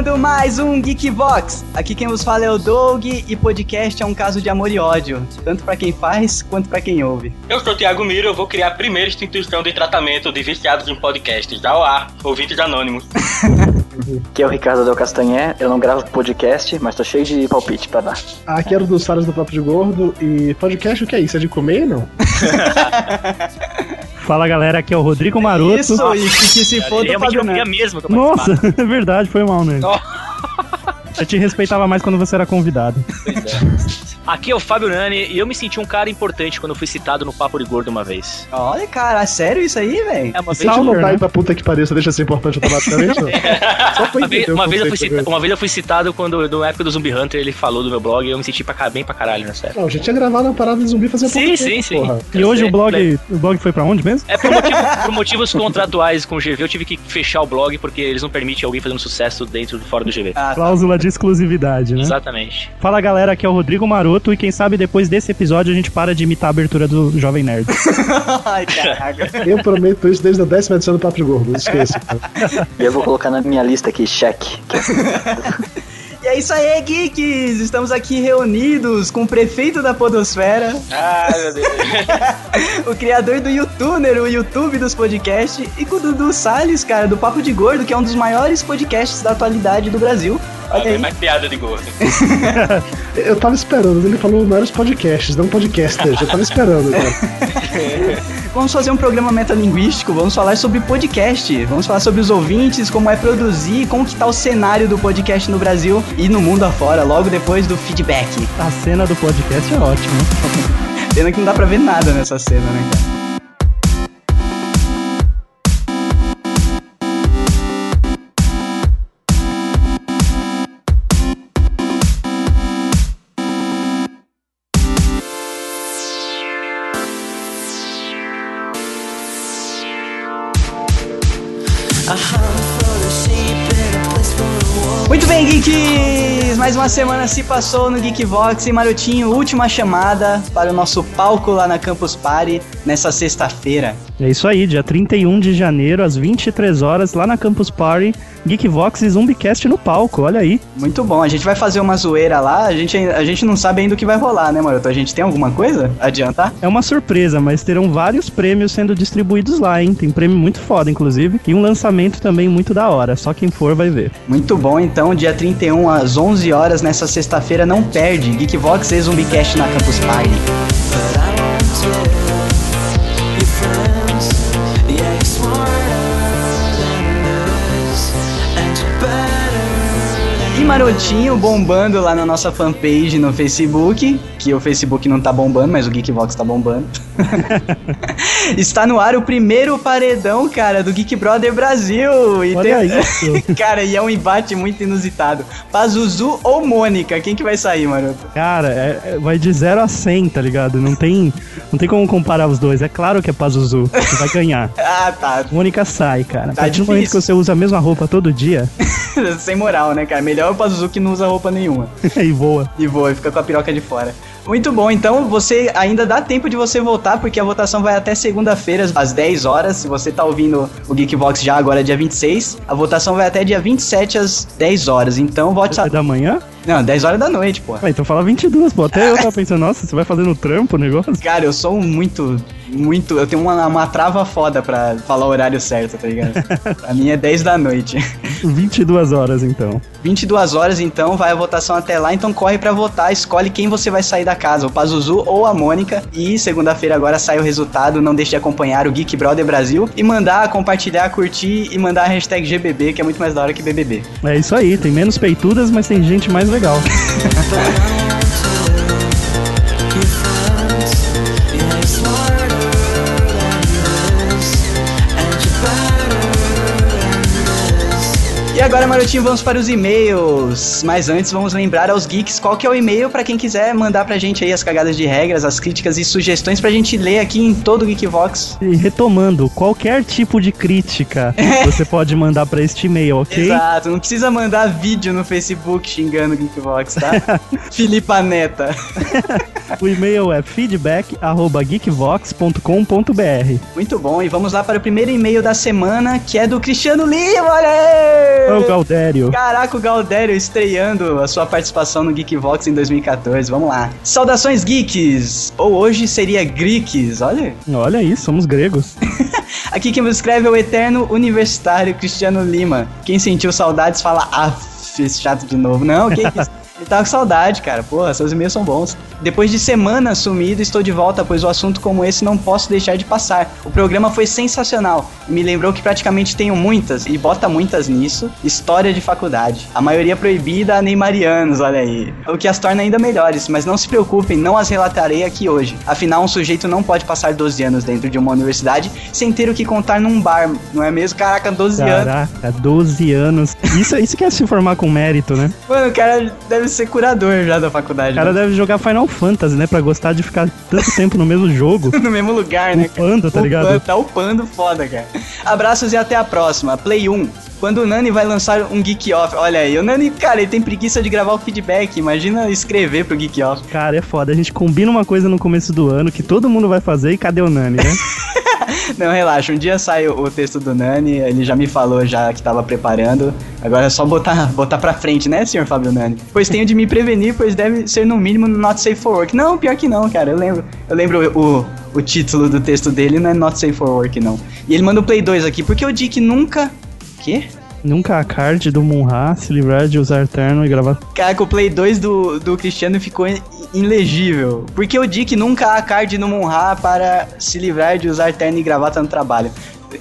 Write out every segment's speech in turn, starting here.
começando mais um Geekvox. Aqui quem vos fala é o Doug e podcast é um caso de amor e ódio, tanto para quem faz quanto para quem ouve. Eu sou o Thiago Miro, eu vou criar a primeira instituição de tratamento de viciados em podcasts, ao ar, ouvintes anônimos. Aqui é o Ricardo Del Castanhé, eu não gravo podcast, mas tô cheio de palpite pra dar. Aqui era dos Faros do Papo de Gordo e podcast o que é isso? É de comer não? Fala galera, aqui é o Rodrigo Maroto. Isso, e que, que se eu Fábio queria Neto. mesmo que eu Nossa, é verdade, foi mal, né? Eu te respeitava mais quando você era convidado. Aqui é o Fábio Nani e eu me senti um cara importante quando eu fui citado no Papo de Gordo uma vez. Olha, cara, sério isso aí, velho? É uma não tá né? aí pra puta que você deixa ser importante automaticamente? Só pra uma vez, uma, vez eu fui conceito, cita- uma vez eu fui citado quando, na época do Zumbi Hunter, ele falou do meu blog e eu me senti pra, bem pra caralho nessa época. Não, a gente tinha gravado uma parada de zumbi fazia Sim, pouco sim, tempo, sim. porra. E hoje o É, blog, o blog foi pra onde mesmo? É por, motivo- por motivos contratuais com o GV, eu tive que fechar o blog porque eles não permitem alguém fazendo sucesso dentro e fora do GV. Ah, tá. Cláusula de exclusividade, né? Exatamente. Fala galera, aqui é o Rodrigo Maroto e quem sabe depois desse episódio a gente para de imitar a abertura do Jovem Nerd. Ai, caraca. Eu prometo isso desde a décima edição do Papo de Gordo, não esqueça. E eu vou colocar na minha lista aqui, cheque. É isso aí, geeks! Estamos aqui reunidos com o prefeito da Podosfera, Ai, meu Deus. o criador do YouTuner, o YouTube dos podcasts, e com o Dudu Salles, cara, do Papo de Gordo, que é um dos maiores podcasts da atualidade do Brasil. Olha É aí. mais piada de gordo. Eu tava esperando, ele falou maiores podcasts, não podcasters. Eu tava esperando, cara. Vamos fazer um programa metalinguístico, vamos falar sobre podcast, vamos falar sobre os ouvintes, como é produzir, como que tá o cenário do podcast no Brasil e no mundo afora, logo depois do feedback. A cena do podcast é ótima. Pena que não dá pra ver nada nessa cena, né, cara? Mais uma semana se passou no Geekvox e Marotinho, última chamada para o nosso palco lá na Campus Party nessa sexta-feira. É isso aí, dia 31 de janeiro, às 23 horas, lá na Campus Party, Geekvox e Zumbicast no palco, olha aí. Muito bom, a gente vai fazer uma zoeira lá, a gente, a gente não sabe ainda o que vai rolar, né, Maroto? A gente tem alguma coisa? Adiantar? É uma surpresa, mas terão vários prêmios sendo distribuídos lá, hein? Tem prêmio muito foda, inclusive, e um lançamento também muito da hora. Só quem for vai ver. Muito bom, então, dia 31 às 11 horas nessa sexta-feira, não perde. Geekvox e Zumbicast na Campus Party. Marotinho bombando lá na nossa fanpage no Facebook, que o Facebook não tá bombando, mas o Geekvox tá bombando. Está no ar o primeiro paredão, cara, do Geek Brother Brasil. E Olha tem- isso. cara, e é um embate muito inusitado. Pazuzu ou Mônica? Quem que vai sair, maroto? Cara, é- é- vai de 0 a 100, tá ligado? Não tem, não tem como comparar os dois. É claro que é Pazuzu, que vai ganhar. Ah, tá. Mônica sai, cara. Tá a partir do momento que difícil. você usa a mesma roupa todo dia Sem moral, né, cara? Melhor o Pazuzu que não usa roupa nenhuma. e voa. E voa, e fica com a piroca de fora. Muito bom, então você ainda dá tempo de você votar, porque a votação vai até segunda-feira, às 10 horas. Se você tá ouvindo o Geekbox já agora, é dia 26, a votação vai até dia 27 às 10 horas. Então vote. É da manhã? Não, 10 horas da noite, pô. Ah, então fala 22, pô. Até eu tava pensando, nossa, você vai fazendo trampo o negócio? Cara, eu sou muito, muito. Eu tenho uma, uma trava foda pra falar o horário certo, tá ligado? a minha é 10 da noite. 22 horas, então. 22 horas, então, vai a votação até lá. Então corre pra votar, escolhe quem você vai sair da casa, o Pazuzu ou a Mônica. E segunda-feira agora sai o resultado. Não deixe de acompanhar o Geek Brother Brasil e mandar, compartilhar, curtir e mandar a hashtag GBB, que é muito mais da hora que BBB. É isso aí, tem menos peitudas, mas tem gente mais legal. E agora, Marotinho, vamos para os e-mails. Mas antes, vamos lembrar aos geeks qual que é o e-mail para quem quiser mandar pra gente aí as cagadas de regras, as críticas e sugestões pra gente ler aqui em todo o Geekvox. E retomando, qualquer tipo de crítica você pode mandar pra este e-mail, ok? Exato, não precisa mandar vídeo no Facebook xingando o Geekvox, tá? Filipa Neta. O e-mail é feedback@geekvox.com.br. Muito bom, e vamos lá para o primeiro e-mail da semana, que é do Cristiano Lima, olha aí! Ô, Galdério. Caraca, o Galdério estreando a sua participação no Geekvox em 2014. Vamos lá. Saudações geeks! Ou hoje seria Greeks, olha. Olha aí, somos gregos. Aqui quem me escreve é o eterno universitário Cristiano Lima. Quem sentiu saudades fala, ah, esse chato de novo. Não, que isso? Ele tava com saudade, cara. Porra, seus e-mails são bons. Depois de semanas sumido, estou de volta, pois o assunto como esse não posso deixar de passar. O programa foi sensacional. Me lembrou que praticamente tenho muitas, e bota muitas nisso, história de faculdade. A maioria proibida a neymarianos, olha aí. O que as torna ainda melhores, mas não se preocupem, não as relatarei aqui hoje. Afinal, um sujeito não pode passar 12 anos dentro de uma universidade sem ter o que contar num bar, não é mesmo? Caraca, 12 anos. Caraca, 12 anos. Isso, isso que é se formar com mérito, né? Mano, o cara deve ser curador já da faculdade. O cara né? deve jogar Final Fantasy, né? Pra gostar de ficar tanto tempo no mesmo jogo. no mesmo lugar, né? Upando, tá ligado? Upando, tá upando foda, cara. Abraços e até a próxima. Play 1. Quando o Nani vai lançar um Geek Off, olha aí, o Nani, cara, ele tem preguiça de gravar o feedback, imagina escrever pro Geek Off. Cara, é foda. A gente combina uma coisa no começo do ano que todo mundo vai fazer e cadê o Nani, né? Não, relaxa, um dia sai o, texto do Nani, ele já me falou já que tava preparando. Agora é só botar, botar pra frente, né, senhor Fábio Nani? Pois tenho de me prevenir, pois deve ser no mínimo not safe for work. Não, pior que não, cara. Eu lembro. Eu lembro o, o título do texto dele, não é not safe for work, não. E ele manda o Play 2 aqui, porque o Dick nunca. Quê? Nunca a card do Munra se livrar de usar terno e gravar. Caraca, o Play 2 do, do Cristiano ficou ilegível. Porque o Dick nunca há card no Monra para se livrar de usar terno e gravata no trabalho.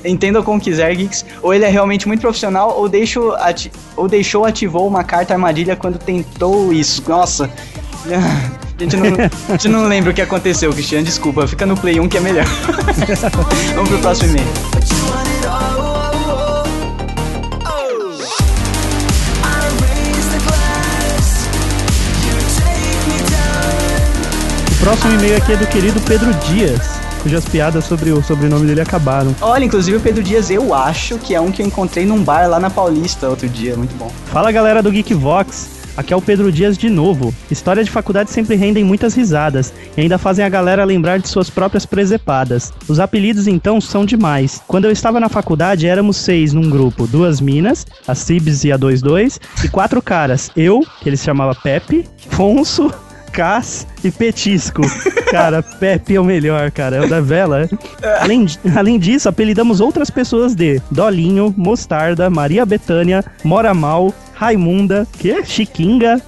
Entenda como quiser, Geeks. Ou ele é realmente muito profissional, ou, deixou ati ou deixou ativou uma carta armadilha quando tentou isso. Nossa. A gente, não, a gente não lembra o que aconteceu, Cristiano. Desculpa, fica no Play 1 que é melhor. Vamos pro próximo e-mail. Próximo e-mail aqui é do querido Pedro Dias, cujas piadas sobre o sobrenome dele acabaram. Olha, inclusive o Pedro Dias, eu acho que é um que eu encontrei num bar lá na Paulista outro dia. Muito bom. Fala galera do Geekvox, aqui é o Pedro Dias de novo. História de faculdade sempre rendem muitas risadas e ainda fazem a galera lembrar de suas próprias presepadas. Os apelidos então são demais. Quando eu estava na faculdade éramos seis num grupo, duas minas, a Cibs e a 22, e quatro caras. Eu, que ele se chamava Pepe, Fonso, Cas e Petisco. Cara, Pepe é o melhor, cara. É o da vela. Além, além disso, apelidamos outras pessoas de Dolinho, Mostarda, Maria Betânia, Mora Mal, Raimunda, que? Chiquinga,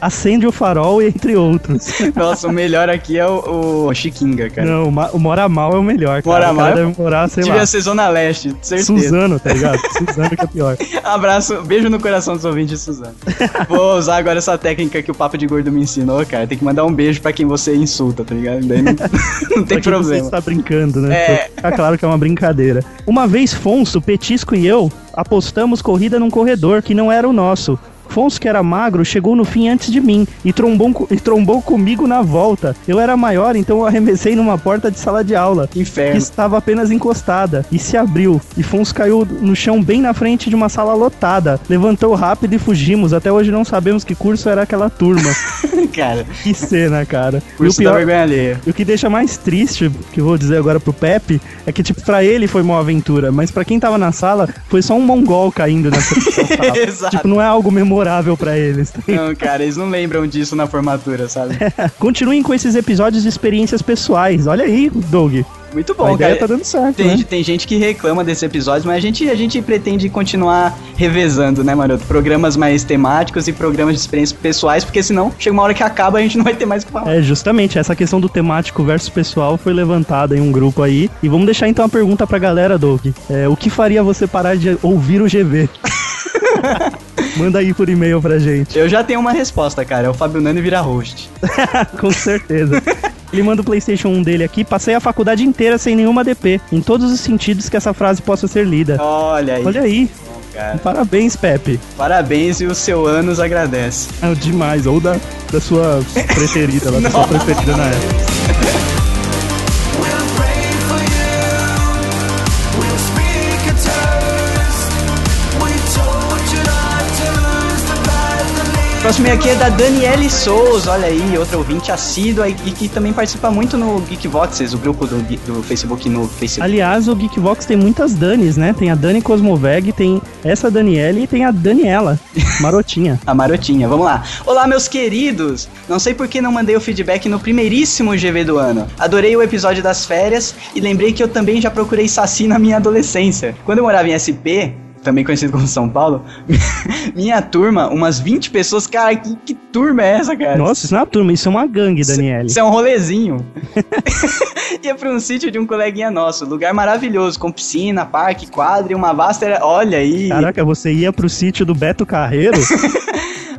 Acende o Farol, entre outros. Nossa, o melhor aqui é o, o Chiquinga, cara. Não, o, Ma- o Mora Mal é o melhor, cara. Mora o Mal é- deve morar, sei Devia lá, ser Zona Leste, certeza. Suzano, tá ligado? Suzano que é pior. Abraço, beijo no coração dos ouvintes de Suzano. Vou usar agora essa técnica que o Papo de Gordo me ensinou, cara. Tem que mandar um beijo pra quem você insulta, tá ligado? Daí não, não tem Pra quem Você problema. está brincando, né? É. Fica claro que é uma brincadeira. Uma vez Fonso, Petisco e eu apostamos corrida num corredor que não era o nosso. Fonso, que era magro, chegou no fim antes de mim e trombou, e trombou comigo na volta. Eu era maior, então eu arremessei numa porta de sala de aula. Que Que inferno. estava apenas encostada e se abriu. E Fonso caiu no chão bem na frente de uma sala lotada. Levantou rápido e fugimos. Até hoje não sabemos que curso era aquela turma. cara, que cena, cara. E o curso da pior, vergonha alheia. e o que deixa mais triste, que eu vou dizer agora pro Pepe, é que, tipo, pra ele foi uma aventura, mas pra quem tava na sala, foi só um mongol caindo nessa sala. Exato. Tipo, não é algo memorável pra eles. Não, cara, eles não lembram disso na formatura, sabe? Continuem com esses episódios de experiências pessoais. Olha aí, Doug. Muito a bom, ideia cara. tá dando certo, Tem, né? tem gente que reclama desse episódio, mas a gente, a gente pretende continuar revezando, né, Maroto? Programas mais temáticos e programas de experiências pessoais, porque senão chega uma hora que acaba e a gente não vai ter mais o que falar. É, justamente, essa questão do temático versus pessoal foi levantada em um grupo aí. E vamos deixar então a pergunta pra galera, Doug. É, o que faria você parar de ouvir o GV? Manda aí por e-mail pra gente. Eu já tenho uma resposta, cara. É o Fábio Nani virar host. Com certeza. Ele manda o PlayStation 1 dele aqui. Passei a faculdade inteira sem nenhuma DP. Em todos os sentidos que essa frase possa ser lida. Olha aí. Olha aí. Cara. Parabéns, Pepe. Parabéns e o seu anos agradece. É demais. Ou da, da sua preferida, da sua preferida na época. Próximo e-mail aqui é da Daniele Souza, olha aí, outra ouvinte assídua e que também participa muito no Geekvoxes, o grupo do, do Facebook no Facebook. Aliás, o Geekvox tem muitas Danis, né? Tem a Dani Cosmoveg, tem essa Daniele e tem a Daniela, marotinha. A marotinha, vamos lá. Olá, meus queridos! Não sei por que não mandei o feedback no primeiríssimo GV do ano. Adorei o episódio das férias e lembrei que eu também já procurei Saci na minha adolescência. Quando eu morava em SP, também conhecido como São Paulo, minha turma, umas 20 pessoas, cara, que, que turma é essa, cara? Nossa, isso não é uma turma, isso é uma gangue, Daniele. Isso é um rolezinho. Ia pra um sítio de um coleguinha nosso, lugar maravilhoso, com piscina, parque, quadra e uma vasta. Olha aí! Caraca, você ia pro sítio do Beto Carreiro?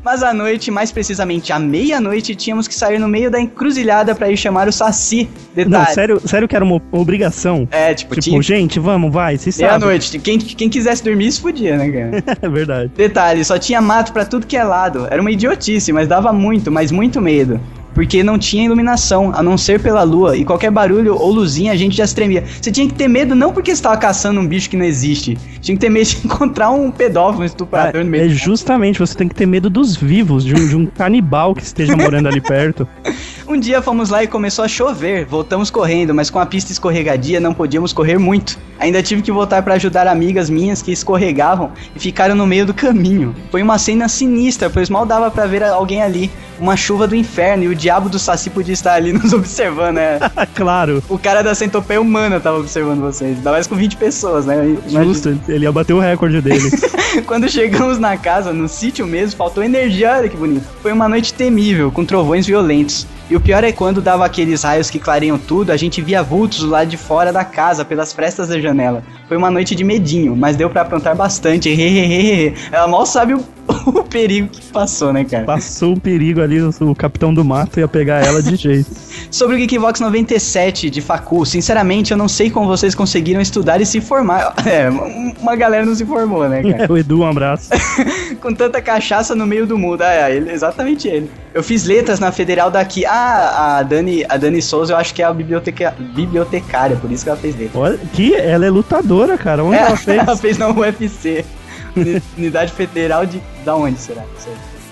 Mas à noite, mais precisamente à meia-noite, tínhamos que sair no meio da encruzilhada pra ir chamar o Saci. Não, Detalhe. sério, sério que era uma obrigação. É, tipo, Tipo, tinha gente, vamos, vai, se sabe. meia-noite. Quem, quem quisesse dormir, se podia, né, cara? É verdade. Detalhe, só tinha mato pra tudo que é lado. Era uma idiotice, mas dava muito, mas muito medo. Porque não tinha iluminação, a não ser pela lua, e qualquer barulho ou luzinha a gente já se tremia. Você tinha que ter medo não porque você tava caçando um bicho que não existe. Tinha que ter medo de encontrar um pedófilo, um estuprador no meio É justamente, você tem que ter medo dos vivos, de um, de um canibal que esteja morando ali perto. Um dia fomos lá e começou a chover. Voltamos correndo, mas com a pista escorregadia não podíamos correr muito. Ainda tive que voltar para ajudar amigas minhas que escorregavam e ficaram no meio do caminho. Foi uma cena sinistra, pois mal dava para ver alguém ali. Uma chuva do inferno e o diabo do Saci podia estar ali nos observando, né? claro, O cara da centopeia humana tava observando vocês. Ainda mais com 20 pessoas, né? Imagina. justo, ele ia bater o recorde dele. Quando chegamos na casa, no sítio mesmo, faltou energia, olha que bonito. Foi uma noite temível, com trovões violentos. E o pior é quando dava aqueles raios que clareiam tudo, a gente via vultos lado de fora da casa, pelas frestas da janela. Foi uma noite de medinho, mas deu pra aprontar bastante. Ela mal sabe o, o perigo que passou, né, cara? Passou um perigo ali, o, o capitão do mato ia pegar ela de jeito. Sobre o Geekvox 97 de Facu, sinceramente eu não sei como vocês conseguiram estudar e se formar. É, uma galera não se formou, né, cara? o Edu, um abraço. com tanta cachaça no meio do mundo. Ah, é, ele, exatamente ele. Eu fiz letras na federal daqui. Ah, a Dani, a Dani Souza, eu acho que é a biblioteca, bibliotecária, por isso que ela fez letras. Olha, que ela é lutadora, cara. Onde É, ela fez? ela fez na UFC. Uni- Unidade Federal de. Da onde será?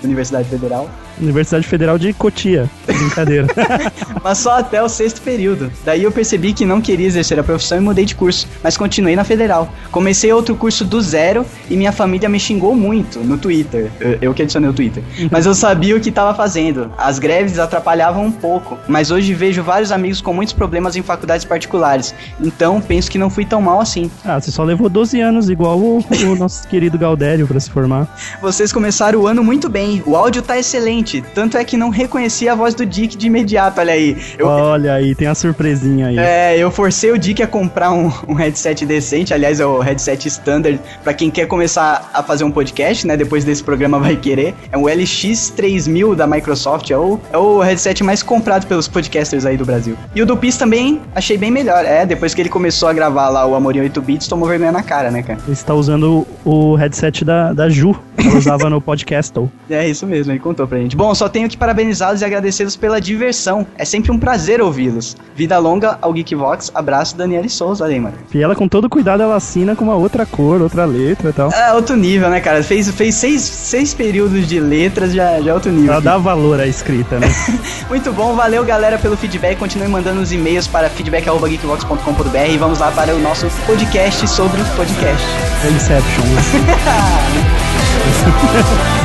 Universidade Federal. Universidade Federal de Cotia. Brincadeira. Mas só até o sexto período. Daí eu percebi que não queria exercer a profissão e mudei de curso. Mas continuei na federal. Comecei outro curso do zero e minha família me xingou muito no Twitter. Eu, eu que adicionei o Twitter. Mas eu sabia o que estava fazendo. As greves atrapalhavam um pouco. Mas hoje vejo vários amigos com muitos problemas em faculdades particulares. Então penso que não fui tão mal assim. ah, você só levou 12 anos, igual o, o nosso querido Galdério, pra se formar. Vocês começaram o ano muito bem. O áudio tá excelente. Tanto é que não reconheci a voz do Dick de imediato. Olha aí. Eu, Olha aí, tem a surpresinha aí. É, eu forcei o Dick a comprar um, um headset decente, aliás, é o headset standard, pra quem quer começar a fazer um podcast, né? Depois desse programa vai querer. É um LX3000 da Microsoft, é o, é o headset mais comprado pelos podcasters aí do Brasil. E o do Pis também achei bem melhor. É, depois que ele começou a gravar lá o Amor em 8 bits, tomou vergonha na cara, né, cara? Ele está usando o, headset da, da Ju, que usava no podcast. É isso mesmo, ele contou pra gente. Bom, só tenho que parabenizá-los e agradecê-los pela diversão. É sempre um prazer ouvi-los. Vida longa ao Geekvox. Abraço, Daniele Souza. Aí, mano. E ela, com todo cuidado, ela assina com uma outra cor, outra letra e tal. É outro nível, né, cara? Fez, fez seis, seis períodos de letras, já, já é outro nível. Ela dá valor à escrita, né? Muito bom, valeu galera pelo feedback. Continue mandando os e-mails para feedback.geekvox.com.br e vamos lá para o nosso podcast sobre podcast. Inception,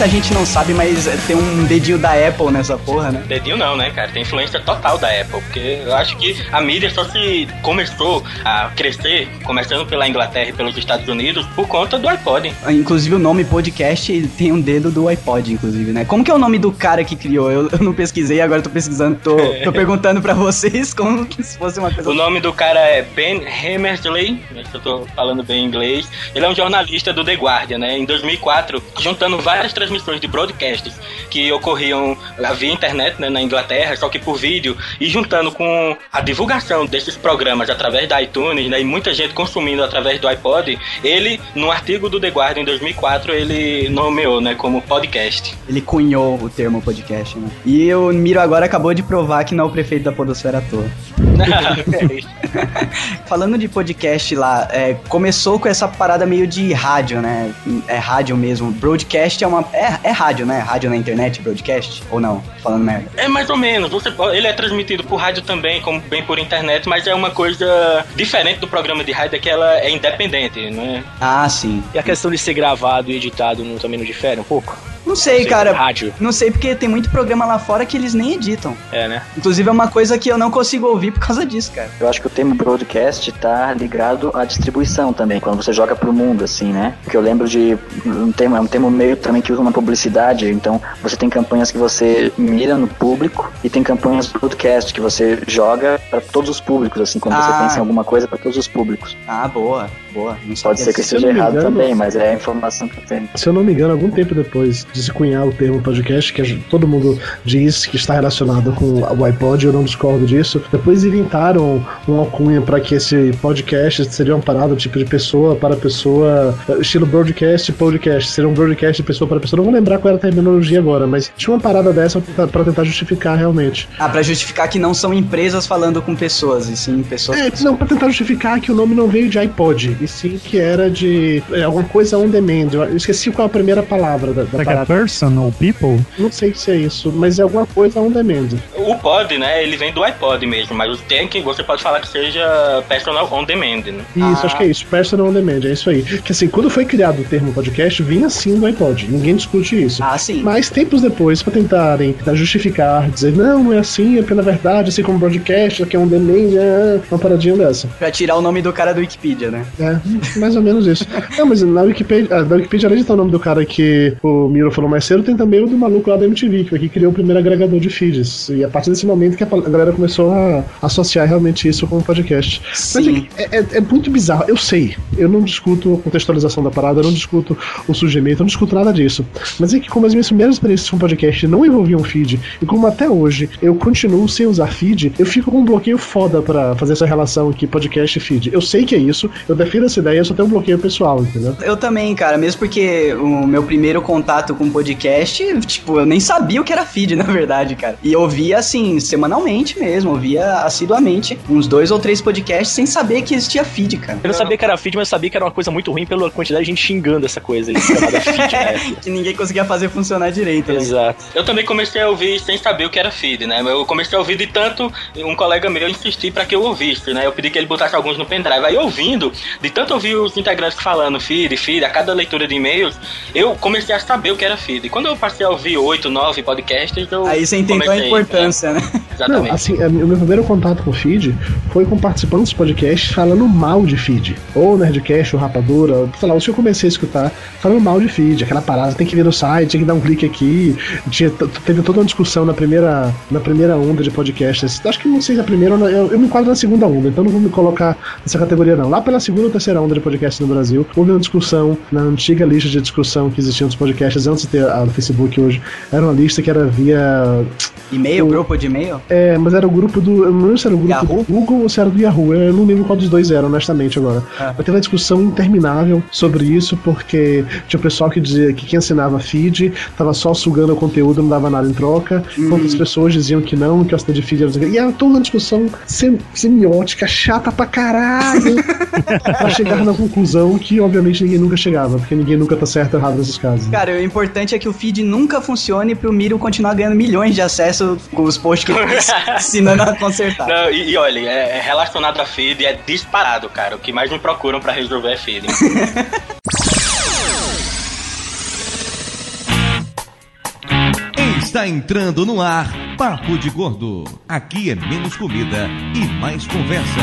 muita gente não sabe, mas tem um dedinho da Apple nessa porra, né? Dedinho não, né, cara? Tem influência total da Apple, porque eu acho que a mídia só se começou a crescer, começando pela Inglaterra e pelos Estados Unidos, por conta do iPod. Inclusive o nome podcast tem um dedo do iPod, inclusive, né? Como que é o nome do cara que criou? Eu, eu não pesquisei, agora tô pesquisando, tô, tô perguntando pra vocês como se fosse uma coisa. O nome do cara é Ben Hammersley, se eu tô falando bem inglês. Ele é um jornalista do The Guardian, né? Em 2004, juntando várias transmissões de broadcasts que ocorriam via internet né, na Inglaterra, só que por vídeo, e juntando com a divulgação desses programas através da iTunes, né? E muita gente consumindo através do iPod, ele, no artigo do The Guardian em 2004, ele nomeou, né, como podcast. Ele cunhou o termo podcast, né? E o Miro agora acabou de provar que não é o prefeito da Podosfera à toa. Falando de podcast lá, é, começou com essa parada meio de rádio, né? É rádio mesmo. Broadcast é uma. É, é rádio, né? Rádio na internet, broadcast? Ou não? Falando merda. É mais ou menos. Você ele é transmitido por rádio também, como bem por internet, mas é uma coisa diferente do programa de rádio, é que ela é independente, né? Ah, sim. E a questão de ser gravado e editado não, também não difere um pouco? Não sei, Sei, cara. rádio. Não sei, porque tem muito programa lá fora que eles nem editam. É, né? Inclusive é uma coisa que eu não consigo ouvir por causa disso, cara. Eu acho que o termo broadcast tá ligado à distribuição também, quando você joga pro mundo, assim, né? Porque eu lembro de um termo, é um termo meio também que usa na publicidade, então você tem campanhas que você mira no público e tem campanhas broadcast que você joga para todos os públicos, assim, quando Ah. você pensa em alguma coisa para todos os públicos. Ah, boa, boa. Não Pode sabia ser que disso. Se esteja errado engano- também, mas é a informação que eu tenho. Se eu não me engano, algum tempo depois de se cunhar o termo podcast, que todo mundo diz que está relacionado com o iPod, eu não discordo disso. Depois inventaram um alcunha para que esse podcast seria uma parada tipo de pessoa para pessoa, estilo broadcast e podcast. Seria um broadcast de pessoa para pessoa. Não vou lembrar qual era a terminologia agora, mas tinha uma parada dessa para tentar justificar realmente. Ah, pra justificar que não são empresas falando com pessoas, e sim pessoas. É, não, pra tentar justificar que o nome não veio de iPod, e sim que era de é, alguma coisa on demand. Eu esqueci qual é a primeira palavra da, da é parada. person ou people? Não sei se é isso, mas é alguma coisa on demand. O pod, né, ele vem do iPod mesmo, mas o tem que você pode falar que seja personal on demand, né? Isso, Ah. acho que é isso. Personal on demand, é isso aí. Que assim, quando foi criado o termo podcast, vinha sim do iPod. Ninguém discute isso. Ah, sim. Mas tempos depois, pra tentarem tentar justificar, dizer, não, não é assim, é pela verdade, assim como broadcast, aqui é on demand, é uma paradinha dessa. Pra tirar o nome do cara do Wikipedia, né? É, mais ou menos isso. Não, mas na Wikipedia, ah, na Wikipedia, além de estar o nome do cara que o Miro falou mais cedo, tem também o do maluco lá da MTV, que criou o primeiro agregador de feeds. E a partir desse momento que a galera começou a associar realmente isso com o podcast. Mas Sim. é, é- é muito bizarro, eu sei. Eu não discuto a contextualização da parada, eu não discuto o surgimento, eu não discuto nada disso. Mas é que como as minhas primeiras experiências com podcast não envolviam feed, e como até hoje eu continuo sem usar feed, eu fico com um bloqueio foda pra fazer essa relação aqui, podcast e feed. Eu sei que é isso, eu defendo essa ideia, eu só tenho um bloqueio pessoal, entendeu? Eu também, cara, mesmo porque o meu primeiro contato com podcast, tipo, eu nem sabia o que era feed, na verdade, cara. E eu ouvia, assim, semanalmente mesmo, ouvia assiduamente uns dois ou três podcasts sem saber que existia feed, cara. Eu não sabia que era feed, mas eu sabia que era uma coisa muito ruim pela quantidade de gente xingando essa coisa ali, chamada feed, né? que ninguém conseguia fazer funcionar direito, né? Exato. Eu também comecei a ouvir sem saber o que era feed, né? Eu comecei a ouvir de tanto um colega meu insistir pra que eu ouvisse, né? Eu pedi que ele botasse alguns no pendrive. Aí ouvindo, de tanto ouvir os integrantes falando feed, feed, a cada leitura de e-mails, eu comecei a saber o que era feed. E quando eu passei a ouvir oito, nove podcasts, eu. Aí você entendeu a comecei, importância, né? é, exatamente. Não, assim, é, o meu primeiro contato com o feed foi com participantes dos podcasts falando mal de feed. Ou Nerdcast, ou Rapadura, sei lá, os que eu comecei a escutar falando mal de feed, aquela parada, tem que vir no site, tem que dar um clique aqui. Tinha, teve toda uma discussão na primeira, na primeira onda de podcasts. Acho que não sei se é a primeira, eu, eu me enquadro na segunda onda, então não vou me colocar nessa categoria não. Lá pela segunda ou terceira onda de podcast no Brasil, houve uma discussão na antiga lista de discussão que existia nos podcasts antes de ter a do Facebook hoje. Era uma lista que era via E-mail, O- grupo de e-mail? é, mas era o grupo do. Eu não lembro se era o grupo Yahoo? do Google ou se era do Yahoo. Eu não lembro qual dos dois era, honestamente, agora. Ah. Mas teve uma discussão interminável sobre isso, porque tinha o pessoal que dizia que quem assinava feed tava só sugando o conteúdo, não dava nada em troca. Outras pessoas diziam que não, que o assinante de feed era. E era toda uma discussão sem- semiótica, chata pra caralho. chegar na conclusão que, obviamente, ninguém nunca chegava, porque ninguém nunca tá certo ou errado nesses casos. Cara, o importante é que o feed nunca funcione pro Miro continuar ganhando milhões de acesso com os posts que ele fez ensinando a consertar. Não, e, e olha, é, é relacionado a feed, é disparado, cara. O que mais me procuram pra resolver é feed. Está entrando no ar Papo de Gordo. Aqui é menos comida e mais conversa.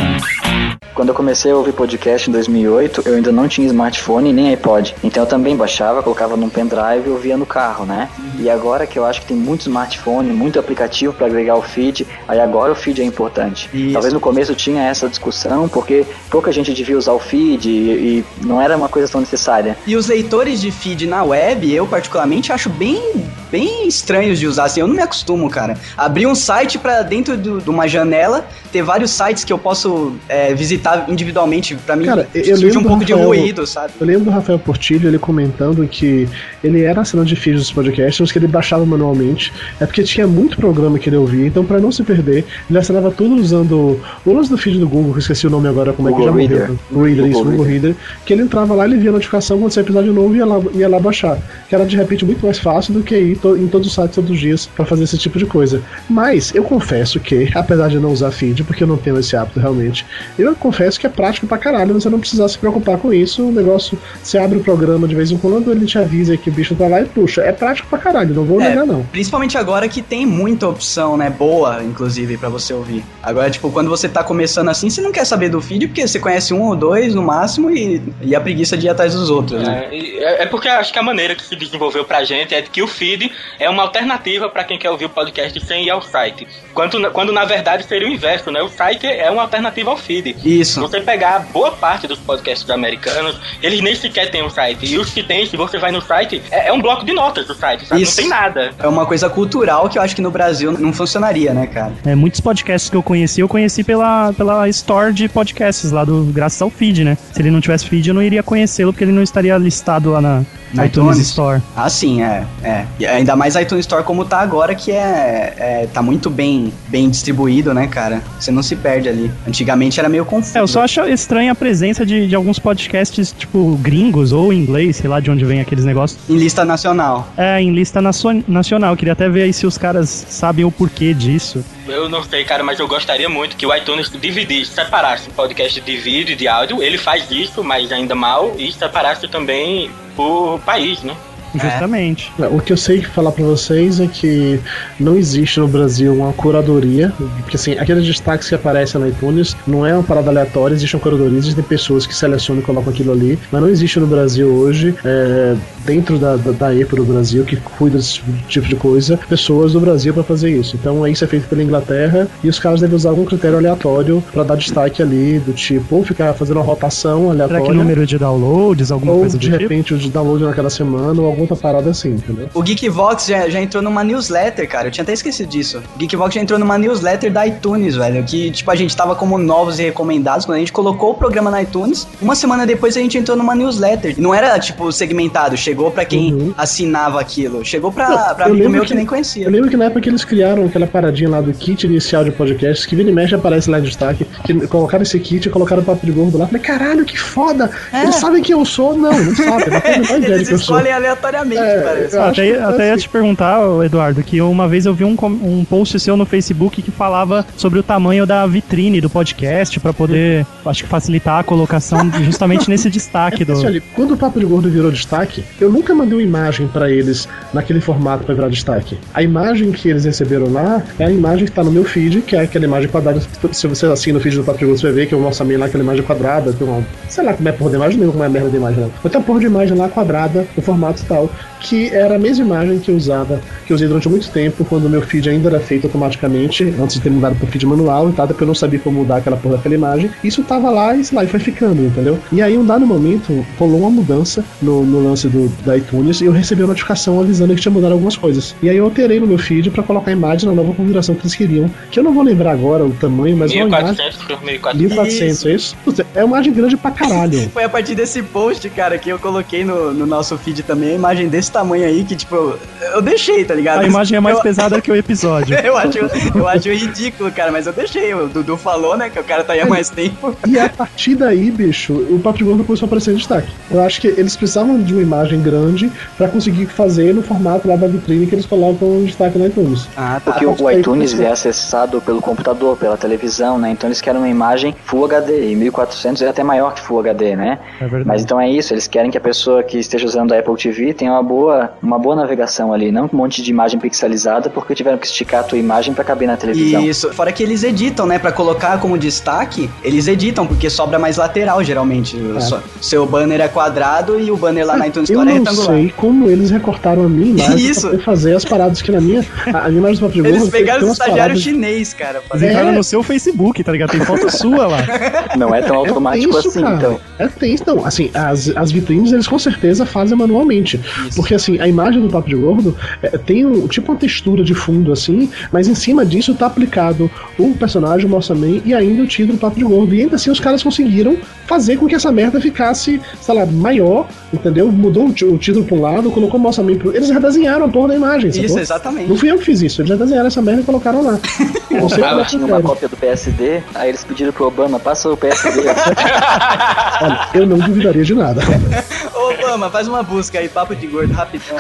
Quando eu comecei a ouvir podcast em 2008, eu ainda não tinha smartphone nem iPod. Então eu também baixava, colocava num pendrive e ouvia no carro, né? E agora que eu acho que tem muito smartphone, muito aplicativo para agregar o feed, aí agora o feed é importante. Isso. Talvez no começo tinha essa discussão, porque pouca gente devia usar o feed e, e não era uma coisa tão necessária. E os leitores de feed na web, eu particularmente acho bem, bem estranhos de usar. Assim, eu não me acostumo, cara. Abrir um site pra dentro do- de uma janela, ter vários sites que eu posso é, visitar individualmente. Pra mim, Cara, eu surge lembro um do pouco de Rafael- ruído, sabe? Eu lembro do Rafael Portilho, ele comentando que ele era assinante de feed dos podcasts, mas que ele baixava manualmente. É porque tinha muito programa que ele ouvia, então pra não se perder, ele assinava tudo usando o lance do feed do Google, que eu esqueci o nome agora, como é que Google já Reader. morreu. Google Reader, isso, Google Google Reader. Que ele entrava lá, ele via a notificação quando saía episódio novo e ia lá, ia lá baixar. Que era de repente muito mais fácil do que ir to- em todos os sites todos os dias pra fazer esse tipo de coisa. Mas eu confesso que, apesar de não usar feed, porque eu não tenho esse hábito realmente, eu confesso que é prático pra caralho você não precisar se preocupar com isso. O negócio, você abre o programa de vez em quando, ele te avisa que o bicho tá lá e puxa. É prático pra caralho, não vou É, negar não. Principalmente agora que tem muita opção, né? Boa, inclusive, pra você ouvir. Agora, tipo, quando você tá começando assim, você não quer saber do feed, porque você conhece um ou dois no máximo e, e a preguiça de ir atrás dos outros, né? É, é é porque acho que a maneira que se desenvolveu pra gente é que o feed é uma alternativa pra quem quer ouvir o podcast sem ir ao site. Quando, na- quando na verdade seria o inverso, né? O site é uma alternativa ao feed. Isso. Se você pegar boa parte dos podcasts americanos, eles nem sequer têm um site. E os que tem, se você vai no site, é, é um bloco de notas do site, sabe? Isso. Não tem nada. É uma coisa cultural que eu acho que no Brasil não funcionaria, né, cara? É, muitos podcasts que eu conheci, eu conheci pela, pela store de podcasts lá do graças ao feed, né? Se ele não tivesse feed, eu não iria conhecê-lo porque ele não estaria listado lá na Na iTunes, iTunes? Store. Ah, sim, é, é. E ainda mais a iTunes Store como tá agora, que é, é tá muito bem, bem distribuído, né, cara? Você não se perde ali. Antigamente era meio confuso. É, eu só acho estranha a presença de, de alguns podcasts, tipo, gringos ou inglês, sei lá de onde vem aqueles negócios. Em lista nacional. É, em lista nacio- nacional. Queria até ver aí se os caras sabem o porquê disso. Eu não sei, cara, mas eu gostaria muito que o iTunes dividisse, separasse o podcast de vídeo e de áudio. Ele faz isso, mas ainda mal, e separasse também por país, né? Justamente. O que eu sei falar pra vocês é que não existe no Brasil uma curadoria, porque assim, aqueles destaques que aparecem na iTunes não é uma parada aleatória, existe uma curadoria, existem pessoas que selecionam e colocam aquilo ali, mas não existe no Brasil hoje, é, dentro da, da, da EPA do Brasil, que cuida desse tipo de coisa, pessoas do Brasil pra fazer isso. Então isso é feito pela Inglaterra e os caras devem usar algum critério aleatório pra dar destaque ali, do tipo, ou ficar fazendo uma rotação Será aleatória. que número de downloads, alguma ou coisa do de tipo? repente o de download naquela semana, ou alguma outra parada assim, entendeu? O Geekvox já, já entrou numa newsletter, cara. Eu tinha até esquecido disso. O Geekvox já entrou numa newsletter da iTunes, velho. Que, tipo, a gente tava como novos e recomendados quando a gente colocou o programa na iTunes. Uma semana depois a gente entrou numa newsletter. Não era, tipo, segmentado. Chegou pra quem Uhum. assinava aquilo. Chegou pra, Não, pra eu amigo meu que, que- nem conhecia. Eu lembro que na época que eles criaram aquela paradinha lá do kit inicial de podcasts, que vira e mexe aparece lá em destaque, que colocaram esse kit e colocaram o papo de gordo lá. Falei, caralho, que foda! É. Eles sabem quem eu sou? Não, não sabem. Não tem a ideia de Eles quem eu sou. escolhem aleatoriamente, É, parece. Até, é até ia assim. te perguntar, Eduardo, que uma vez eu vi um, um post seu no Facebook que falava sobre o tamanho da vitrine do podcast pra poder, acho que facilitar a colocação justamente nesse destaque do. Assim, olha, quando o Papo de Gordo virou destaque, eu nunca mandei uma imagem pra eles naquele formato pra virar destaque. A imagem que eles receberam lá é a imagem que tá no meu feed, que é aquela imagem quadrada. Se você assina o feed do Papo de Gordo, você vai ver que eu mostro também lá aquela imagem quadrada, tem uma, sei lá como é porra de imagem, não lembro como é a merda de imagem não. Uma porra de imagem lá quadrada, no formato tal, que era a mesma imagem que eu usava, que eu usei durante muito tempo, quando o meu feed ainda era feito automaticamente, antes de ter mudado pro feed manual e tal, porque eu não sabia como mudar aquela porra daquela imagem. Isso tava lá e sei lá, e foi ficando, entendeu? E aí, um dado momento, rolou uma mudança no, no lance do, da iTunes e eu recebi uma notificação avisando que tinha mudado algumas coisas. E aí eu alterei no meu feed pra colocar a imagem na nova configuração que eles queriam, que eu não vou lembrar agora o tamanho, mas é uma imagem. 1400 por 1400. 1400, é isso? É uma imagem grande pra caralho. Foi a partir desse post, cara, que eu coloquei no, no nosso feed também imagem desse tamanho aí, que, tipo, eu, eu deixei, tá ligado? A imagem é mais eu, pesada que o episódio. eu acho, eu acho ridículo, cara, mas eu deixei. O Dudu falou, né, que o cara tá aí há mais tempo. E a partir daí, bicho, o Papo de Gordo começou a aparecer em destaque. Eu acho que eles precisavam de uma imagem grande pra conseguir fazer no formato lá da vitrine que eles colocam em destaque na iTunes. Ah, tá. Porque o, o iTunes é acessado pelo computador, pela televisão, né? Então eles querem uma imagem Full HD, e 1400 é até maior que Full HD, né? É verdade. Mas então é isso, eles querem que a pessoa que esteja usando a Apple TV tem uma boa, uma boa navegação ali, não um monte de imagem pixelizada, porque tiveram que esticar a tua imagem pra caber na televisão. Isso, fora que eles editam, né? Pra colocar como destaque, eles editam, porque sobra mais lateral, geralmente. O Só- Seu banner é quadrado e o banner lá na iTunes Eu Store é não retangular. sei como eles recortaram a minha imagem Isso. pra poder fazer as paradas que na minha. A, a minha imagem do Papo de Eles pegaram o estagiário paradas- chinês, cara. fazer- entraram no seu Facebook, tá ligado? Tem foto sua lá. Não é tão automático tenso, assim, cara. então. É tenso, não. Assim, as, as vitrines eles com certeza fazem manualmente. Porque assim, a imagem do Papo de Gordo é, tem um, tipo uma textura de fundo assim, mas em cima disso tá aplicado o personagem, o Mossa Man e ainda o título do Papo de Gordo. E ainda assim os caras conseguiram fazer com que essa merda ficasse, sei lá, maior, entendeu? Mudou o, o título pra um lado, colocou o Mossa Man pro. Eles redesenharam a porra da imagem, Isso, sacou? exatamente. Não fui eu que fiz isso, eles redesenharam essa merda e colocaram lá. Não sei como é que Tinha uma cópia do PSD, aí eles pediram pro Obama, passa o PSD. Olha, eu não duvidaria de nada. Obama, faz uma busca aí, papo de gordo, rapidão.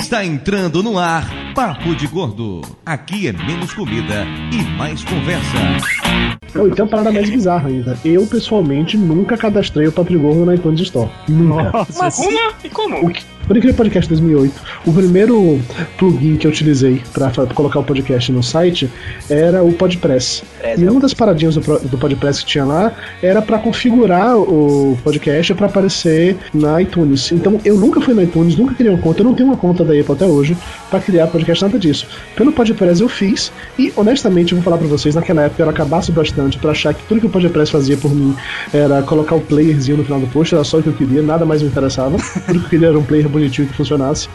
Está entrando no ar Papo de Gordo. Aqui é menos comida e mais conversa. E tem uma parada mais bizarra ainda. Eu, pessoalmente, nunca cadastrei o Papo de Gordo na iTunes Store. Nunca. Nossa, Mas uma e comum. Por aquele podcast 2008, o primeiro plugin que eu utilizei pra fa- colocar o podcast no site era o Podpress. Press, E é o- uma das paradinhas do, do Podpress que tinha lá era pra configurar o podcast pra aparecer na iTunes. Então eu nunca fui na iTunes, nunca criei uma conta, eu não tenho uma conta da Apple até hoje pra criar podcast, nada disso. Pelo Podpress eu fiz e honestamente eu vou falar pra vocês, naquela época eu cabaço bastante pra achar que tudo que o Podpress fazia por mim era colocar o playerzinho no final do post, era só o que eu queria, nada mais me interessava. Tudo que eu queria era um player bonitinho que funcionasse.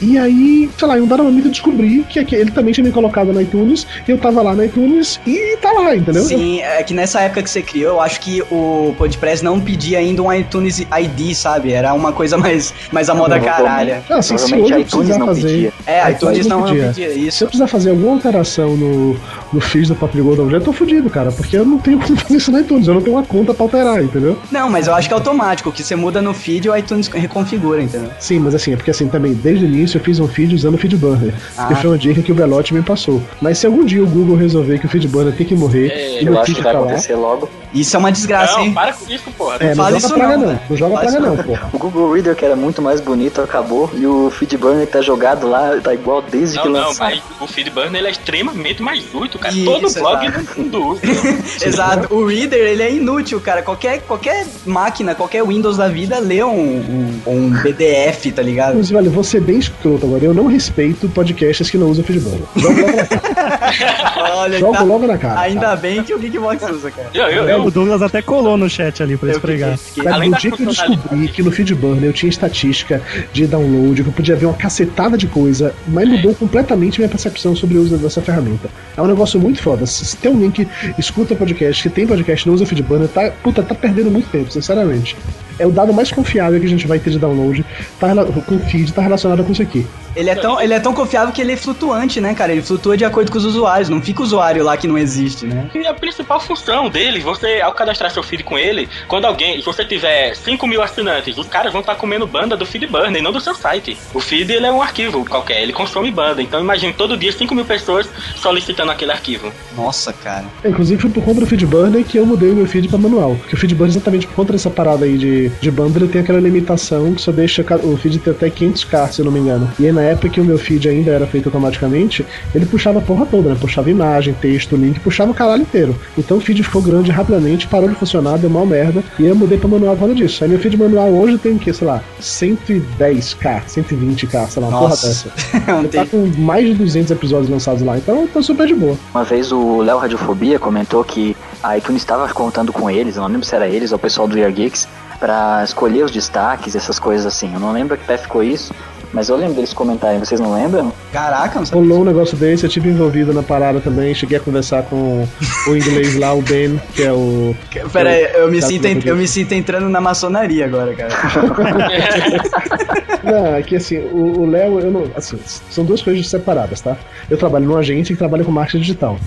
E aí, sei lá, em um dado momento eu descobri que ele também tinha me colocado na iTunes, eu tava lá na iTunes e tá lá, entendeu? Sim, é que nessa época que você criou, eu acho que o Podpress não pedia ainda um iTunes ID, sabe? Era uma coisa mais, mais a moda caralha. Ah, assim, se hoje iTunes precisar não fazer. pedia. É, iTunes iTunes não não podia. pedia Se eu isso. precisar fazer alguma alteração no, no feed do Papo de Gordo, eu tô fudido, cara, porque eu não tenho como fazer isso na iTunes, eu não tenho uma conta pra alterar, entendeu? Não, mas eu acho que é automático, que você muda no feed o iTunes reconfigura, entendeu? Sim, mas assim, é porque assim, também, desde o início eu fiz um feed usando o FeedBurner, Ah. que foi uma dica que o Belotti me passou. Mas se algum dia o Google resolver que o FeedBurner tem que morrer, e Eu acho que vai ficar lá, acontecer logo. Isso é uma desgraça, Não, hein? para com isso, porra. é, não fala isso praga não, não, não joga praga não, porra. O Google Reader, que era muito mais bonito, acabou. E o Feedburner que tá jogado lá, tá igual desde que Não, não, lançou. mas o Feedburner ele é extremamente mais útil, cara. Isso, Todo blog exato. no fundo usa. Exato, o Reader ele é inútil, cara. Qualquer, qualquer máquina, qualquer Windows da vida lê um, um, um PDF, tá ligado? Inclusive, olha, vou ser bem escroto agora, eu não respeito podcasts que não usam FeedBurner. Jogo logo na cara. Olha, Jogo tá- logo na cara. ainda cara. bem que o Geekbox usa, cara. Eu, eu, eu, O Douglas até colou no chat ali pra Eu esfregar. Cara, Além no dia que eu descobri que no Feedburner eu tinha estatística de download, que eu podia ver uma cacetada de coisa, mas mudou completamente minha percepção sobre o uso dessa ferramenta. É um negócio muito foda. Se tem alguém que escuta podcast, que tem podcast e não usa Feedburner, tá, puta, tá perdendo muito tempo, sinceramente. É o dado mais confiável que a gente vai ter de download tá, com feed, tá relacionado com isso aqui. Ele é, tão, ele é tão confiável que ele é flutuante, né, cara? Ele flutua de acordo com os usuários, não fica usuário lá que não existe, né? E a principal função dele, você, ao cadastrar seu feed com ele, quando alguém, se você tiver 5 mil assinantes, os caras vão estar comendo banda do Feedburner e não do seu site. O feed ele é um arquivo qualquer, ele consome banda. Então imagine todo dia 5 mil pessoas solicitando aquele arquivo. Nossa, cara. É, Inclusive foi por conta do Feedburner que eu mudei o meu feed pra manual. Porque o Feedburner, exatamente por conta dessa parada aí de, de banda, ele tem aquela limitação que só deixa o feed ter até 500k, se eu não me engano. E aí na época que o meu feed ainda era feito automaticamente, ele puxava a porra toda, né? Puxava imagem, texto, link, puxava o caralho inteiro. Então o feed ficou grande rapidamente, parou de funcionar, deu mal merda, e aí eu mudei pra manual por causa disso. Aí meu feed manual hoje tem o que, sei lá, 110k, 120k, sei lá, uma porra dessa. Não Tá com mais de 200 episódios lançados lá, então tô super de boa. Uma vez o Léo Radiofobia comentou que a iTunes estava contando com eles, eu não lembro se era eles ou o pessoal do Year Geeks, pra escolher os destaques, essas coisas assim. Eu não lembro a que pé ficou isso, mas eu lembro deles comentarem, vocês não lembram? Caraca, não. Rolou um negócio desse, eu tive envolvido na parada também, cheguei a conversar com o inglês lá, o Ben, que é o. Pera aí, eu me, sinto, tudo eu me sinto entrando na maçonaria agora, cara. Não, é que assim, o o Léo, eu não. Assim, são duas coisas separadas, tá? Eu trabalho numa agência que trabalha com marketing digital.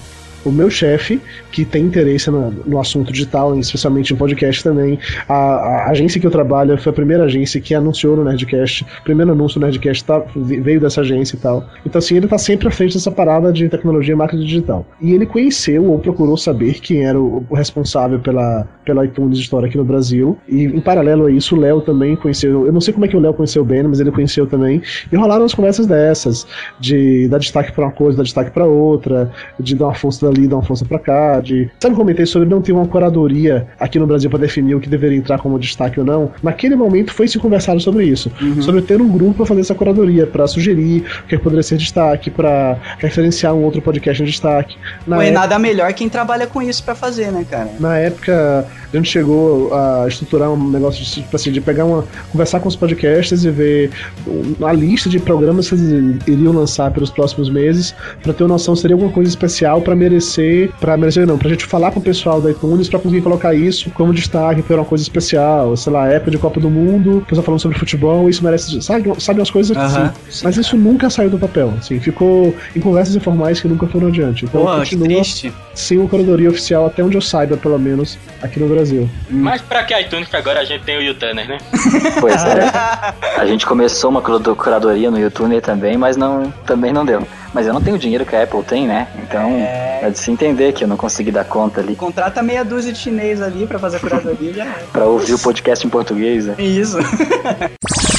O meu chefe, que tem interesse no, no assunto digital, especialmente em podcast também. A, a agência que eu trabalho foi a primeira agência que anunciou no Nerdcast. O primeiro anúncio do Nerdcast tá, veio dessa agência e tal. Então, assim, ele tá sempre à frente dessa parada de tecnologia e marketing digital. E ele conheceu ou procurou saber quem era o, o responsável pela, pela iTunes Store aqui no Brasil. E em paralelo a isso, o Léo também conheceu. Eu não sei como é que o Léo conheceu o Ben, mas ele conheceu também. E rolaram umas conversas dessas, de dar destaque pra uma coisa, dar destaque pra outra, de dar uma força dali, dar uma força pra cá. De... Sabe, comentei sobre não ter uma curadoria aqui no Brasil para definir o que deveria entrar como destaque ou não. Naquele momento foi se conversado sobre isso. Uhum. Sobre ter um grupo para fazer essa curadoria, para sugerir o que poderia ser destaque, para referenciar um outro podcast em destaque. Na Não é época- nada melhor quem trabalha com isso pra fazer, né, cara? na época, a gente chegou a estruturar um negócio de, tipo assim, de pegar uma. conversar com os podcasters e ver a lista de programas que eles iriam lançar pelos próximos meses, pra ter uma noção seria alguma coisa especial pra merecer. Pra merecer não, pra gente falar pro pessoal da iTunes pra conseguir colocar isso como destaque pra uma coisa especial. Sei lá, época de Copa do Mundo, pessoal falando sobre futebol, isso merece. Sabe, sabe umas coisas Aham. assim. Mas isso nunca saiu do papel, assim, ficou em conversas informais que nunca foram adiante. Então que continua triste. sem uma curadoria oficial, até onde eu saiba, pelo menos, aqui no Brasil. Mas pra que iTunes que agora a gente tem o YouTuner, né? Pois é. A gente começou uma cura- curadoria no YouTube também, mas não, também não deu. Mas eu não tenho o dinheiro que a Apple tem, né? Então é, de se entender que eu não consegui dar conta ali Contrata meia dúzia de chinês ali pra fazer a curadoria já é. pra ouvir o podcast em português. Né? Isso.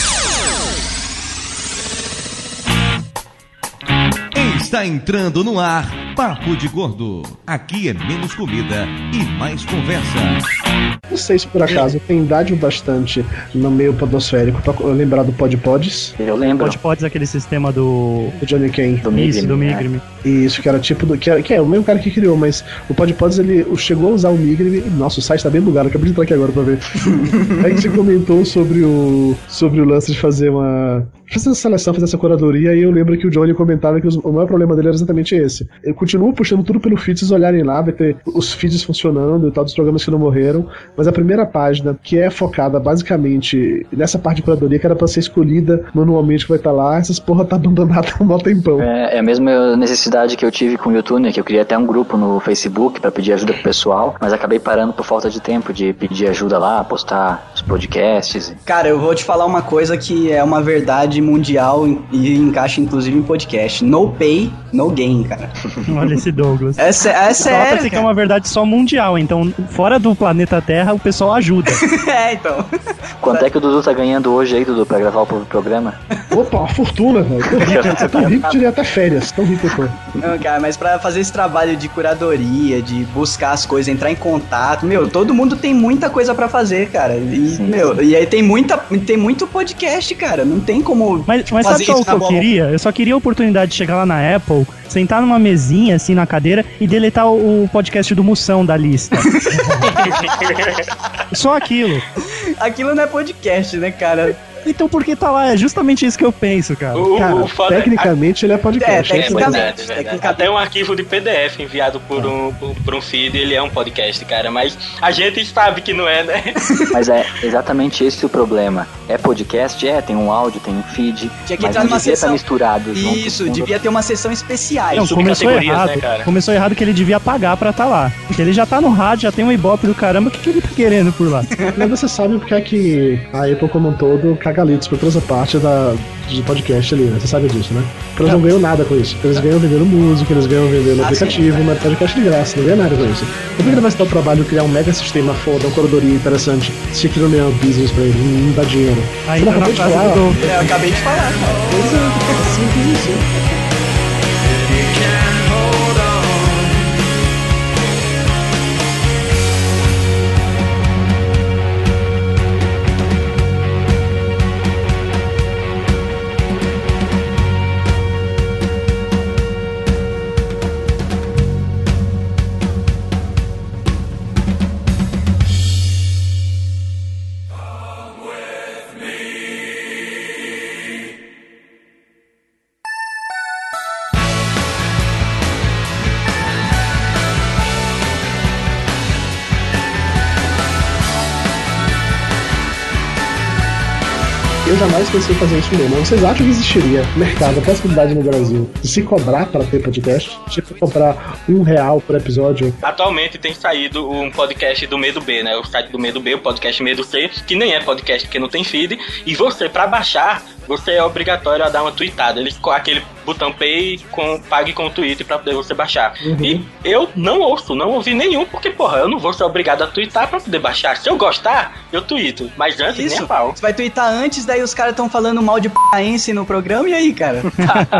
Está entrando no ar Papo de Gordo. Aqui é menos comida e mais conversa. Não sei se por acaso tem idade o bastante no meio podosférico pra lembrar do Pod Pods, Eu lembro. Pode pode aquele sistema do. do Johnny Kane. Do Isso, Migrim, do né? Migrim. Isso, que era tipo do. Que, era- que é o mesmo cara que criou, mas o Pod Pods ele chegou a usar o Migrim. Nossa, o site tá bem bugado, acabei de entrar aqui agora pra ver. Aí você comentou sobre o. sobre o lance de fazer uma. Fazer essa seleção, fazer essa curadoria, e eu lembro que o Johnny comentava que os- o maior problema dele era exatamente esse. Ele continua puxando tudo pelo feed, vocês olharem lá, vai ter os feeds funcionando e tal, dos programas que não morreram, mas a primeira página, que é focada basicamente nessa parte de curadoria, que era pra ser escolhida manualmente, que vai estar lá, essas porra tá abandonada há um tempão. É, é a mesma necessidade que eu tive com o YouTube, né, que eu queria até um grupo no Facebook pra pedir ajuda pro pessoal, mas acabei parando por falta de tempo de pedir ajuda lá, postar os podcasts. Cara, eu vou te falar uma coisa que é uma verdade mundial e encaixa inclusive em podcast. No pay, no gain, cara. Olha esse Douglas. É, sé- é Nota-se sério. que é uma verdade só mundial, então fora do planeta Terra o pessoal ajuda. É, então. Quanto é que o Dudu tá ganhando hoje aí, Dudu, pra gravar o programa? Opa, uma fortuna, velho. Tô rico, tô rico, tirei até férias, tão rico eu tô. Não, cara, mas pra fazer esse trabalho de curadoria, de buscar as coisas, entrar em contato, meu, todo mundo tem muita coisa pra fazer, cara. E, Sim. meu, e aí tem muita, tem muito podcast, cara. Não tem como Mas, mas fazer sabe só o que eu queria? Eu só queria a oportunidade de chegar lá na Apple, sentar numa mesinha, assim, na cadeira, e deletar o, o podcast do Moção da lista. só aquilo. Aquilo não é podcast, né, cara? Então por que tá lá? É justamente isso que eu penso, cara. O, Cara, o foda tecnicamente ele é É, podcast. É, tecnicamente. verdade, Tecnicamente. verdade. Tecnicamente. Até um arquivo de PDF enviado por um, por, por um feed, ele é um podcast, cara. Mas a gente sabe que não é, né? Mas é exatamente esse o problema. É podcast? É, tem um áudio, tem um feed, Tinha que mas entrar numa devia estar sessão. misturado junto Isso, com- devia ter uma sessão especial. Não, começou subcategorias, errado. né, cara? começou errado que ele devia pagar pra tá lá. Porque ele já tá no rádio, já tem um ibope do caramba, o que, que ele tá querendo por lá? Mas você sabe porque é que a Apple como um todo caga litros pra toda essa parte da, de podcast ali, né? Você sabe disso, né? Porque eles não ganham nada com isso. Eles ganham vendendo música, eles ganham vendendo Ah, aplicativo, mas podcast de graça, não ganha nada com isso. Por que ele vai se dar o trabalho de criar um mega sistema foda, uma curadoria interessante, se aquilo não é um business pra ele, não, não dá dinheiro? Você tá na acabou de falar, do. É, eu acabei de falar, cara. Pois é, é simples isso. Pensei em fazer isso mesmo. Vocês acham que existiria mercado, possibilidade no Brasil de se cobrar para ter podcast? Tipo, comprar um real por episódio? Atualmente tem saído um podcast do Medo B, né? O site do Medo B, o podcast Medo C, que nem é podcast porque não tem feed. E você, pra baixar, você é obrigatório a dar uma tweetada. Eles com aquele botão pay com pague com o tweet pra poder você baixar. E eu não ouço, não ouvi nenhum, porque, porra, eu não vou ser obrigado a twittar pra poder baixar. Se eu gostar, eu tweeto. Mas antes, nem Isso. a pau. Você vai twittar antes, daí os caras estão falando mal de p***ense no programa, e aí, cara?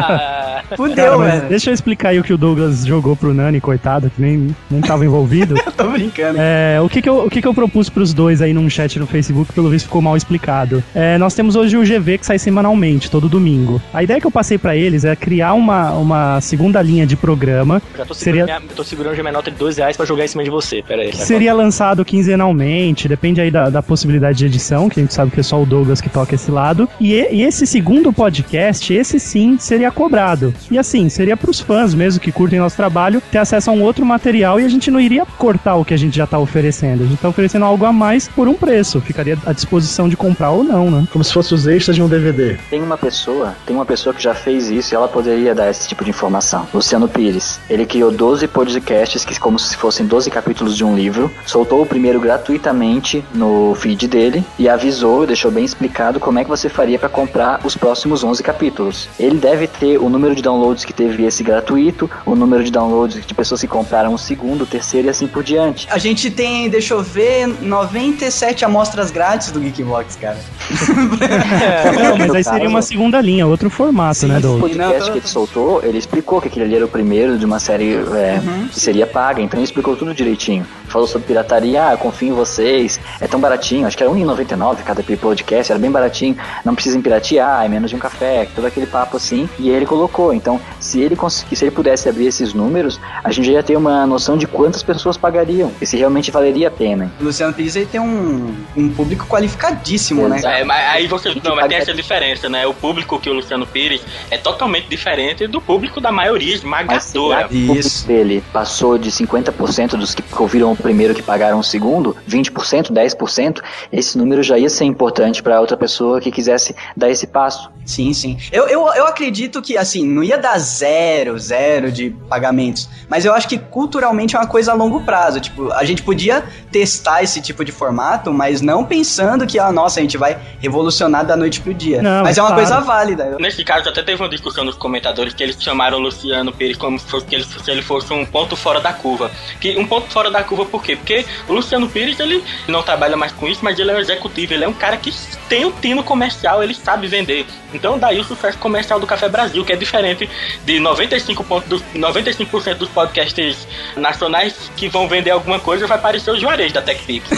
Fudeu, velho. deixa eu explicar aí o que o Douglas jogou pro Nani, coitado, que nem, nem tava envolvido. Tô brincando. É, o que que, eu, o que que eu propus pros dois aí num chat no Facebook, pelo visto ficou mal explicado. É, nós temos hoje o GV que sai semanalmente, todo domingo. A ideia que eu passei pra eles é criar uma, uma segunda linha de programa Já tô Seria- segurando, minha, tô segurando minha nota de 2 reais pra jogar em cima de você. Pera aí. que seria lançado quinzenalmente, depende aí da, da possibilidade de edição, que a gente sabe que é só o Douglas que toca esse lado. E, e- e esse segundo podcast, esse sim seria cobrado. E assim, seria pros fãs mesmo que curtem nosso trabalho ter acesso a um outro material e a gente não iria cortar o que a gente já tá oferecendo. A gente tá oferecendo algo a mais por um preço. Ficaria à disposição de comprar ou não, né? Como se fosse os extras de um DVD. Tem uma pessoa, tem uma pessoa que já fez isso e ela poderia dar esse tipo de informação. Luciano Pires. Ele criou 12 podcasts que como se fossem 12 capítulos de um livro, soltou o primeiro gratuitamente no feed dele e avisou, deixou bem explicado como é que você faria para comprar os próximos 11 capítulos. Ele deve ter o número de downloads que teve esse gratuito, o número de downloads de pessoas que compraram o segundo, o terceiro e assim por diante. A gente tem, deixa eu ver, 97 amostras grátis do Geekbox, cara. Não, mas aí seria uma segunda linha, outro formato, né, Esse Douglas? podcast Não, tô- que ele soltou, ele explicou que aquele ali era o primeiro de uma série é, Uhum. que seria paga, então ele explicou tudo direitinho. Falou sobre pirataria, ah, confio em vocês, é tão baratinho, acho que era R$1,99 cada podcast, era bem baratinho, não precisa em piratear, é menos de um café, todo aquele papo assim, e ele colocou. Então, se ele conseguir, se ele pudesse abrir esses números, a gente já ia ter uma noção de quantas pessoas pagariam, e se realmente valeria a pena. O Luciano Pires ele tem um, um público qualificadíssimo, né? Exato. É, mas aí você. Não, mas tem essa diferença, né? O público que o Luciano Pires é totalmente diferente do público da maioria Mas esmagadora. que o público dele passou de 50% dos que ouviram primeiro que pagaram o segundo, 20%, 10%, esse número já ia ser importante para outra pessoa que quisesse dar esse passo. Sim, sim. Eu, eu, eu acredito que, assim, não ia dar zero, zero de pagamentos. Mas eu acho que culturalmente é uma coisa a longo prazo. Tipo, a gente podia testar esse tipo de formato, mas não pensando que, ah, nossa, a gente vai revolucionar da noite pro dia. Não, mas é uma claro. coisa válida. Nesse caso, até teve uma discussão nos comentadores que eles chamaram o Luciano Pires como se, fosse, se ele fosse um ponto fora da curva. Que, um ponto fora da curva por quê? Porque o Luciano Pires, ele não trabalha mais com isso, mas ele é um executivo, ele é um cara que tem um tino comercial, ele sabe vender. Então daí o sucesso comercial do Café Brasil, que é diferente de 95%, ponto dos, 95 dos podcasts nacionais que vão vender alguma coisa, vai parecer o Juarez da TechPix.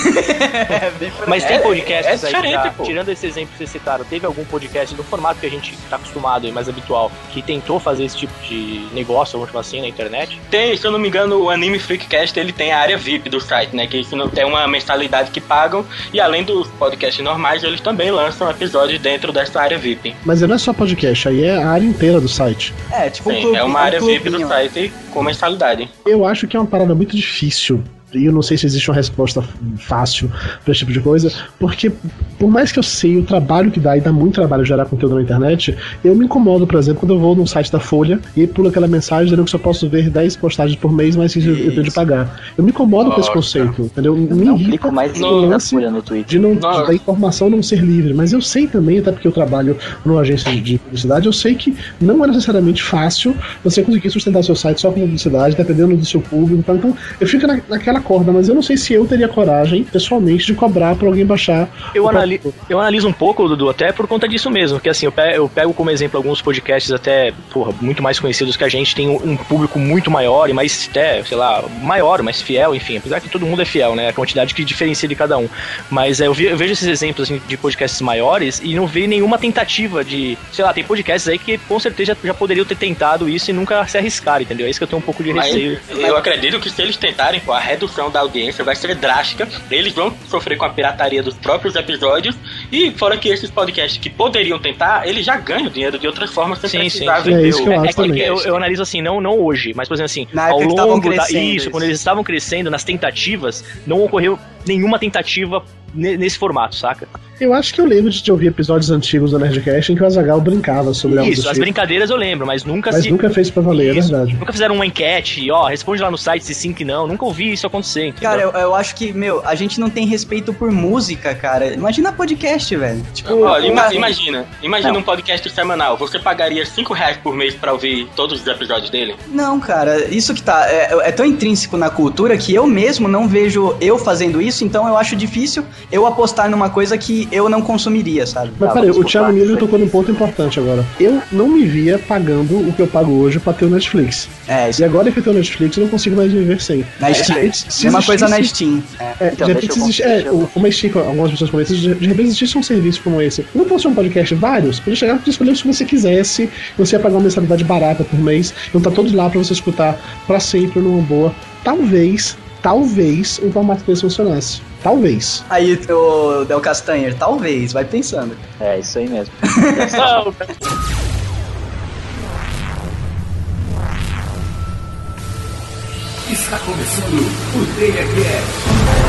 Mas tem podcasts é aí, diferente, já, pô. tirando esse exemplo que vocês citaram, teve algum podcast do formato que a gente tá acostumado e mais habitual, que tentou fazer esse tipo de negócio, vamos chamar assim, na internet? Tem, se eu não me engano, o Anime Freakcast ele tem a área VIP do site, né? Que isso não tem uma mensalidade que pagam. E além dos podcasts normais, eles também lançam episódios dentro dessa área VIP. Mas não é só podcast, aí é a área inteira do site. É, tipo um Sim, clube- é uma um área VIP do clubinho. site com mensalidade. Eu acho que é uma parada muito difícil. E eu não sei se existe uma resposta fácil pra esse tipo de coisa, porque por mais que eu sei o trabalho que dá, e dá muito trabalho gerar conteúdo na internet, eu me incomodo, por exemplo, quando eu vou num site da Folha e pula aquela mensagem dizendo que só posso ver 10 postagens por mês, mas isso eu tenho de pagar. Eu me incomodo com esse conceito, entendeu? Me Não irrita clico mais da lance folha no Twitter. de não da informação não ser livre, mas eu sei também, até porque eu trabalho numa agência de publicidade, eu sei que não é necessariamente fácil você conseguir sustentar seu site só com publicidade, dependendo do seu público. Então, então eu fico na, naquela corda, mas eu não sei se eu teria coragem, pessoalmente, de cobrar pra alguém baixar. Eu, anali próprio- eu analiso um pouco, Dudu, até por conta disso mesmo. Que assim, eu pego, eu pego como exemplo alguns podcasts até, porra, muito mais conhecidos que a gente, tem um público muito maior e mais, até, sei lá, maior, mais fiel, enfim. Apesar que todo mundo é fiel, né? A quantidade que diferencia de cada um. Mas é, eu, vi- eu vejo esses exemplos assim, de podcasts maiores e não vejo nenhuma tentativa de. Sei lá, tem podcasts aí que com certeza já, já poderiam ter tentado isso e nunca se arriscaram, entendeu? É isso que eu tenho um pouco de Mas receio. eu acredito que se eles tentarem, pô, a redução da audiência vai ser drástica. Eles vão sofrer com a pirataria dos próprios episódios. E fora que esses podcasts que poderiam tentar, eles já ganham dinheiro de outras formas sem Sim, precisar sim. vender É isso que eu acho É eu, eu analiso assim, não, não hoje, mas por exemplo assim, Na ao longo da, isso, isso. quando eles estavam crescendo, nas tentativas, não ocorreu nenhuma tentativa nesse formato, saca? Eu acho que eu lembro de ouvir episódios antigos do Nerdcast em que o Azagal brincava sobre algo Isso, as tipo, brincadeiras eu lembro, mas nunca mas se. nunca fez pra valer, é Isso. verdade. Nunca fizeram uma enquete, ó, responde lá no site se sim que não. Nunca ouvi isso acontecer. entendeu? Cara, eu, eu acho que, meu, a gente não tem respeito por música, cara. Imagina podcast, velho. Tipo, Ó, o ima- cara- imagina, imagina Não. um podcast semanal. Você pagaria 5 reais por mês pra ouvir todos os episódios dele? Não, cara, isso que tá. É, é tão intrínseco na cultura que eu mesmo não vejo eu fazendo isso, então eu acho difícil eu apostar numa coisa que eu não consumiria, sabe? Mas peraí, o vamos Thiago. Nilo tocou num ponto importante agora. Eu não me via pagando o que eu pago hoje pra ter o Netflix. É, isso E agora que eu tenho o Netflix, eu não consigo mais viver sem. na De Steam. repente, se Mesma coisa na Steam. É, Então, de repente, se existe, é, deixa eu- o- como a Steam, algumas pessoas comentam, de, de repente existisse um serviço como esse. Não fosse um podcast, vários. Podia chegar e escolher o que você quisesse. Você ia pagar uma mensalidade barata por mês. Então tá todos lá pra você escutar pra sempre numa boa. Talvez, talvez um formato desse funcionasse. Talvez. Aí, o Del Castanher, talvez, vai pensando. É, isso aí mesmo. Está começando o THQ.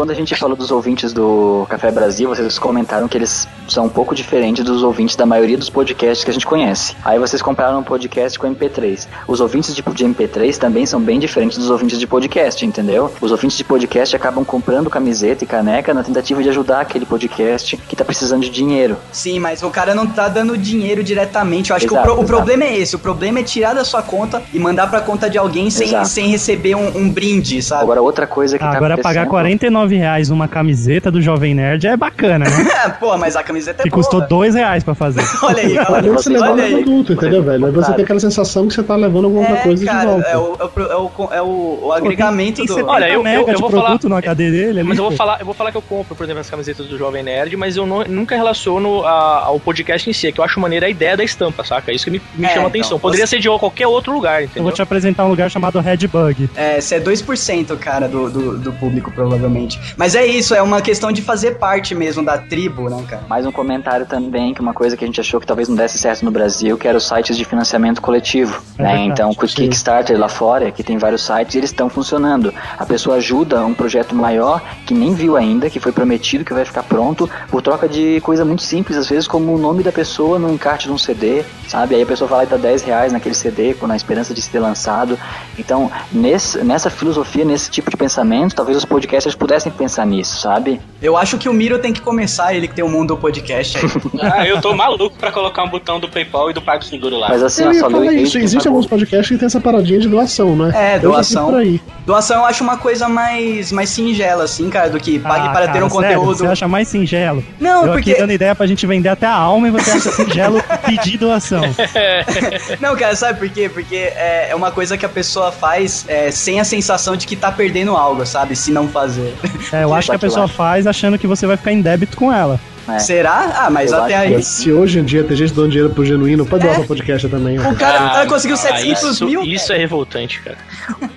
quando a gente falou dos ouvintes do Café Brasil, vocês comentaram que eles são um pouco diferentes dos ouvintes da maioria dos podcasts que a gente conhece. Aí vocês compraram um podcast com MP3. Os ouvintes de, de MP3 também são bem diferentes dos ouvintes de podcast, entendeu? Os ouvintes de podcast acabam comprando camiseta e caneca na tentativa de ajudar aquele podcast que tá precisando de dinheiro. Sim, mas o cara não tá dando dinheiro diretamente. Eu acho exato, que o, pro, o problema é esse. O problema é tirar da sua conta e mandar pra conta de alguém sem, sem receber um, um brinde, sabe? Agora, outra coisa que ah, tá Agora é pagar 49 nove reais numa camiseta do Jovem Nerd é bacana, né? Pô, mas a camiseta é Que boa. custou dois reais pra fazer. olha aí, galera. Você, você levou um produto, entendeu, velho? Aí você tem aquela sensação que você tá levando alguma é, coisa cara, de volta. É o, é o, é, é o, o agregamento do... Olha, eu, eu, eu vou falar... no HD dele ali, Mas eu vou, falar, eu vou falar que eu compro, por exemplo, as camisetas do Jovem Nerd, mas eu não, nunca relaciono a, ao podcast em si, é que eu acho maneira a ideia da estampa, saca? Isso que me, me é, chama então, atenção. Poderia você... ser de qualquer outro lugar, entendeu? Eu vou te apresentar um lugar chamado Redbug. É, você é 2%, cara, do, do, do público, provavelmente. Mas é isso, é uma questão de fazer parte mesmo da tribo, né, cara? Mais um comentário também, que uma coisa que a gente achou que talvez não desse certo no Brasil, que era os sites de financiamento coletivo. É né? verdade, Então, com o. Kickstarter lá fora, que tem vários sites, eles estão funcionando. A pessoa ajuda um projeto maior, que nem viu ainda, que foi prometido, que vai ficar pronto, por troca de coisa muito simples, às vezes como o nome da pessoa no encarte de um CD, sabe? Aí a pessoa lá e dá 10 reais naquele CD, com- na esperança de ser lançado. Então, nesse, nessa filosofia, nesse tipo de pensamento, talvez os podcasters pudessem pensar nisso, sabe? Eu acho que o Miro tem que começar, ele que tem o mundo do podcast aí. Ah, eu tô maluco pra colocar um botão do PayPal e do PagSeguro lá. Mas assim, Eu só falar isso. Existem pagou. alguns podcasts que tem essa paradinha de doação, né? É, doação. por aí. Doação eu acho uma coisa mais, mais singela, assim, cara, do que pague Ah, para ter cara, um sério? conteúdo. Você acha mais singelo? Não, eu porque- aqui dando ideia pra gente vender até a alma e você acha singelo pedir doação. Não, cara, sabe por quê? Porque é, é uma coisa que a pessoa faz é, sem a sensação de que tá perdendo algo, sabe? Se não fazer. É, eu acho que a pessoa faz achando que você vai ficar em débito com ela. É. Será? Ah, mas Eu até aí. Mas se hoje em dia tem gente dando dinheiro pro genuíno, pode doar É. pra podcast também. ó. O cara, o cara conseguiu Ah, 700 isso, mil. Isso é revoltante, cara.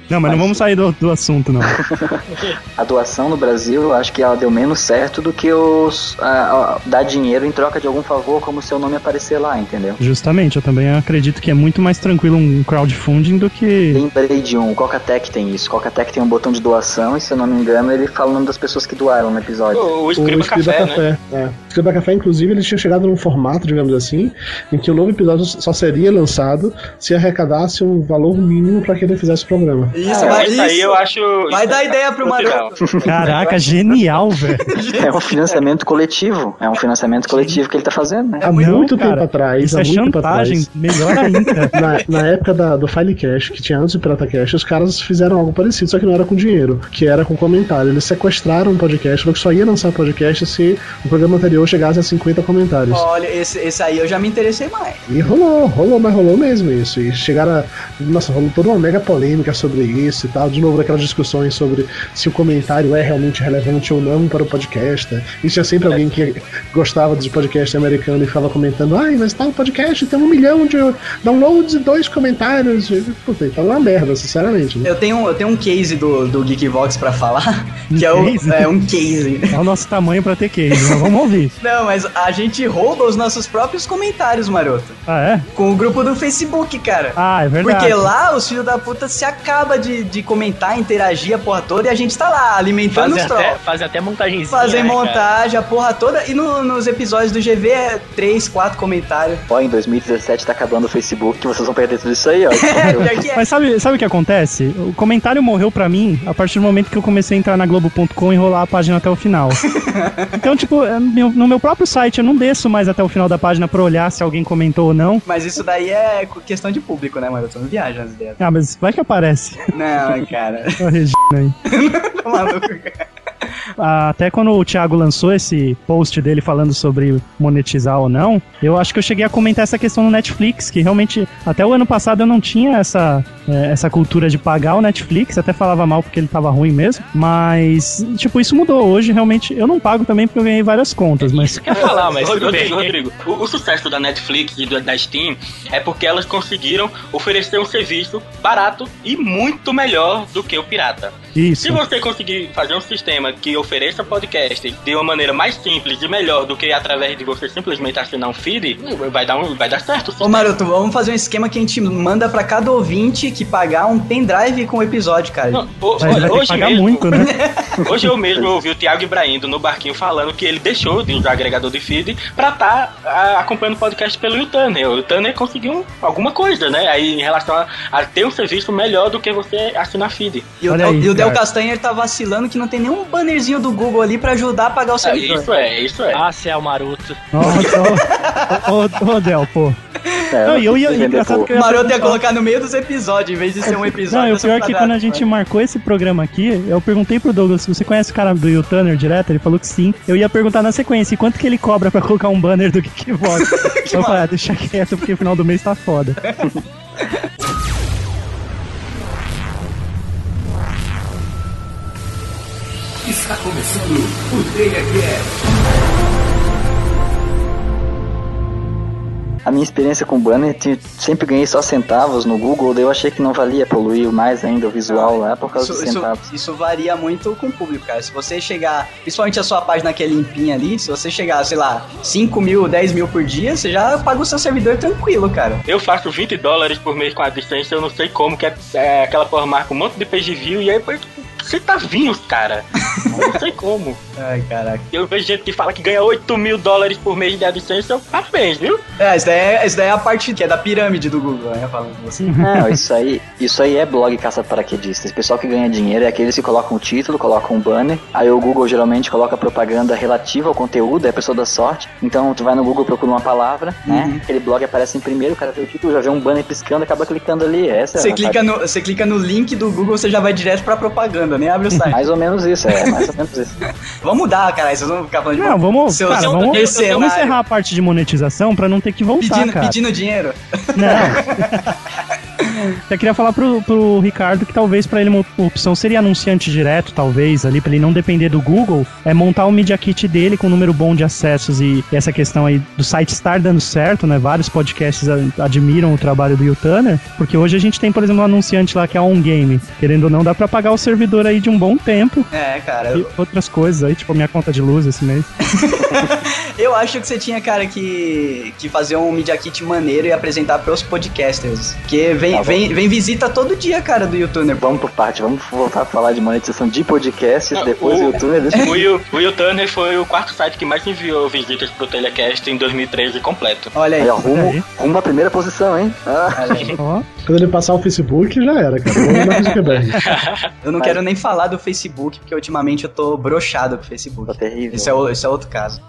Não, mas não vamos sair do, do assunto, não. A doação no Brasil, eu acho que ela deu menos certo do que os a- a- dar dinheiro em troca de algum favor, como seu nome aparecer lá, entendeu? Justamente, eu também acredito que é muito mais tranquilo um crowdfunding do que. Lembrei de um, o Coca-Tech tem isso. O Coca-Tech tem um botão de doação e, se eu não me engano, ele fala o nome das pessoas que doaram no episódio. O, o O Escriba Escriba Café, né? Café, é. O Escriba Café, inclusive, ele tinha chegado num formato, digamos assim, em que o novo episódio só seria lançado se arrecadasse um valor mínimo pra que ele fizesse o programa. Isso, Ah, vai, isso aí eu acho. Vai dar ideia pro Maroto. Caraca, genial, velho. É um financiamento coletivo. É um financiamento coletivo que ele tá fazendo, né? Há Não, muito cara, tempo atrás, Isso há é muito tempo chantagem, atrás. melhor ainda. Na, na época da, do Filecast, que tinha antes do Pirata Cast, os caras fizeram algo parecido, só que não era com dinheiro, que era com comentário. Eles sequestraram um podcast, falou que só ia lançar podcast se o programa anterior chegasse a 50 comentários. Olha, esse, esse aí eu já me interessei mais. E rolou, rolou, mas rolou mesmo isso. E chegaram a. Nossa, rolou toda uma mega polêmica sobre isso e tal. De novo, aquelas discussões sobre se o comentário é realmente relevante ou não para o podcast. E tinha sempre alguém que gostava de podcast americano e ficava comentando: ai, mas tal podcast tem um milhão de downloads e dois comentários. Puta, então é uma merda, sinceramente. Né? Eu tenho, eu tenho um case do, do Geekvox pra falar, que é, o, é um case. É o nosso tamanho pra ter case, mas vamos ouvir. Não, mas a gente rouba os nossos próprios comentários, maroto. Ah, é? Com o grupo do Facebook, cara. Ah, é verdade. Porque lá os filhos da puta se acabam gostava de, de comentar, interagir a porra toda e a gente tá lá alimentando Fazem os até, trolls. fazem até montagenzinha. Fazer né, cara? montagem, a porra toda. E no- nos episódios do GV é 3, 4 comentários. Ó, em 2017 tá acabando o Facebook, que vocês vão perder tudo isso aí, ó. É, é. Mas sabe, sabe o que acontece? O comentário morreu pra mim a partir do momento que eu comecei a entrar na Globo.com e enrolar a página até o final. então, tipo, é, meu- no meu próprio site eu não desço mais até o final da página pra olhar se alguém comentou ou não. Mas isso daí é questão de público, né, mano? Eu tô não viaja nas ideias. Ah, mas vai que aparece. Não, cara. Ó, a Regina aí. Tô maluco, cara. Até quando o Thiago lançou esse post dele falando sobre monetizar ou não, eu acho que eu cheguei a comentar essa questão no Netflix, que realmente até o ano passado eu não tinha essa, eh, essa cultura de pagar o Netflix, até falava mal porque ele tava ruim mesmo, mas tipo, isso mudou. Hoje realmente eu não pago também porque eu ganhei várias contas, mas Isso quer falar, mas tudo bem. Rodrigo, Rodrigo, o, o sucesso da Netflix e do- da Steam é porque elas conseguiram oferecer um serviço barato e muito melhor do que o pirata. Isso. Se você conseguir fazer um sistema que ofereça podcast de uma maneira mais simples e melhor do que através de você simplesmente assinar um feed, vai dar, um, vai dar certo. o Ô. Maroto, vamos fazer um esquema que a gente manda pra cada ouvinte que pagar um pendrive com o episódio, cara. Não, o- olha, hoje pagar mesmo, muito, né? Hoje eu mesmo ouvi o Thiago Ibrahindo no barquinho falando que ele deixou de usar agregador de feed pra estar acompanhando o podcast pelo YouTuner. O YouTuner conseguiu alguma coisa, né? Aí em relação a, a ter um serviço melhor do que você assinar feed. E o, Olha aí, e o Del cara. Castanher tá vacilando que não tem nenhum bannerzinho do Google ali pra ajudar a pagar o É, servidor. isso é, isso é. Ah, céu maroto. Nossa, ô, ô, ô, Del, pô. É, Não, e eu ia. Engraçado que O eu ia Maroto ia colocar no meio dos episódios, em vez de ser um episódio. Não, o pior é que quando a gente marcou esse programa aqui, eu perguntei pro Douglas, você conhece o cara do YouTuner direto? Ele falou que sim. Eu ia perguntar na sequência, e quanto que ele cobra pra colocar um banner do Geekbox? eu falei, ah, deixa quieto, porque o final do mês tá foda. Está começando o. A minha experiência com banner, ti- sempre ganhei só centavos no Google, daí eu achei que não valia poluir mais ainda o visual lá por causa Isso, dos isso, centavos. isso varia muito com o público, cara. Se você chegar, principalmente a sua página que é limpinha ali, se você chegar, sei lá, 5 mil, 10 mil por dia, você já paga o seu servidor tranquilo, cara. Eu faço 20 dólares por mês com a distância, eu não sei como, que é, é, aquela porra marca um monte de page view e aí você tá vinho, cara. Não sei como. Ai, caraca. Eu vejo gente que fala que ganha 8 mil dólares por mês de AdSense, eu parabéns, viu? É, isso daí é, isso daí é a parte que é da pirâmide do Google, né? Falando com você. Não, isso aí, isso aí é blog caça-paraquedista. Esse pessoal que ganha dinheiro é aqueles que colocam o título, colocam um banner, aí o Google geralmente coloca propaganda relativa ao conteúdo, é a pessoa da sorte. Então tu vai no Google, procura uma palavra, né? Aquele blog aparece em primeiro, o cara vê o título, já vê um banner piscando, acaba clicando ali. Essa Você é clica, no, você clica no link do Google, você já vai direto pra propaganda, nem abre o site. Mais ou menos isso, é, mais ou menos isso. Vamos mudar, cara. Vocês vão ficar falando de Não, vamos, seu- cara, seu vamos, vamos encerrar a parte de monetização pra não ter que voltar, pedindo, cara. pedindo dinheiro. Não. Eu queria falar pro, pro Ricardo que talvez pra ele uma opção seria anunciante direto, talvez, ali, pra ele não depender do Google, é montar o Media Kit dele com um número bom de acessos e essa questão aí do site estar dando certo, né? Vários podcasts admiram o trabalho do YouTuner, porque hoje a gente tem, por exemplo, um anunciante lá que é a On Game. Querendo ou não, dá pra pagar o servidor aí de um bom tempo. É, cara. E Eu, outras coisas aí, tipo minha conta de luz esse mês. eu acho que você tinha, cara, que, que fazer um Media Kit maneiro e apresentar pros podcasters. Porque vem, Tá. Vem, vem visita todo dia, cara, do YouTuner. Vamos por parte, vamos voltar a falar de monetização de podcasts, Não, depois o- o YouTube deixa O Will, o Will Turner foi o quarto site que mais enviou visitas pro Telecast em 2013 completo. Olha aí. Aí, ó, rumo, Aí. rumo à primeira posição, hein? Ah. Olha. Ó, Quando ele passar o Facebook, já era, cara. Eu não quero nem falar do Facebook, porque ultimamente eu tô brochado com o Facebook. Tá terrível. Esse é, o- esse é outro caso.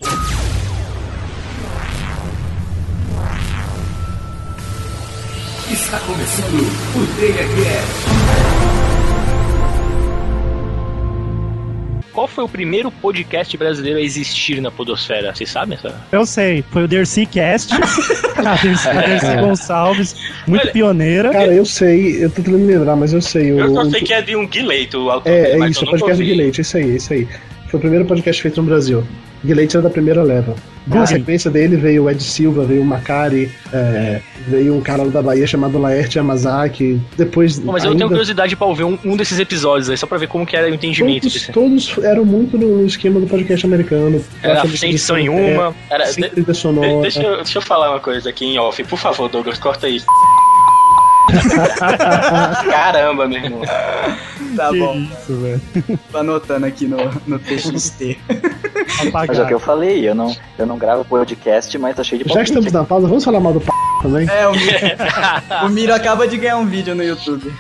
Começando o DHF. Qual foi o primeiro podcast brasileiro a existir na Podosfera? Vocês sabem essa? eu sei, foi o Dercy Cast. a Dercy, a Dercy Gonçalves, muito Olha, pioneira. Cara, eu sei, eu tô tentando me lembrar, mas eu sei. O, Eu só sei que é de um Guileito, É, é isso, eu o podcast do. Guilherme, isso aí, isso aí. Foi o primeiro podcast feito no Brasil. Guilherme era da primeira leva. Na sequência dele veio o Ed Silva, veio o Macari, é, veio um cara da Bahia chamado Laerte Yamazaki. Depois. Mas eu ainda, tenho curiosidade pra ouvir um, um desses episódios aí, só pra ver como que era o entendimento Todos, desse. todos eram muito no esquema do podcast americano. Era sem edição nenhuma. Era, É, sem de- trilha De- sonora. deixa, eu, deixa eu falar uma coisa aqui em off. Por favor, Douglas, corta isso. Caramba, meu irmão. Tá que bom. isso, velho. Tô anotando aqui no, no TXT. Mas é o que Apagado. eu falei, eu não, eu não gravo podcast, mas tá cheio de Já que palpite. estamos na pausa, vamos falar mal do p também? É, o Miro, o Miro acaba de ganhar um vídeo no YouTube.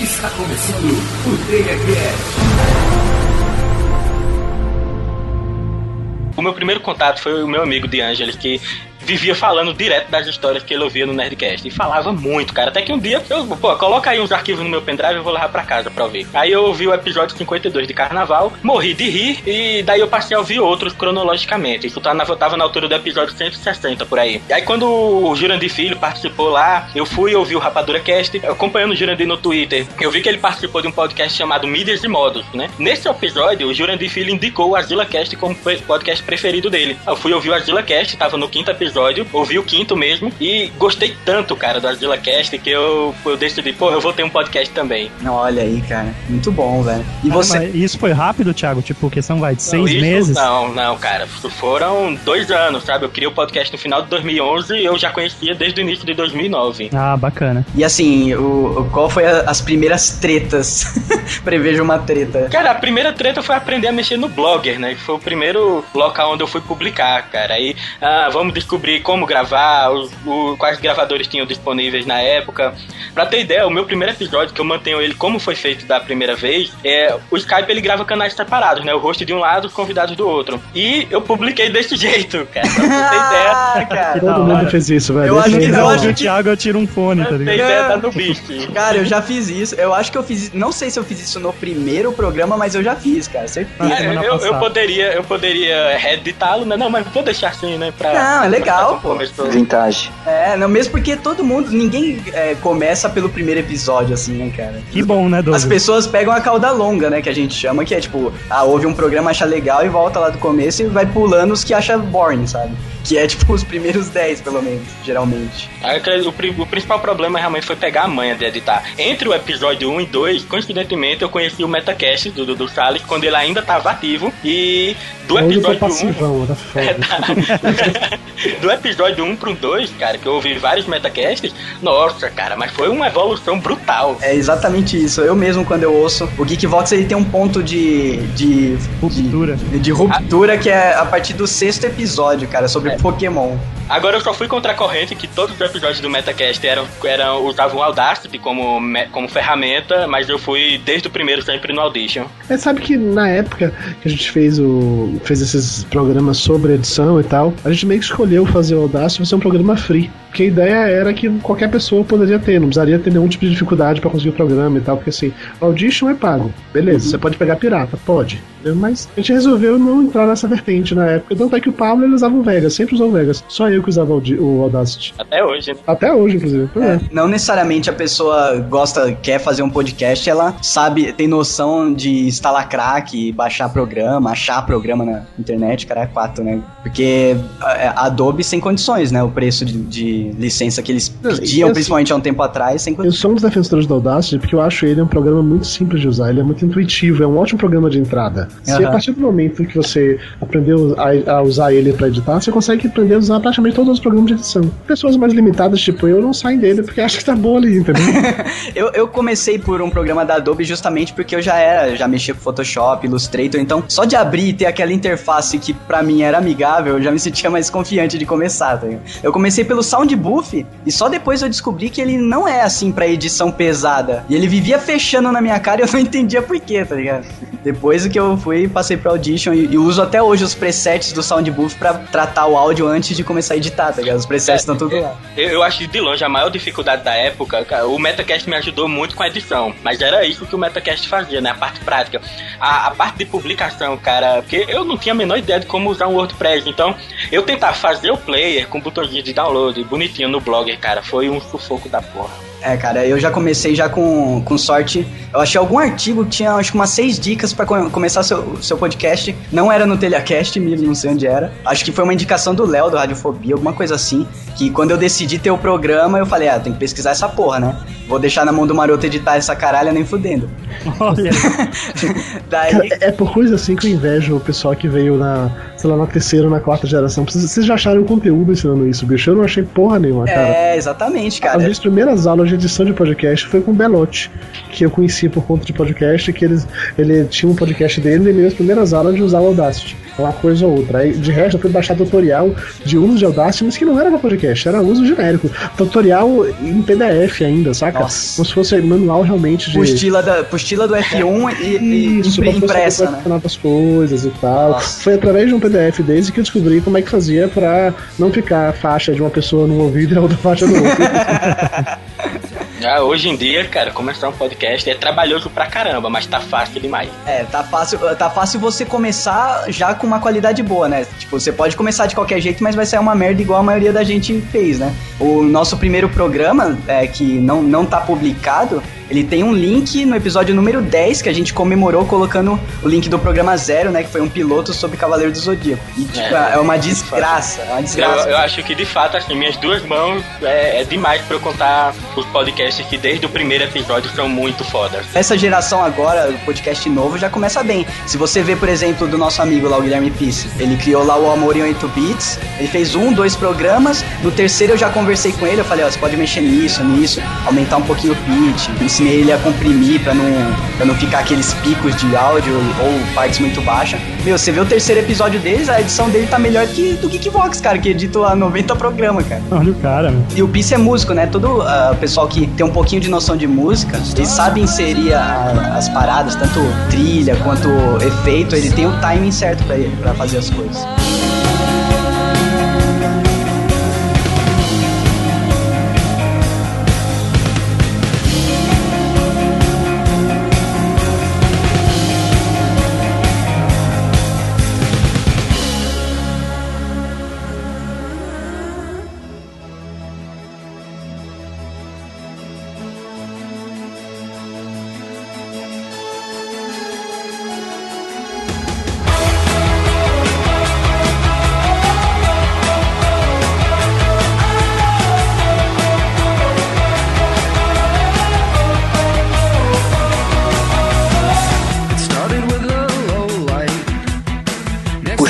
Está começando o. O meu primeiro contato foi o meu amigo de Angeles, que vivia falando direto das histórias que ele ouvia no Nerdcast. E falava muito, cara. Até que um dia, eu, pô, coloca aí uns arquivos no meu pendrive e vou levar pra casa pra ouvir. Aí eu ouvi o episódio 52 de Carnaval, morri de rir, e daí eu passei a ouvir outros cronologicamente. Isso tava na, tava na altura do episódio 160 por aí. E aí quando o Jurandir Filho participou lá, eu fui ouvir o Rapadura Cast, acompanhando o Jurandir no Twitter. Eu vi que ele participou de um podcast chamado Mídias e Modos, né? Nesse episódio, o Jurandir Filho indicou o Azila Cast como podcast preferido dele. Eu fui ouvir o Azila Cast, tava no quinto episódio, ouvi o quinto mesmo, e gostei tanto, cara, do Azila Cast, que eu, eu decidi, pô, eu vou ter um podcast também. Olha aí, cara. Muito bom, velho. E Caramba, você. e isso foi rápido, Thiago? Tipo, questão vai de seis Não, meses? Não, não, cara. Foram dois anos, sabe? Eu criei o podcast no final de 2011 e eu já conhecia desde o início de 2009. Ah, bacana. E assim, o, o- qual foi a- as primeiras tretas? Prevejo uma treta. Cara, a primeira treta foi aprender a mexer no Blogger, né? Que foi o primeiro local onde eu fui publicar, cara. Aí, ah, vamos descobrir como gravar, os, o- quais gravadores tinham disponíveis na época. Pra ter ideia, o meu primeiro episódio, que eu mantenho ele como foi feito da primeira vez, é o Skype ele grava canais separados, né? O host de um lado, os convidados do outro. E eu publiquei desse jeito, cara. Pra ter ideia. Ah, cara. Todo mundo fez isso, velho. Eu acho que é não, eu o Thiago eu tiro um fone, tá ligado? ideia, tá no bicho. Cara, eu já fiz isso. Eu acho que eu fiz. Não sei se eu fiz isso no primeiro programa, mas eu já fiz, cara. Certeza. Ah, É, eu, eu passada. poderia, eu poderia reeditá-lo, né? Não, mas vou deixar assim, né? Pra, Não, é legal, pô. Começou. Vintage. É, não, mesmo porque todo mundo, ninguém é, começa pelo primeiro episódio, assim, né, cara? Que bom, né, As Douglas? pessoas pegam a cauda longa, né, que a gente chama, que é tipo, ah, ouve um programa, acha legal e volta lá do começo e vai pulando os que acha boring, sabe? Que é tipo os primeiros 10, pelo menos, geralmente. Aí, O, o principal problema realmente foi pegar a manha de editar. Entre o episódio 1 e 2, coincidentemente, eu conheci o Metacast do Dudu Salles quando ele ainda estava ativo. E do Hoje episódio 1. passivão, tá foda. do episódio 1 pro 2, cara, que eu ouvi vários metacasts, nossa, cara, mas foi uma evolução brutal. É exatamente isso. Eu mesmo, quando eu ouço, o Geekvox ele tem um ponto de. de. Ruptura. de, de ruptura que é a partir do sexto episódio, cara, sobre Pokémon. Agora eu só fui contra a corrente que todos os episódios do Metacast eram, eram, usavam o Audacity como, como ferramenta, mas eu fui desde o primeiro sempre no Audition. Mas sabe que na época que a gente fez o fez esses programas sobre edição e tal, a gente meio que escolheu fazer o Audacity ser um programa free. Porque a ideia era que qualquer pessoa poderia ter, não precisaria ter nenhum tipo de dificuldade pra conseguir o programa e tal, porque assim, o Audition é pago. Beleza, você pode pegar pirata, pode. Mas a gente resolveu não entrar nessa vertente na época. Tanto é que o Pablo ele usava o Vegas, sempre usou o Vegas. Só eu que usava o Audacity. Até hoje, né? Até hoje, inclusive. Pois é. Não necessariamente a pessoa gosta, quer fazer um podcast, ela sabe, tem noção de instalar crack, baixar programa, achar programa na internet, cara, é quatro, né? Porque é, a Adobe sem condições, né? O preço de, de licença que eles pediam, principalmente há um tempo atrás, sem Eu sou um dos defensores do Audacity porque eu acho ele um programa muito simples de usar, ele é muito intuitivo, é um ótimo programa de entrada. Se Aham. a partir do momento que você aprendeu a, a usar ele pra editar, você consegue aprender a usar praticamente todos os programas de edição. Pessoas mais limitadas, tipo eu, não saem dele porque acham que tá bom ali, entendeu? Eu, eu comecei por um programa da Adobe justamente porque eu já era, já mexia com Photoshop, Illustrator, então só de abrir e ter aquela interface que pra mim era amigável, eu já me sentia mais confiante de começar, tá? Eu comecei pelo Soundbuff e só depois eu descobri que ele não é assim pra edição pesada. E ele vivia fechando na minha cara e eu não entendia por quê, tá ligado? Depois que eu fui, passei pra Audition e, e uso até hoje os presets do Soundbuff pra tratar o áudio antes de começar a editar, tá ligado? Os presets estão tudo lá. Eu, eu acho que de longe a maior dificuldade da época, cara, o Metacast me ajudou muito com a edição, mas era isso que o Metacast fazia, né? A parte prática. A, a parte de publicação, cara, porque eu não tinha a menor ideia de como usar um WordPress, então eu tentava fazer o player com botãozinho de download bonitinho no Blogger, cara, foi um sufoco da porra. É, cara, eu já comecei já com, com sorte. Eu achei algum artigo que tinha, acho que umas seis dicas pra co- começar seu, seu podcast. Não era no Telecast mesmo, não sei onde era. Acho que foi uma indicação do Léo, do Radiofobia, alguma coisa assim. Que quando eu decidi ter o programa, eu falei, ah, tem que pesquisar essa porra, né? Vou deixar na mão do maroto editar essa caralha nem fudendo. Olha, Daí. Cara, é é por coisa assim que eu invejo o pessoal que veio na, sei lá, na terceira ou na quarta geração. Vocês já acharam conteúdo ensinando isso, bicho? Eu não achei porra nenhuma, cara. É, exatamente, As cara. minhas primeiras aulas de edição de podcast foi com o Belotti, que eu conheci por conta de podcast, que eles, ele tinha um podcast dele e minhas primeiras aulas de usar o Audacity. Uma coisa ou outra. Aí, de resto, eu fui baixar tutorial de uso de Audacity, mas que não era pra podcast, era uso genérico. Tutorial em PDF ainda, saca? Nossa. Como se fosse manual realmente de. Postila, da, postila do F1 e, e Isso, impressa, né? as coisas e tal. Nossa. Foi através de um PDF desse que eu descobri como é que fazia pra não ficar a faixa de uma pessoa num ouvido e a outra faixa no outro. Ah, hoje em dia, cara, começar um podcast é trabalhoso pra caramba, mas tá fácil demais. É, tá fácil, tá fácil você começar já com uma qualidade boa, né? Tipo, você pode começar de qualquer jeito, mas vai sair uma merda igual a maioria da gente fez, né? O nosso primeiro programa, é, que não, não tá publicado, ele tem um link no episódio número 10 que a gente comemorou colocando o link do programa zero, né? Que foi um piloto sobre Cavaleiro do Zodíaco. E, tipo, É. é, uma desgraça, é uma Eu, desgraça. eu acho que de fato, assim, minhas duas mãos é, é demais pra eu contar os podcasts que desde o primeiro episódio são muito fodas. Essa geração agora, o podcast novo, já começa bem. Se você vê, por exemplo, do nosso amigo lá, o Guilherme Pisse, ele criou lá o Amor em 8 Bits, ele fez um, dois programas, no terceiro eu já conversei com ele, eu falei, ó, você pode mexer nisso, nisso, aumentar um pouquinho o pitch, ensinei ele a comprimir pra não, pra não ficar aqueles picos de áudio ou partes muito baixas. Meu, você vê o terceiro episódio deles, a edição dele tá melhor que do Geekvox, cara, que edita lá 90 programas, cara. olha o cara, meu. E o Pisse é músico, né? Todo o pessoal que tem um pouquinho de noção de música, ele sabe inserir a- as paradas, tanto trilha quanto efeito, ele tem o timing certo pra fazer as coisas.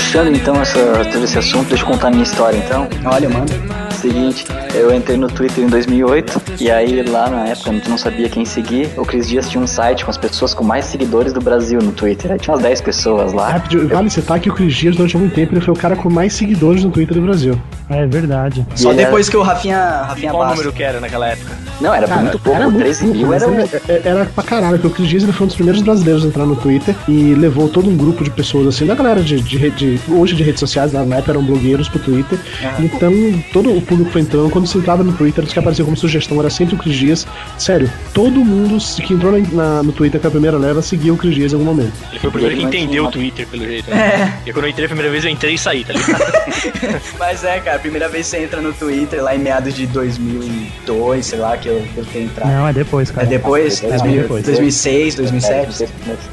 Puxando então essa, todo esse assunto, deixa eu contar a minha história então. Olha, mano. Seguinte, eu entrei no Twitter em 2008 e aí lá na época a gente não sabia quem seguir. O Cris Dias tinha um site com as pessoas com mais seguidores do Brasil no Twitter. Aí tinha umas 10 pessoas lá. Rápido, vale citar que o Cris Dias, durante algum tempo, ele foi o cara com mais seguidores no Twitter do Brasil. É verdade. Só ele depois que o Rafinha, Rafinha Qual Bastos. número que era naquela época? Não, era Cara, muito pouco. era muito 13 pouco, mil era um... era, era pra caralho, porque o Cris Dias ele foi um dos primeiros brasileiros a entrar no Twitter e levou todo um grupo de pessoas, assim, da galera de, de, rede- hoje de redes sociais, na época eram blogueiros pro Twitter. Então, todo o público foi entrando. Quando você entrava no Twitter, os que apareciam como sugestão era sempre o Cris Dias. Sério, todo mundo que entrou na, na- no Twitter com a primeira leva seguia o Cris Dias em algum momento. Ele foi o primeiro que entendeu o Twitter, pelo jeito. Né? E quando eu entrei a primeira vez, eu entrei e saí, tá ligado? Mas é, cara, a primeira vez que você entra no Twitter, lá em meados de 2002, sei lá, que eu, eu tenho entrado. Não, é depois, É cara. depois? É, 2000, depois. 2006, 2007?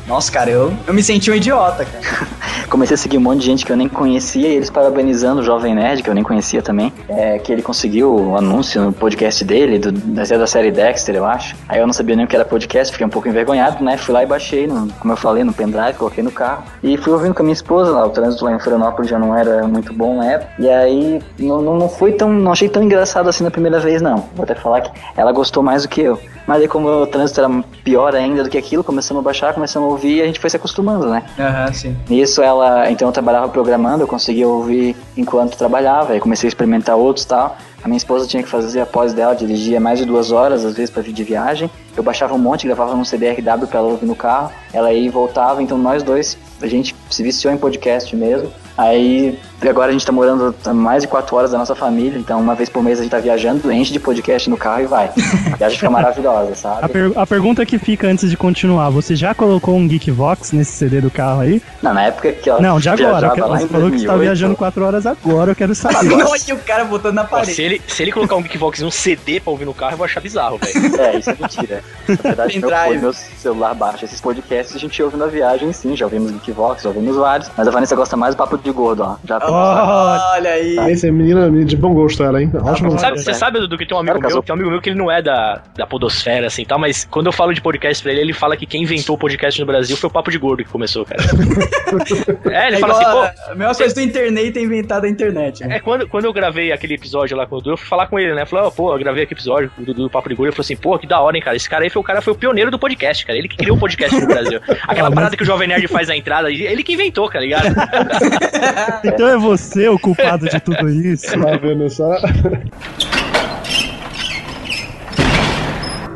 Nossa, cara, eu, eu me senti um idiota, cara. Comecei a seguir um monte de gente que eu nem conhecia e eles parabenizando o Jovem Nerd, que eu nem conhecia também. É, que ele conseguiu o anúncio no podcast dele, do, da, série Dexter, eu acho. Aí eu não sabia nem o que era podcast, fiquei um pouco envergonhado, né? Fui lá e baixei, no, como eu falei, no pendrive, coloquei no carro. E fui ouvindo com a minha esposa lá. O trânsito lá em Florianópolis já não era muito bom na época. E aí não, não, não foi tão. Não achei tão engraçado assim na primeira vez, não. Vou até falar que ela gostou mais do que eu. Mas aí, como o trânsito era pior ainda do que aquilo, começamos a baixar, começamos a ouvir e a gente foi se acostumando, né? Aham, sim. Nisso ela, então eu trabalhava programando, eu conseguia ouvir enquanto trabalhava, aí comecei a experimentar outros e tal. A minha esposa tinha que fazer a pós dela, dirigia mais de duas horas, às vezes, para vir de viagem. Eu baixava um monte, gravava num CDRW para ela ouvir no carro. Ela ia e voltava, então nós dois, a gente se viciou em podcast mesmo. Aí agora a gente tá morando a mais de quatro horas da nossa família, então uma vez por mês a gente tá viajando, enche de podcast no carro e vai. A viagem fica maravilhosa, A, sabe? per- a pergunta que fica antes de continuar, você já colocou um Geekvox nesse CD do carro aí? Não, na época que ela Não, de agora. Eu quero- Você falou que você tá 2008, viajando 4 horas agora, eu quero saber. Olha o cara botando na Pô, parede. se, ele, se ele colocar um Geekvox e um CD pra ouvir no carro, eu vou achar bizarro, velho. É, isso é mentira. Na verdade, meu, meu celular baixa esses podcasts a gente ouve na viagem, sim. Já ouvimos Geekvox, já ouvimos vários. Mas a Vanessa gosta mais do papo de gordo, ó. Já Olha aí. Esse é menina, menina de bom gosto ela, hein? Ótimo. Sabe, você sabe, Dudu, que tem um amigo Cara, meu, tem um amigo meu que ele não é da, da podosfera, assim, tal, mas quando eu falo de podcast pra ele, ele fala que quem inventou o podcast no Brasil foi o Papo de Gordo que começou, cara. é, ele É fala igual assim, pô, a mesma coisa do internet ter inventado a internet. Né? É, quando, quando eu gravei aquele episódio lá com o Dudu, eu fui falar com ele, né? Falei, ó, pô, eu gravei aquele episódio do Dudu do Papo de Gordo. Ele falou assim, pô, que da hora, hein, cara. Esse cara aí foi o cara, foi o pioneiro do podcast, cara. Ele que criou o podcast no Brasil. Aquela parada que o Jovem Nerd faz na entrada, ele que inventou, tá ligado? Então é você o culpado de tudo isso. Tá vendo só?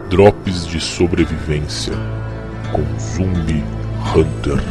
Drops de sobrevivência com Zumbi Hunter.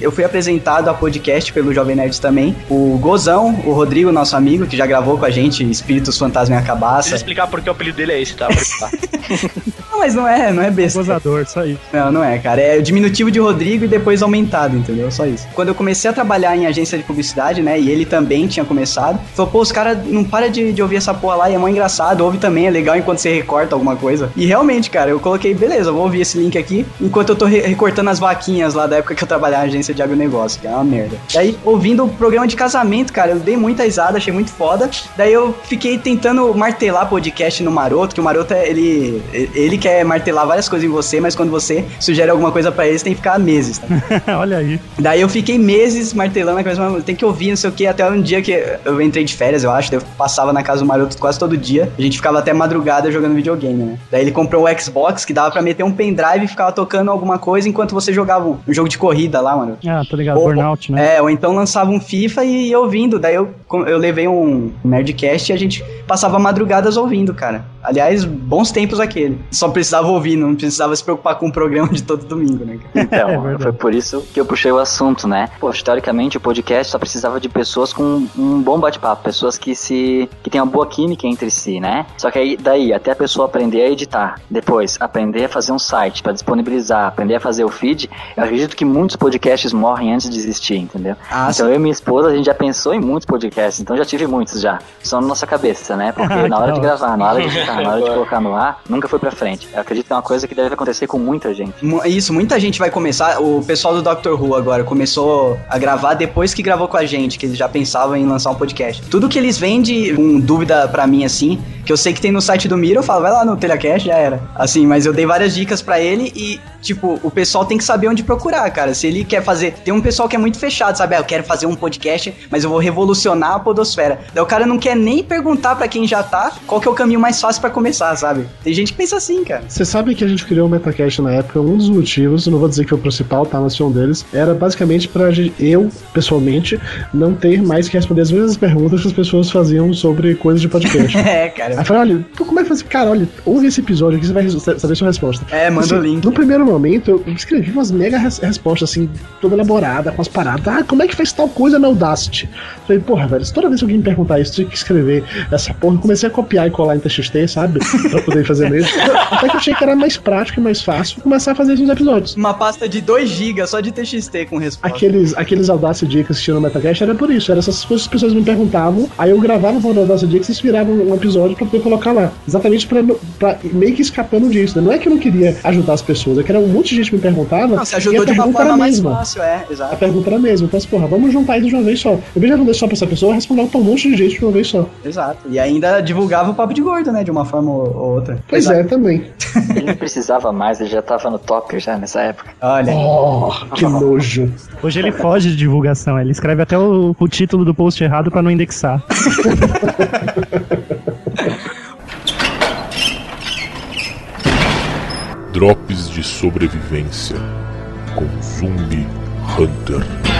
Eu fui apresentado a podcast pelo Jovem Nerd também. O Gozão, o Rodrigo, nosso amigo, que já gravou com a gente Espíritos Fantasma e a Preciso Cabaça. explicar porque o apelido dele é esse, tá? Não, mas não é, não é besta. Gozador, só isso. Não, não é, cara. É o diminutivo de Rodrigo e depois aumentado, entendeu? Só isso. Quando eu comecei a trabalhar em agência de publicidade, né? E ele também tinha começado, falou, pô, os caras não para de, de ouvir essa porra lá e é mó engraçado, ouve também, é legal enquanto você recorta alguma coisa. E realmente, cara, eu coloquei, beleza, vou ouvir esse link aqui, enquanto eu tô re- recortando as vaquinhas lá da época que eu trabalhava em agência de agronegócio, que é uma merda. Daí, ouvindo o programa de casamento, cara, eu dei muita risada, achei muito foda. Daí eu fiquei tentando martelar podcast no Maroto, que o Maroto, é, ele, ele quer martelar várias coisas em você, mas quando você sugere alguma coisa pra ele, você tem que ficar meses, tá? Olha aí. Daí eu fiquei meses martelando a tem que ouvir, não sei o que, até um dia que eu entrei de férias, eu acho, eu passava na casa do Maroto quase todo dia. A gente ficava até madrugada jogando videogame, né? Daí ele comprou o Xbox, que dava pra meter um pendrive e ficava tocando alguma coisa enquanto você jogava um, um jogo de corrida lá, mano. Ah, tô ligado, Ou- burnout, né? É, ou então lançava um FIFA e ia ouvindo. Daí eu, eu levei um Nerdcast e a gente passava madrugadas ouvindo, cara. Aliás, bons tempos aquele. Só precisava ouvir, não precisava se preocupar com o programa de todo domingo, né? Então, É foi por isso que eu puxei o assunto, né? Pô, historicamente o podcast só precisava de pessoas com um bom bate-papo, pessoas que se que tenham uma boa química entre si, né? Só que aí daí até a pessoa aprender a editar, depois aprender a fazer um site para disponibilizar, aprender a fazer o feed, eu acredito que muitos podcasts morrem antes de existir, entendeu? Ah, então eu e minha esposa a gente já pensou em muitos podcasts, então já tive muitos já, só na nossa cabeça, né? Porque Que na hora de hora. gravar, na hora de editar, na hora de colocar no ar, nunca foi pra frente. Eu acredito que é uma coisa que deve acontecer com muita gente. Isso, muita gente vai começar. O pessoal do Doctor Who agora começou a gravar depois que gravou com a gente, que eles já pensavam em lançar um podcast. Tudo que eles vendem, com dúvida pra mim, assim, que eu sei que tem no site do Miro, eu falo, vai lá no Telecast, já era. Assim, mas eu dei várias dicas pra ele e, tipo, o pessoal tem que saber onde procurar, cara. Se ele quer fazer. Tem um pessoal que é muito fechado, sabe? Ah, eu quero fazer um podcast, mas eu vou revolucionar a Podosfera. Daí o cara não quer nem perguntar pra quem já tá qual que é o caminho mais fácil pra começar, sabe? Tem gente que pensa assim, cara. Você sabe que a gente criou o Metacast na época, um dos motivos, não vou dizer que foi o principal, tá, mas foi um deles, era basicamente pra eu, pessoalmente, não ter mais que responder as mesmas perguntas que as pessoas faziam sobre coisas de podcast. É, cara. Aí eu falei, olha, como é que faz? Cara, olha, ouve esse episódio aqui, você vai saber sua resposta. É, manda o link. No primeiro momento, eu escrevi umas mega res- respostas, assim, toda elaborada, com as paradas. Ah, como é que faz tal coisa na Audacity? Falei, porra, velho, toda vez que alguém me perguntar isso, eu tinha que escrever essa porra. Eu comecei a copiar e colar em TXT, sabe? pra poder fazer mesmo. Até que eu achei que era mais prático e mais fácil começar a fazer esses episódios. Uma pasta de 2 GB só de TXT com resposta. Aqueles, aqueles Audacity Dicas que tinham no Metacast era por isso, era essas coisas que as pessoas me perguntavam, aí eu gravava o Audacity Dicas e inspirava um episódio pra poder colocar lá. Exatamente pra, pra meio que escapando disso. né? Não é que eu não queria ajudar as pessoas, é que era um monte de gente me perguntava. Não, você a ajudou de uma forma a mais mesma. fácil, é, A exato. pergunta era a mesma. Então, assim, porra, vamos juntar isso de uma vez só. Vez de responder só pra essa pessoa, eu respondava pra um monte de gente de uma vez só. Exato. E ainda divulgava o papo de gordo, né? De uma forma ou ou outra. Pois Exato. é, também. Ele não precisava mais, ele já tava no top já nessa época. Olha. Oh, que nojo. Hoje ele foge de divulgação, ele escreve até o, o título do post errado pra não indexar. Drops de sobrevivência com Zumbi Hunter.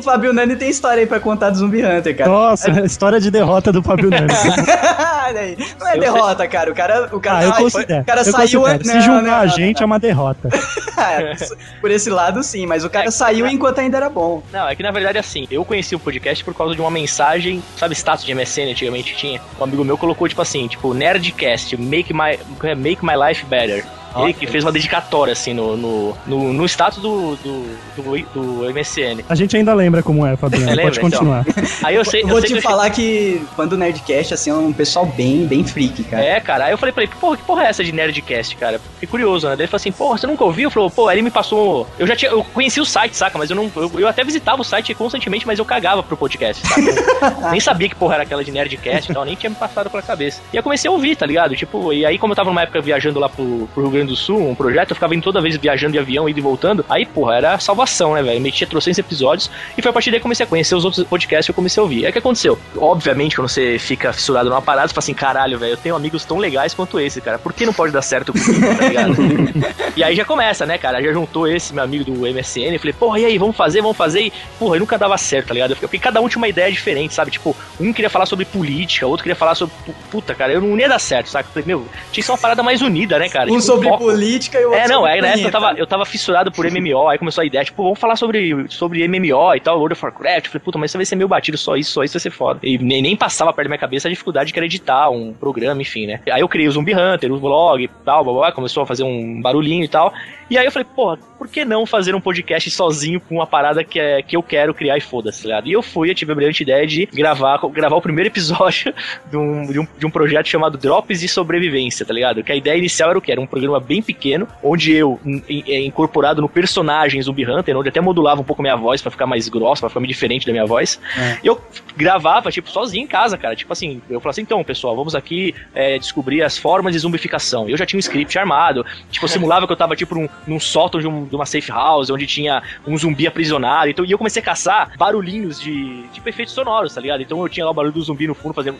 O Fábio Nani tem história aí pra contar do Zumbi Hunter, cara. Nossa, história de derrota do Fábio Nani. Olha aí. Não é derrota, cara. O cara, o cara, Ah, eu considero. o cara eu saiu. considero. Se Não, julgar não, a não, gente é uma derrota. É, por esse lado, sim, mas o cara saiu enquanto ainda era bom. Não, é que na verdade assim, eu conheci o podcast por causa de uma mensagem, sabe, status de MSN antigamente tinha. Um amigo meu colocou tipo assim, tipo, Nerdcast, make my, make my life better. Ele que fez uma dedicatória assim no, no, no, no status do, do, do, do MSN. A gente ainda lembra como é, Fabiano. É, Pode lembra, continuar. Aí eu sei, eu Vou sei te que eu falar que fã do Nerdcast, assim, é um pessoal bem, bem freak, cara. É, cara. Aí eu falei pra ele, porra, que porra é essa de Nerdcast, cara? Fiquei curioso, né? Daí ele falou assim, porra, você nunca ouviu? Falou, pô, aí ele me passou. Eu já tinha. Eu conheci o site, saca? Mas eu não. Eu, eu até visitava o site constantemente, mas eu cagava pro podcast, saca? Eu nem sabia que porra era aquela de Nerdcast e tal, nem tinha me passado pela cabeça. E eu comecei a ouvir, tá ligado? Tipo, e aí, como eu tava numa época viajando lá pro, pro Rio Grande do Sul, um projeto, eu ficava indo toda vez viajando de avião, indo e voltando. Aí, porra, era salvação, né, velho? Metia trocentos episódios e foi a partir daí que eu comecei a conhecer os outros podcasts que eu comecei a ouvir. Aí o que aconteceu? Obviamente, quando você fica fissurado numa parada, você fala assim, caralho, velho, eu tenho amigos tão legais quanto esse, cara. Por que não pode dar certo comigo, tá ligado? e aí já começa, né, cara? Já juntou esse meu amigo do MSN, eu falei, porra, e aí, vamos fazer, vamos fazer. E, porra, nunca dava certo, tá ligado? Porque cada um tinha uma ideia diferente, sabe? Tipo, um queria falar sobre política, outro queria falar sobre. Puta, cara, eu não ia dar certo, falei, meu, tinha que ser uma parada mais unida, né, cara? Um Tipo, sobre foco. política e o outro É, não, é, nessa eu tava, eu tava fissurado por MMO, aí começou a ideia, tipo, vamos falar sobre, sobre MMO e tal, World of Warcraft. Eu falei, puta, mas isso vai ser meio batido, só isso, só isso vai ser foda. E nem, nem passava perto da minha cabeça a dificuldade que era editar um programa, enfim, né? Aí eu criei o Zumbi Hunter, o blog e tal, blá, blá, blá, começou a fazer um barulhinho e tal. E aí eu falei, porra, por que não fazer um podcast sozinho com uma parada que, é, que eu quero criar e foda-se, tá ligado? E eu fui, eu tive a brilhante ideia de gravar, gravar o primeiro episódio de um, de um, de um projeto chamado Drops de Sobrevivência, tá ligado? Que a ideia inicial era o que? Era um programa bem pequeno, onde eu, é, incorporado no personagem Zumbi Hunter, onde até modulava um pouco minha voz pra ficar mais grossa, pra ficar diferente da minha voz. E eu gravava, tipo, sozinho em casa, cara. Tipo assim, eu falava assim, então, pessoal, vamos aqui é, descobrir as formas de zumbificação. Eu já tinha um script armado. Tipo, eu simulava que eu tava, tipo, num, num sótão de, um- de uma safe house, onde tinha um zumbi aprisionado. Então, e eu comecei a caçar barulhinhos de, tipo, efeitos sonoros, tá ligado? Então eu tinha lá o barulho do zumbi no fundo fazendo...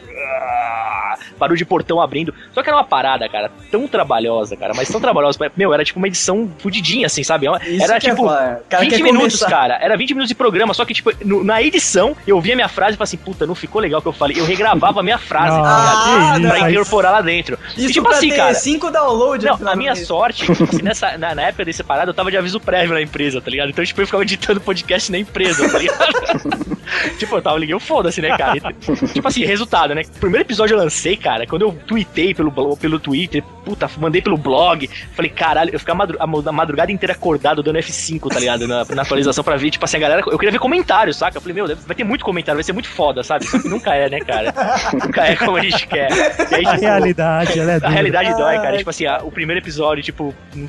Barulho de portão abrindo. Só que era uma parada, cara, tão trabalhosa, cara, mas tão trabalhosa. Meu, era tipo uma edição fudidinha, assim, sabe? Isso Era é tipo cara 20 quer minutos, começar. cara. Era 20 minutos de programa, só que, tipo, no- na edição, eu via minha frase e falava assim, puta, não ficou legal o que eu falei. Eu regravava a minha frase, tá Ah, ligado? Pra não. incorporar lá dentro. Isso e, tipo pra assim, ter cara. cinco downloads. Não, no a minha sorte, tipo assim, nessa, na, na época desse parado, eu tava de aviso prévio na empresa, tá ligado? Então, tipo, eu ficava editando podcast na empresa, tá ligado? tipo, eu tava liguei o foda-se, né, cara? E, tipo assim, resultado, né? O primeiro episódio eu lancei, cara, quando eu tweetei pelo, pelo Twitter, puta, mandei pelo blog, falei, caralho, eu ficava madru- a madru- a madrugada inteira acordado dando F5, tá ligado? Na, na atualização pra ver, tipo assim, a galera. Eu queria ver comentários, saca? Eu falei, meu, deve- vai ter muito comentário, vai ser muito foda, sabe? Só que nunca é, né, cara? nunca é como a gente quer. E aí, A tipo, realidade, ela é a dura. realidade dói, cara. Tipo assim, a- o primeiro episódio, tipo, hum,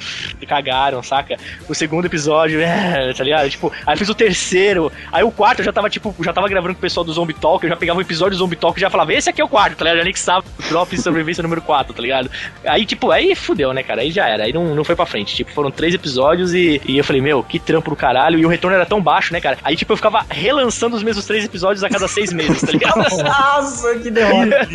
cagaram, saca? O segundo episódio, é, tá ligado? Tipo, aí eu fiz o terceiro. Aí o quarto eu já tava, tipo, já tava gravando com o pessoal do Zombie Talk. Eu já pegava o episódio do Zombie Talk e já falava, esse aqui é o quarto, tá ligado? Já anexava o Drop de Sobrevivência número 4, tá ligado? Aí, tipo, aí fudeu, né, cara? Aí já era. Aí não, não foi pra frente. Tipo, foram três episódios e, e eu falei, meu, que trampo do caralho. E o retorno era tão baixo, né, cara? Aí, tipo, eu ficava relançando os mesmos três episódios a cada seis meses, tá ligado? Nossa, que derrota.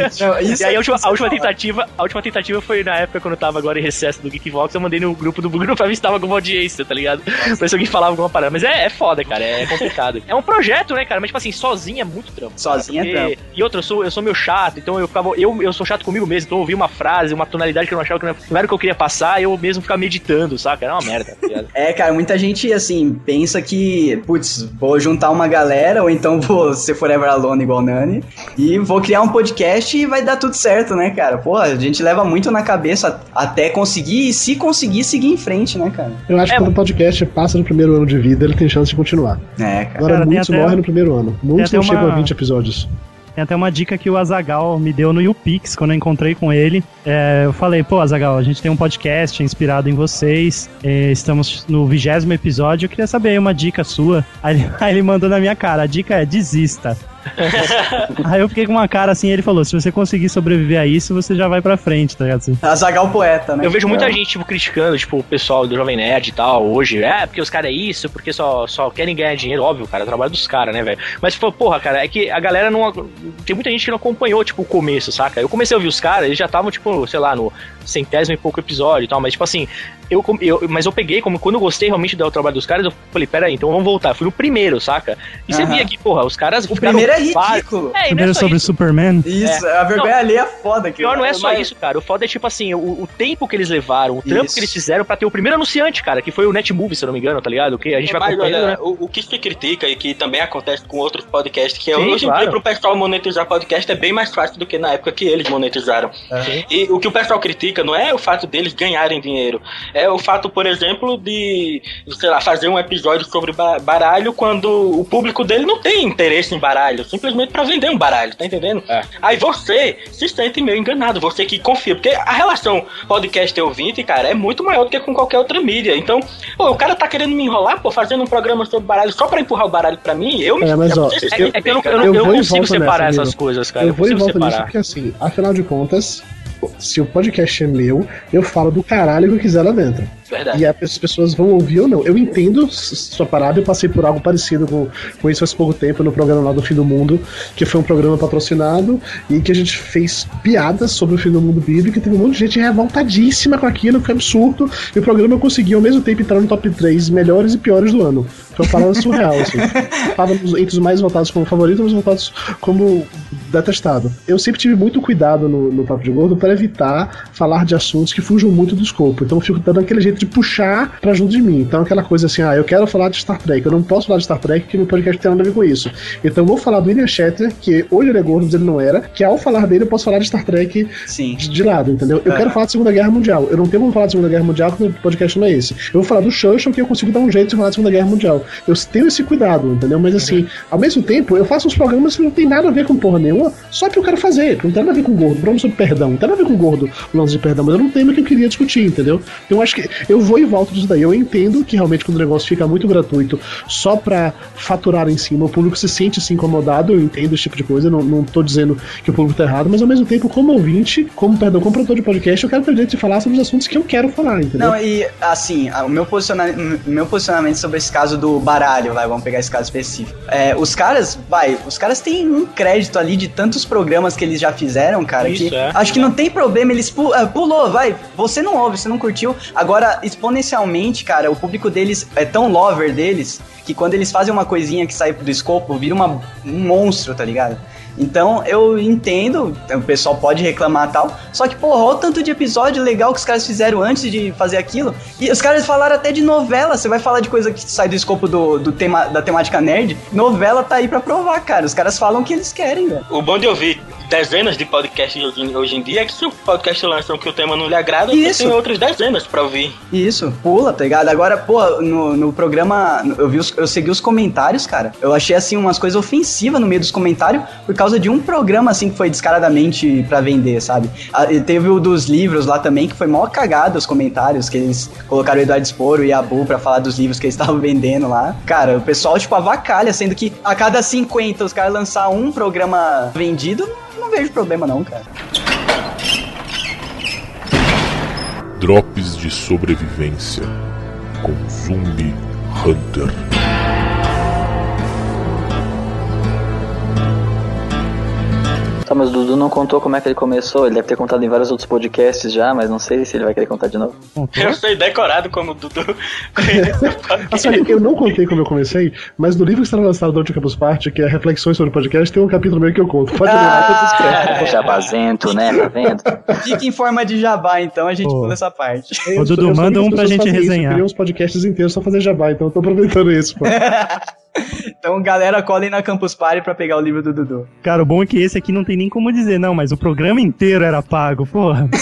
E aí é- a última, isso a é última tentativa, a última tentativa foi na época quando eu tava agora em recesso do Geekvox, eu mandei no grupo do grupo pra ver se tava alguma audiência, tá ligado? Pra ver se alguém falava alguma parada. Mas é, é foda, cara, é complicado. É um projeto, né, cara? Mas tipo assim, sozinho é muito trampo. cara, Sozinho é trampo. E outra, eu sou, eu sou meio chato, então eu ficava. Eu, eu sou chato comigo mesmo, então eu ouvi uma frase, uma tonalidade que eu não achava que não era o que eu queria passar, eu mesmo ficava meditando, saca? Era uma merda, tá ligado? É, cara, muita gente, assim, pensa que, putz, vou juntar uma galera, ou então vou ser Forever Alone igual Nani, e vou criar um podcast e vai dar tudo certo, né, cara? Pô, a gente leva muito na cabeça até conseguir, e se conseguir, seguir em frente, né, cara? Eu acho É, que quando o podcast passa no primeiro ano de vida, ele tem chance de continuar. É, cara. Agora, Cara, muitos morrem no primeiro ano. Muitos não chegam uma- a 20 episódios. Tem até uma dica que o Azagal me deu no YouPix quando eu encontrei com ele. É, eu falei, pô, Azagal, a gente tem um podcast inspirado em vocês. é, estamos no vigésimo episódio. Eu queria saber uma dica sua. Aí, aí ele mandou na minha cara: a dica é desista. Aí eu fiquei com uma cara assim. Ele falou: se você conseguir sobreviver a isso, você já vai pra frente, tá ligado? Assim, Azagal poeta, né? Eu vejo muita É. gente, tipo, criticando, tipo, o pessoal do Jovem Nerd e tal, hoje. É, porque os caras é isso, porque só, só querem ganhar dinheiro. Óbvio, cara, é o trabalho dos caras, né, velho? Mas, tipo, porra, cara, é que a galera não. Tem muita gente que não acompanhou, tipo, o começo, saca? Eu comecei a ouvir os caras, eles já estavam, tipo, sei lá, no centésimo e pouco episódio e tal, mas, tipo assim, eu, eu- mas eu peguei, como quando eu gostei realmente do trabalho dos caras, eu falei, peraí, então vamos voltar. Fui no primeiro, saca? E você via que, porra, os caras. O primeiro é ridículo. É, é Primeiro só sobre isso. Superman. Isso, a vergonha alheia é foda. Que Pior não é só mas- isso, cara. O foda é tipo assim, o, o tempo que eles levaram, o trampo Isso. que eles fizeram pra ter o primeiro anunciante, cara, que foi o Netmovie, se eu não me engano, tá ligado? Que a gente vai Mas né? o, o que se critica e que também acontece com outros podcasts, que é Sim, hoje em claro. dia pro pessoal monetizar podcast é bem mais fácil do que na época que eles monetizaram. E o que o pessoal critica não é o fato deles ganharem dinheiro, é o fato, por exemplo, de, sei lá, fazer um episódio sobre ba- baralho quando o público dele não tem interesse em baralho, simplesmente pra vender um baralho, tá entendendo? É. Aí você se sente meio enganado, você que confia, porque a relação podcast e ouvinte, cara, é muito maior do que com qualquer outra mídia. Então, pô, o cara tá querendo me enrolar, pô, fazendo um programa sobre baralho só pra empurrar o baralho pra mim, eu me É, mas, ó, É, segue é que eu eu Eu eu consigo separar nessa, essas amigo. coisas, cara. eu vou e consigo volto nisso separar. porque assim, afinal de contas, se o podcast é meu, eu falo do caralho que eu quiser lá dentro. Verdade. E as pessoas vão ouvir ou não. Eu entendo sua parada, eu passei por algo parecido com, com isso faz pouco tempo no programa lá do Fim do Mundo, que foi um programa patrocinado e que a gente fez piadas sobre o fim do mundo bíblico e teve um monte de gente revoltadíssima com aquilo, foi absurdo. E o programa conseguiu ao mesmo tempo entrar no top 3 melhores e piores do ano. Foi uma parada surreal, assim. Tava entre os mais votados como favorito e os votados como detestado. Eu sempre tive muito cuidado no, no Papo de Gordo para evitar falar de assuntos que fujam muito do escopo. Então eu fico dando aquele jeito de puxar pra junto de mim. Então aquela coisa assim, ah, eu quero falar de Star Trek, eu não posso falar de Star Trek porque meu podcast tem nada a ver com isso. Então eu vou falar do William Shatner, que hoje ele é gordo, mas ele não era, que ao falar dele eu posso falar de Star Trek Sim. de, de lado, entendeu? Eu É. quero falar de Segunda Guerra Mundial. Eu não tenho como falar de Segunda Guerra Mundial porque o podcast não é esse. Eu vou falar do Churchill que eu consigo dar um jeito de falar de Segunda Guerra Mundial. Eu tenho esse cuidado, entendeu? Mas assim, ao mesmo tempo, eu faço uns programas que não tem nada a ver com porra nenhuma, só que eu quero fazer. Não tem nada a ver com gordo. Programa sobre perdão. Não tem nada a ver com gordo, o lance de perdão. Mas eu não tenho o que eu queria discutir, entendeu? Então eu acho que eu vou e volto disso daí. Eu entendo que realmente quando o negócio fica muito gratuito só pra faturar em cima, o público se sente assim incomodado. Eu entendo esse tipo de coisa. Não, não tô dizendo que o público tá errado, mas ao mesmo tempo, como ouvinte, como, perdão, como produtor de podcast, eu quero ter o direito de falar sobre os assuntos que eu quero falar, entendeu? Não, e assim, o meu posicionamento, o meu posicionamento sobre esse caso do baralho, vai, vamos pegar esse caso específico. É, os caras, vai, os caras têm um crédito ali de tantos programas que eles já fizeram, cara, Isso, que é. acho que não tem problema, eles ah, pulou, vai, você não ouve, você não curtiu. Agora, exponencialmente, cara, o público deles é tão lover deles que quando eles fazem uma coisinha que sai do escopo, vira uma, um monstro, tá ligado? Então eu entendo, o pessoal pode reclamar e tal, só que, porra, olha o tanto de episódio legal que os caras fizeram antes de fazer aquilo. E os caras falaram até de novela, você vai falar de coisa que sai do escopo do, do tema, da temática nerd, novela tá aí pra provar, cara. Os caras falam o que eles querem, velho. O bom de ouvir dezenas de podcasts hoje, em dia é que se o podcast lança que o tema não lhe agrada, Isso. tem outras dezenas pra ouvir. Isso, pula, tá ligado? Agora, pô, no, no programa, eu, vi os- eu segui os comentários, cara. Eu achei, assim, umas coisas ofensivas no meio dos comentários por causa de um programa, assim, que foi descaradamente pra vender, sabe? Ah, e teve o dos livros lá também, que foi mó cagado os comentários, que eles colocaram o Eduardo Sporo e a Bu pra falar dos livros que eles estavam vendendo lá. Cara, o pessoal, tipo, avacalha, sendo que a cada 50 os caras lançar um programa vendido, não vejo problema não, cara. Drops de sobrevivência com Zumbi Hunter. Tá, mas o Dudu não contou como é que ele começou. Ele deve ter contado em vários outros podcasts já, mas não sei se ele vai querer contar de novo. Eu sei decorado como o Dudu o. Assim, olha, eu não contei como eu comecei, mas no livro que está lançado do Campus Party, que é Reflexões sobre o Podcast, tem um capítulo meio que eu conto. Pode ler lá que eu espero. Jabazento, né? Tá vendo? Fica em forma de jabá, então a gente Pô. pula essa parte. Ô, Dudu, manda um pra gente fazem isso, resenhar. Eu queria uns podcasts inteiros só fazer jabá, então eu tô aproveitando isso, pô. Então, galera, colhem na Campus Party pra pegar o livro do Dudu. Cara, o bom é que esse aqui não tem nem como dizer, não, mas o programa inteiro era pago, porra.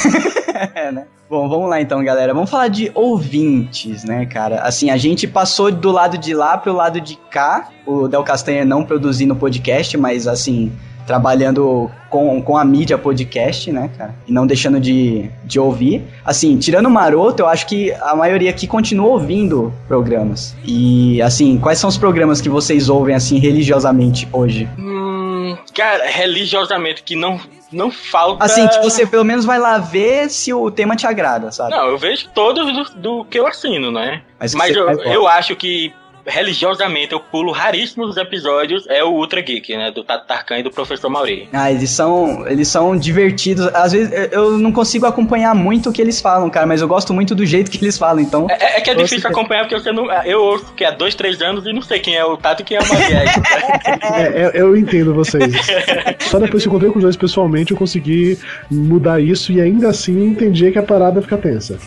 É, né? Bom, vamos lá então, galera. Vamos falar de ouvintes, né, cara? Assim, a gente passou do lado de lá pro lado de cá. O Del Castanha não produzindo podcast, mas assim, trabalhando com, com a mídia podcast, né, cara? E não deixando de, de ouvir. Assim, tirando o maroto, eu acho que a maioria aqui continua ouvindo programas. E, assim, quais são os programas que vocês ouvem, assim, religiosamente hoje? Hum, cara, religiosamente que não, não falta. Assim, que você pelo menos vai lá ver se o tema te agrada, sabe? Não, eu vejo todos do, do que eu assino, né? Mas Mas, eu, eu acho que religiosamente eu pulo raríssimos episódios é o Ultra Geek, né? Do Tato Tarkan e do Professor Mauri. Ah, eles são, eles são divertidos. Às vezes eu- não consigo acompanhar muito o que eles falam, cara, mas eu gosto muito do jeito que eles falam, então. É, é que é difícil acompanhar porque você não. Eu ouço que há dois, três anos e não sei quem é o Tato e quem é o Mauri. É, eu, eu entendo vocês. Só depois que eu encontrei com os dois pessoalmente eu consegui mudar isso e ainda assim entendi que a parada fica tensa.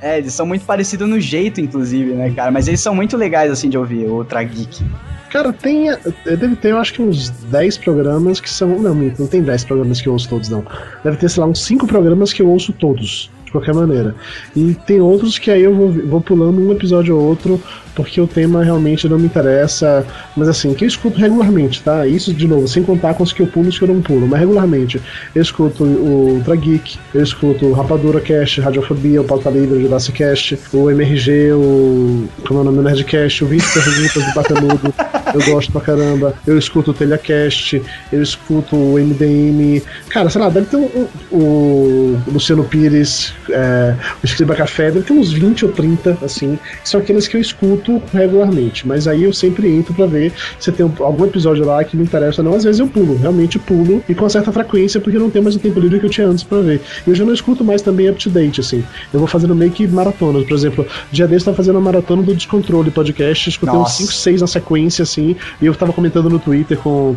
É, eles são muito parecidos no jeito, inclusive, né, cara? Mas eles são muito legais, assim, de ouvir, o Geek. Cara, tem. Deve ter, eu acho que uns 10 programas que são. Não, não tem 10 programas que eu ouço todos, não. Deve ter, sei lá, uns 5 programas que eu ouço todos, de qualquer maneira. E tem outros que aí eu vou, vou pulando um episódio ou outro, porque o tema realmente não me interessa. Mas assim, que eu escuto regularmente, tá? Isso, de novo, sem contar com os que eu pulo e os que eu não pulo. Mas regularmente, eu escuto o Ultra Geek, eu escuto Rapadura Cast, Radiofobia, o Pauta Livre, o Jurassic Cast, o MRG, o. Como é o nome? O Nerdcast, o 20 Perguntas do Bacanudo. Eu gosto pra caramba. Eu escuto o Telecast, eu escuto o MDM. Cara, sei lá, deve ter um, um- o Luciano Pires, é, o Escriba Café, deve ter uns 20 ou 30, assim, são aqueles que eu escuto regularmente. Mas aí eu sempre entro pra ver se tem algum episódio lá que me interessa ou não. Às vezes eu pulo, realmente pulo, e com certa frequência, porque eu não tenho mais o tempo livre que eu tinha antes pra ver. E eu já não escuto mais também up to date, assim. Eu vou fazendo meio que maratonas. Por exemplo, dia desse eu tava fazendo uma maratona do Descontrole podcast, escutei uns Nossa. 5, 6 na sequência, assim, e eu tava comentando no Twitter com,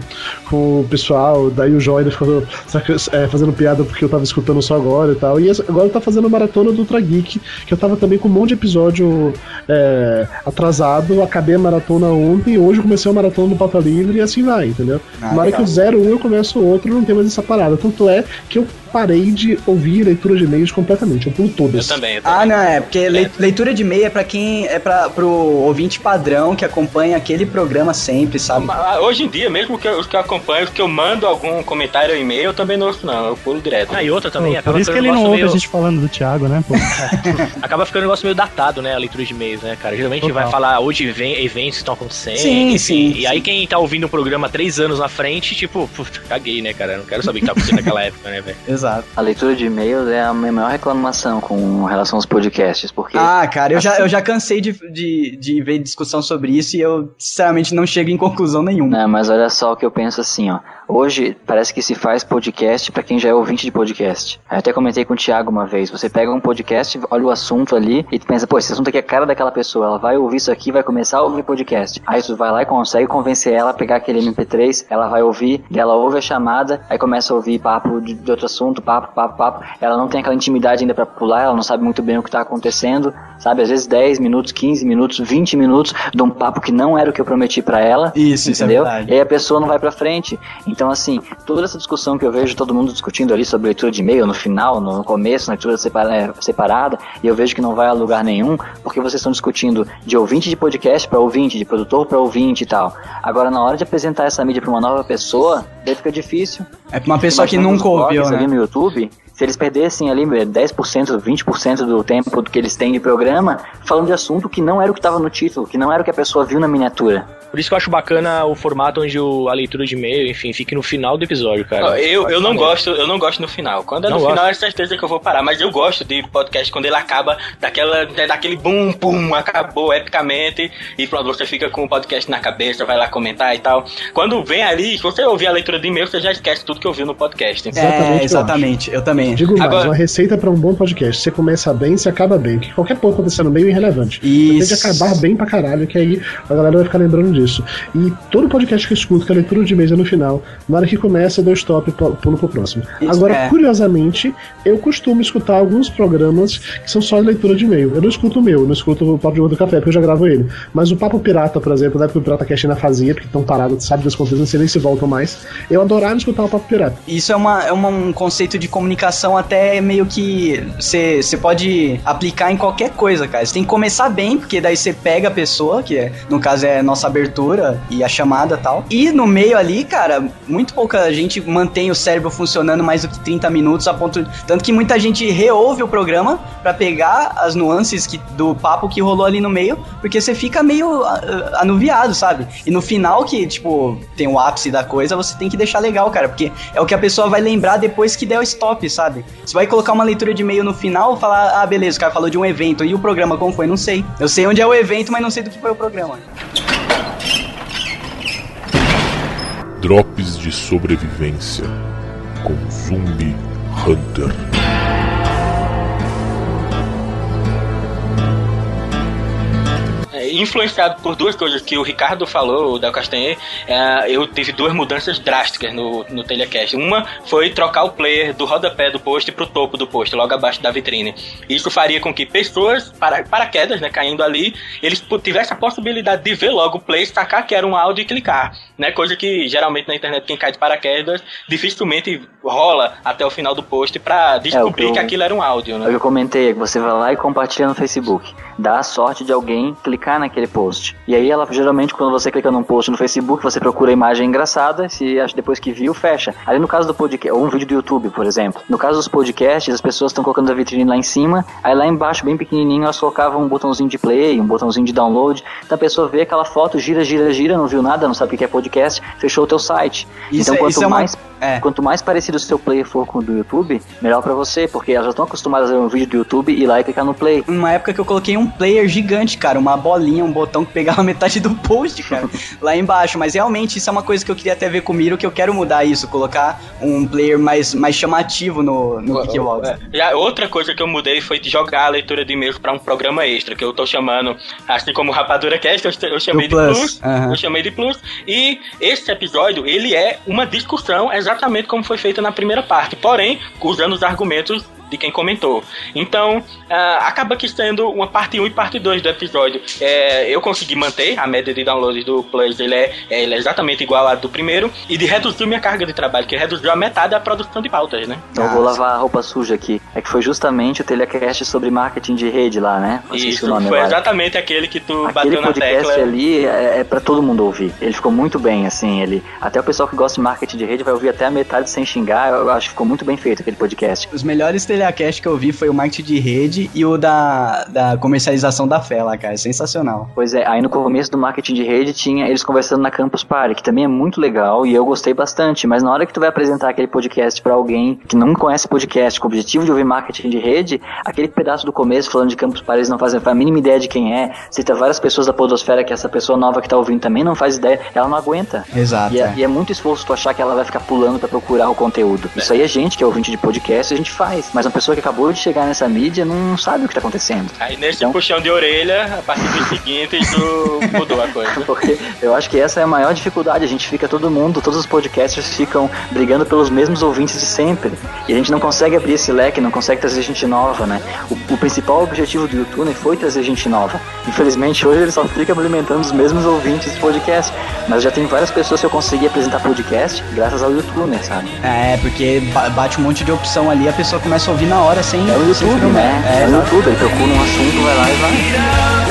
com o pessoal, daí o Joy ficou é, fazendo piada porque eu tava escutando só agora e tal. E agora tá fazendo a maratona do Ultra Geek, que eu tava também com um monte de episódio é, atrasado, acabei a maratona ontem, hoje eu comecei a maratona do Pauta Livre e assim vai, entendeu? Ah, Na hora que o zero um eu começo o outro, não tem mais essa parada. Tanto é que eu parei de ouvir leitura de e-mails completamente, eu pulo Eu todas. também, eu também. Ah, não, é, porque lei- leitura de e-mail é pra quem. É pra, pro ouvinte padrão que acompanha aquele programa sempre, sabe? Mas, Hoje em dia, mesmo que eu, os que eu acompanho, os que eu mando algum comentário ou e-mail, eu também não ouço, não. Eu pulo direto. Ah, e outra também, Pô, por isso que ele um não ouve meio- a gente falando do Thiago, né, pô? Acaba ficando um negócio meio datado, né? A leitura de e-mails, né, cara? Geralmente Total. vai falar hoje vem, eventos que estão acontecendo. Sim, enfim. sim, E aí quem tá ouvindo o programa três anos na frente, tipo, putz, caguei, né, cara? Eu Não quero saber o que tá acontecendo naquela época, né, velho? Exato. A leitura de e-mails é a minha maior reclamação com relação aos podcasts, porque Ah, cara, eu já, eu já cansei de, de, de ver discussão sobre isso e eu, sinceramente, não chego em conclusão nenhuma. Não, mas olha só o que eu penso assim, ó. Hoje parece que se faz podcast pra quem já é ouvinte de podcast. Eu até comentei com o Thiago uma vez. Você pega um podcast, olha o assunto ali e tu pensa, pô, esse assunto aqui é a cara daquela pessoa. Ela vai ouvir isso aqui, vai começar a ouvir podcast. Aí tu vai lá e consegue convencer ela a pegar aquele MP3, ela vai ouvir, ela ouve a chamada, aí começa a ouvir papo de, de outro assunto, papo, papo, papo. Ela não tem aquela intimidade ainda pra pular, ela não sabe muito bem o que tá acontecendo, sabe? Às vezes 10 minutos, 15 minutos, 20 minutos de um papo que não era o que eu prometi pra ela. Isso, isso é entendeu? verdade. E aí a pessoa não vai pra frente. Então, assim, toda essa discussão que eu vejo todo mundo discutindo ali sobre leitura de e-mail, no final, no começo, na leitura é, separada, e eu vejo que não vai a lugar nenhum, porque vocês estão discutindo de ouvinte de podcast pra ouvinte, de produtor pra ouvinte e tal. Agora, na hora de apresentar essa mídia pra uma nova pessoa, daí fica difícil. É pra uma pessoa que nunca ouviu, blogs ali né? no YouTube, se eles perdessem ali eh, 10%, 20% do tempo que eles têm de programa, falando de assunto que não era o que estava no título, que não era o que a pessoa viu na miniatura. Por isso que eu acho bacana o formato onde o- a leitura de e-mail, enfim, fique no final do episódio, cara. Eu, eu não gosto, eu não gosto no final. Quando é no Não final, é certeza que eu vou parar. Mas eu gosto de podcast quando ele acaba daquela, daquele bum, pum, acabou epicamente. E pronto, você fica com o podcast na cabeça, vai lá comentar e tal. Quando vem ali, se você ouvir a leitura de e-mail, você já esquece tudo que ouviu no podcast. Exatamente o que É, eu exatamente. Eu também. Digo mais, Agora- uma receita pra um bom podcast. Você começa bem, você acaba bem. Que qualquer coisa acontecer no meio é irrelevante. Você tem Isso. que acabar bem pra caralho, que aí a galera vai ficar lembrando disso. E todo podcast que eu escuto, que a leitura de e-mails é no final, na hora que começa, eu dou stop e pu- pulo pro próximo. Isso, Agora, é. curiosamente, eu costumo escutar alguns programas que são só de leitura de e-mail. Eu não escuto o meu, eu não escuto o Papo de Gordo Café, porque eu já gravo ele. Mas o Papo Pirata, por exemplo, da época que o Pirata Cast ainda fazia, porque estão parados, sabe das contas, não sei nem se voltam mais. Eu adorava escutar o Papo Pirata. Isso é, uma, é uma- um conceito de comunicação até meio que você pode aplicar em qualquer coisa, cara. Você tem que começar bem, porque daí você pega a pessoa, que é, no caso é nossa abertura e a chamada tal. E no meio ali, cara, muito pouca gente mantém o cérebro funcionando mais do que 30 minutos, a ponto. Tanto que muita gente reouve o programa pra pegar as nuances que, do papo que rolou ali no meio, porque você fica meio ah, anuviado, sabe? E no final, que, tipo, tem o ápice da coisa, você tem que deixar legal, cara, porque é o que a pessoa vai lembrar depois que der o stop, sabe? sabe? Você vai colocar uma leitura de e-mail no final, falar, ah, beleza, o cara falou de um evento, e o programa como foi? Não sei. Eu sei onde é o evento, mas não sei do que foi o programa. Drops de sobrevivência com Zumbi Hunter. Influenciado por duas coisas que o Ricardo falou, o Del Castanhe, é, eu tive duas mudanças drásticas no, no Telecast. Uma foi trocar o player do rodapé do post pro topo do post, logo abaixo da vitrine. Isso faria com que pessoas, para, paraquedas, né, caindo ali, eles tivessem a possibilidade de ver logo o play, sacar que era um áudio e clicar. Né, coisa que geralmente na internet quem cai de paraquedas dificilmente rola até o final do post pra descobrir eu- que aquilo era um áudio. É Né? que eu comentei, que você vai lá e compartilha no Facebook. Dá a sorte de alguém clicar naquele post. E aí ela geralmente quando você clica num post no Facebook, você procura a imagem engraçada, se acha depois que viu, fecha. Ali no caso do podcast, ou um vídeo do YouTube, por exemplo. No caso dos podcasts, as pessoas estão colocando a vitrine lá em cima, aí lá embaixo, bem pequenininho, elas colocavam um botãozinho de play, um botãozinho de download. Então a pessoa vê aquela foto, gira, gira, gira, não viu nada, não sabe o que é podcast, fechou o teu site. Isso então é- quanto isso é uma- mais é. Quanto mais parecido o seu player for com o do YouTube, melhor pra você, porque elas já estão acostumadas a ver um vídeo do YouTube e ir lá e clicar no play. Uma época que eu coloquei um player gigante, cara, uma bolinha, um botão que pegava metade do post, cara, lá embaixo. Mas realmente isso é uma coisa que eu queria até ver com o Miro, que eu quero mudar isso, colocar um player mais, mais chamativo no, no Geekbox. É. Já outra coisa que eu mudei foi de jogar a leitura de e-mails pra um programa extra, que eu tô chamando, assim como Rapadura Cast, eu, eu chamei Do de Plus, Plus. aham. Eu chamei de Plus. E esse episódio, ele é uma discussão exatamente como foi feita na primeira parte, porém, usando os argumentos de quem comentou. Então, ah, acaba que sendo uma parte 1 e parte 2 do episódio. É, eu consegui manter a média de downloads do Plus, ele é, é, ele é exatamente igual à do primeiro, e de reduzir minha carga de trabalho, que reduziu a metade da produção de pautas, né? Então eu vou lavar a roupa suja aqui. É que foi justamente o telecast sobre marketing de rede lá, né? Eu esqueci Isso, o nome foi agora. exatamente aquele que tu Aquele bateu na podcast tecla. ali é, é para todo mundo ouvir. Ele ficou muito bem, assim. Ele até o pessoal que gosta de marketing de rede vai ouvir até a metade sem xingar. Eu acho que ficou muito bem feito aquele podcast. Os melhores telecast que eu vi foi o marketing de rede e o da, da comercialização da fé lá, cara. Sensacional. Pois é, aí no começo do marketing de rede tinha eles conversando na Campus Party, que também é muito legal e eu gostei bastante, mas na hora que tu vai apresentar aquele podcast pra alguém que não conhece podcast, com o objetivo de ouvir marketing de rede, aquele pedaço do começo falando de Campus Party eles não fazem a mínima ideia de quem é, cita várias pessoas da podosfera que essa pessoa nova que tá ouvindo também não faz ideia, ela não aguenta. Exato. E é, é. e é muito esforço tu achar que ela vai ficar pulando pra procurar o conteúdo. Isso aí é gente que é ouvinte de podcast, a gente faz. Mas uma pessoa que acabou de chegar nessa mídia não sabe o que tá acontecendo. Aí nesse Então- puxão de orelha, a partir do seguinte, tu mudou a coisa. Porque eu acho que essa é a maior dificuldade. A gente fica todo mundo, todos os podcasters ficam brigando pelos mesmos ouvintes de sempre. E a gente não consegue abrir esse leque, não consegue trazer gente nova, né? O, o principal objetivo do YouTube foi trazer gente nova. Infelizmente, hoje ele só fica alimentando os mesmos ouvintes de podcast. Mas já tem várias pessoas que eu consegui apresentar podcast graças ao YouTube, sabe? É, porque ba- bate um monte de opção ali, a pessoa começa a ouvir na hora sem. É o sem YouTube, filmar. né? É, É, o. YouTube, ele procura um assunto, vai lá e vai.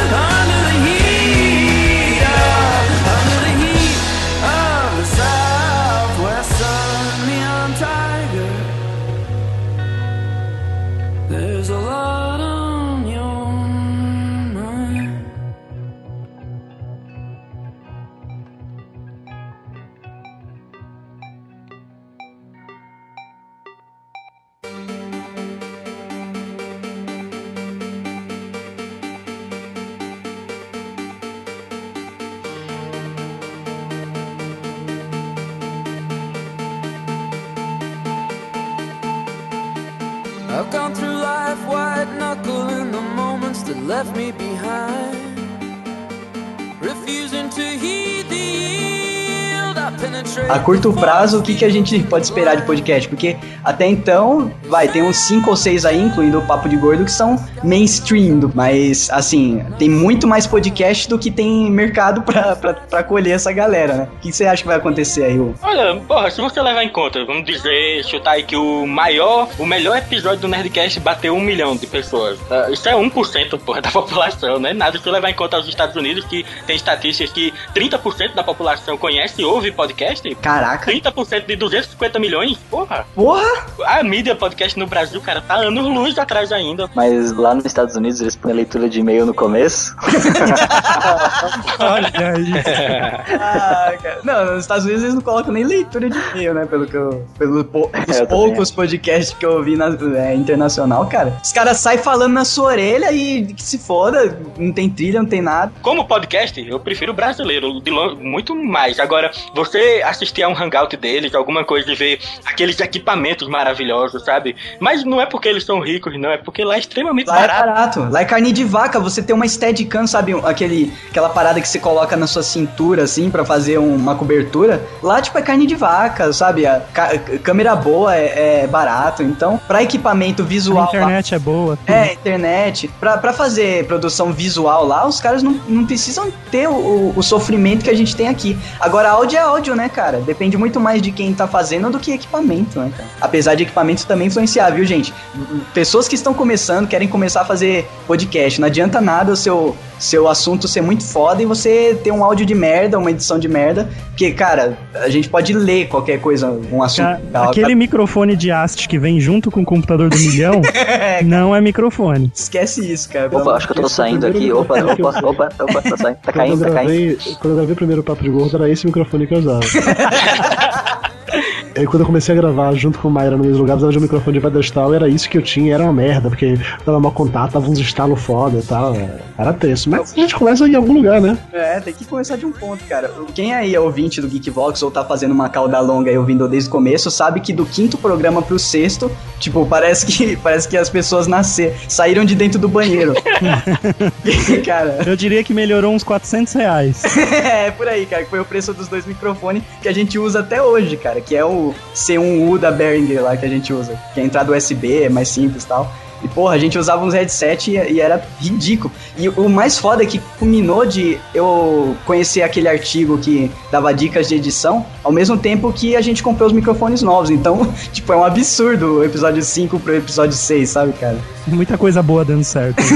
I've gone through life white knuckling the moments that left me behind. Refusing to A curto prazo, o que, que a gente pode esperar de podcast? Porque até então, vai, tem uns 5 ou 6 aí, incluindo o Papo de Gordo, que são mainstream. Mas, assim, tem muito mais podcast do que tem mercado pra, pra, pra colher essa galera, né? O que você acha que vai acontecer aí? Olha, porra, se você levar em conta, vamos dizer, chutar aí que o maior, o melhor episódio do Nerdcast bateu um milhão de pessoas. Ah, Isso é 1%, porra, da população, não é nada se levar em conta os Estados Unidos, que tem estatísticas que 30% da população conhece e ouve podcast. Podcast? Caraca. 30% de 250 milhões? Porra. Porra! A mídia podcast no Brasil, cara, tá anos luz atrás ainda. Mas lá nos Estados Unidos eles põem a leitura de e-mail no começo. Olha aí. Ah, cara. Não, nos Estados Unidos eles não colocam nem leitura de e-mail, né? Pelo que eu. Pelo po- Eu também poucos podcasts que eu ouvi na, é, internacional, cara. Os caras saem falando na sua orelha e que se foda, não tem trilha, não tem nada. Como podcast, eu prefiro o brasileiro, de longe, muito mais. Agora, você assistir a um hangout deles, alguma coisa e ver aqueles equipamentos maravilhosos, sabe? Mas não é porque eles são ricos, não, é porque lá é extremamente Lá é barato. barato. Lá é carne de vaca. Você tem uma Steadicam, sabe? Aquele, aquela parada que você coloca na sua cintura, assim, pra fazer um- uma cobertura. Lá, tipo, é carne de vaca, sabe? A câmera boa é, é barato. Então, pra equipamento A visual... lá- internet é boa. É, internet. Pra, pra fazer produção visual lá, os caras não, não precisam ter o, o- o sofrimento que a gente tem aqui. Agora, áudio é áudio, né, cara? Depende muito mais de quem tá fazendo do que equipamento, né, cara? Apesar de equipamento também influenciar, viu, gente? Pessoas que estão começando, querem começar a fazer podcast. Não adianta nada o seu, seu assunto ser muito foda e você ter um áudio de merda, uma edição de merda. Porque, cara, a gente pode ler qualquer coisa, um assunto. Ca- legal. Aquele microfone de haste que vem junto com o computador do milhão não é microfone. Esquece isso, cara. Opa, acho que eu tô saindo aqui. Opa, opa, opa, opa, tá saindo. Tá Quando eu, caindo, tá caindo. quando eu gravei o primeiro Papo de Gordo, era esse microfone que eu usava. Aí quando eu comecei a gravar junto com o Mayra no mesmo lugar, precisava de um microfone de pedestal, era isso que eu tinha, era uma merda, porque dava mal contato, tava uns estalos foda e tal. é, Era tenso. Mas a gente começa em algum lugar, né? É, tem que começar de um ponto, cara. Quem aí é ouvinte do Geekvox ou tá fazendo uma cauda longa e ouvindo desde o começo, sabe que do quinto programa pro sexto, tipo, parece que, parece que as pessoas nasceram, saíram de dentro do banheiro. cara, Eu diria que melhorou uns 400 reais. é por aí, cara, que foi o preço dos dois microfones que a gente usa até hoje, cara, que é o C1U da Behringer lá que a gente usa, que é entrada USB, é mais simples e tal. E porra, a gente usava uns headset e, e era ridículo. E o mais foda é que culminou de eu conhecer aquele artigo que dava dicas de edição, ao mesmo tempo que a gente comprou os microfones novos. Então, tipo, é um absurdo o episódio 5 pro episódio 6, sabe, cara? Muita coisa boa dando certo.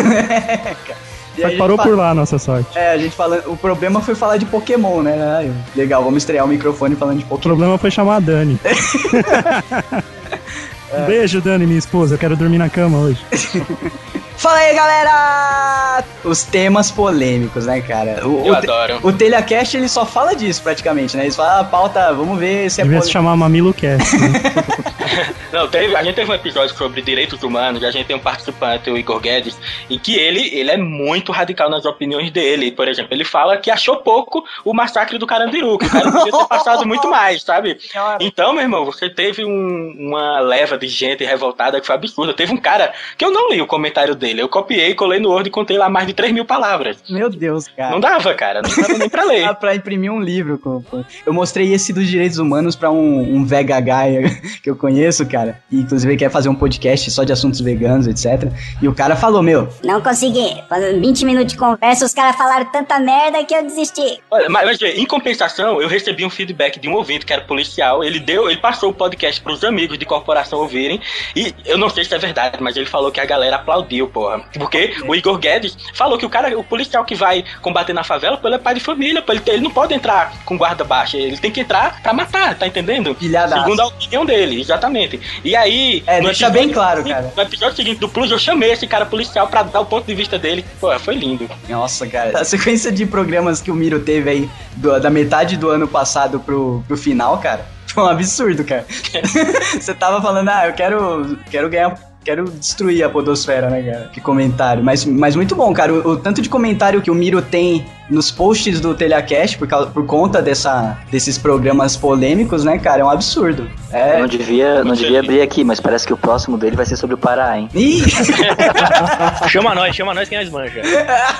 E a Mas gente parou fa- por lá a nossa sorte. É, a gente falando. O problema foi falar de Pokémon, né? Ai, legal, vamos estrear o microfone falando de O Pokémon. problema foi chamar a Dani. Um beijo, Dani, minha esposa. Eu quero dormir na cama hoje. Fala aí, galera! Os temas polêmicos, né, cara? O, Eu o, adoro. o Telecast ele só fala disso praticamente, né? Eles falam, ah, pauta, vamos ver se é Devia se chamar Mamilo Cast. Né? Não, teve, a gente teve um episódio sobre direitos humanos, e a gente tem um participante, o Igor Guedes, em que ele, ele é muito radical nas opiniões dele. Por exemplo, ele fala que achou pouco o massacre do Carandiru, que o cara podia ter passado muito mais, sabe? Então, meu irmão, você teve um- uma leva de gente revoltada que foi absurda. Teve um cara que eu não li o comentário dele, eu copiei, colei no Word e contei lá mais de 3 mil palavras. Meu Deus, cara. Não dava, cara, não dava nem pra ler. Dá pra imprimir um livro. Eu mostrei esse dos direitos humanos pra um, um VHH que eu conheço, cara. E, inclusive ele quer fazer um podcast só de assuntos veganos, etc. E o cara falou, meu, Não consegui. Fazendo 20 minutos de conversa, os caras falaram tanta merda que eu desisti. Olha, mas, mas em compensação, eu recebi um feedback de um ouvinte que era policial. Ele deu, ele passou o podcast pros amigos de corporação ouvirem. E eu não sei se é verdade, mas ele falou que a galera aplaudiu, porra. Porque o Igor Guedes falou que o cara, o policial que vai combater na favela, pô, ele é pai de família, pô, ele, ele não pode entrar com guarda baixa, ele tem que entrar pra matar, tá entendendo? Pilhadaço. Segundo a opinião dele, exatamente. E aí. É, deixa bem claro, seguinte- cara. No episódio seguinte do Plus, eu chamei esse cara policial pra dar o ponto de vista dele. Pô, foi lindo. Nossa, cara. A sequência de programas que o Miro teve aí do- da metade do ano passado pro, pro final, cara, foi um absurdo, cara. Você tava falando, ah, eu quero, quero ganhar. Quero destruir a podosfera, né, cara? Que comentário. Mas, mas muito bom, cara. O, o tanto de comentário que o Miro tem nos posts do Telecast por, causa, por conta dessa, desses programas polêmicos, né, cara? É um absurdo. Eu É. não devia, não devia abrir aqui, mas parece que o próximo dele vai ser sobre o Pará, hein? Ih! Chama nós, chama nós quem nós manja.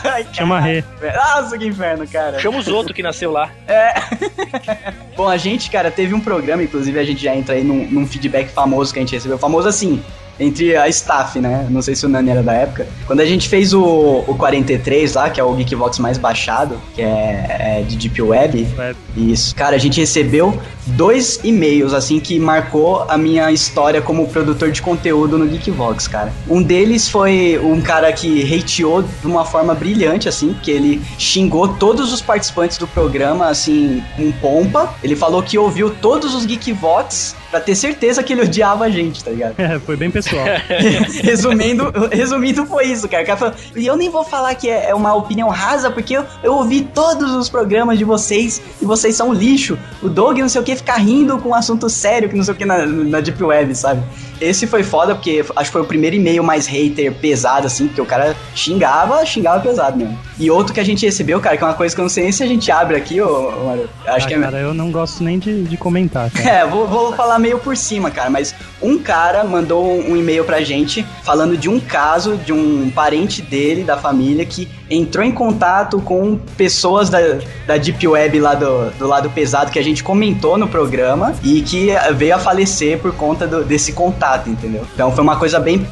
Ai, Chama Rê. Nossa, que inferno, cara. Chama os outros que nasceu lá. Bom, a gente, cara, teve um programa, inclusive a gente já entra aí num, num feedback famoso que a gente recebeu. Famoso assim, entre a staff, né? Não sei se o Nani era da época. Quando a gente fez o, o 43 lá, que é o Geekvox mais baixado, que é, é de Deep Web. Web. Isso. Cara, a gente recebeu dois e-mails, assim, que marcou a minha história como produtor de conteúdo no Geekvox, cara. Um deles foi um cara que hateou de uma forma brilhante, assim, porque ele xingou todos os participantes do programa, assim, com pompa. Ele falou que ouviu todos os Geekvox pra ter certeza que ele odiava a gente, tá ligado? É, foi bem pessoal. resumindo, resumindo, foi isso, cara. O cara falou, e eu nem vou falar que é é uma opinião rasa, porque eu, eu ouvi todos os programas de vocês e vocês são lixo. O Doug, não sei o que, ficar rindo com um assunto sério, que não sei o que na, na Deep Web, sabe? Esse foi foda, porque acho que foi o primeiro e-mail mais hater pesado, assim, porque o cara xingava, xingava pesado mesmo. E outro que a gente recebeu, cara, que é uma coisa que eu não sei nem se a gente abre aqui, ô, ô Mário. Acho Ah, que é. cara, eu não gosto nem de, de comentar, cara. É, vou, vou falar meio por cima, cara, mas um cara mandou um e-mail pra gente falando de um caso de um parente dele, da família, que entrou em contato com pessoas da, da Deep Web lá do, do lado pesado que a gente comentou no programa e que veio a falecer por conta do- desse contato, entendeu? Então foi uma coisa bem,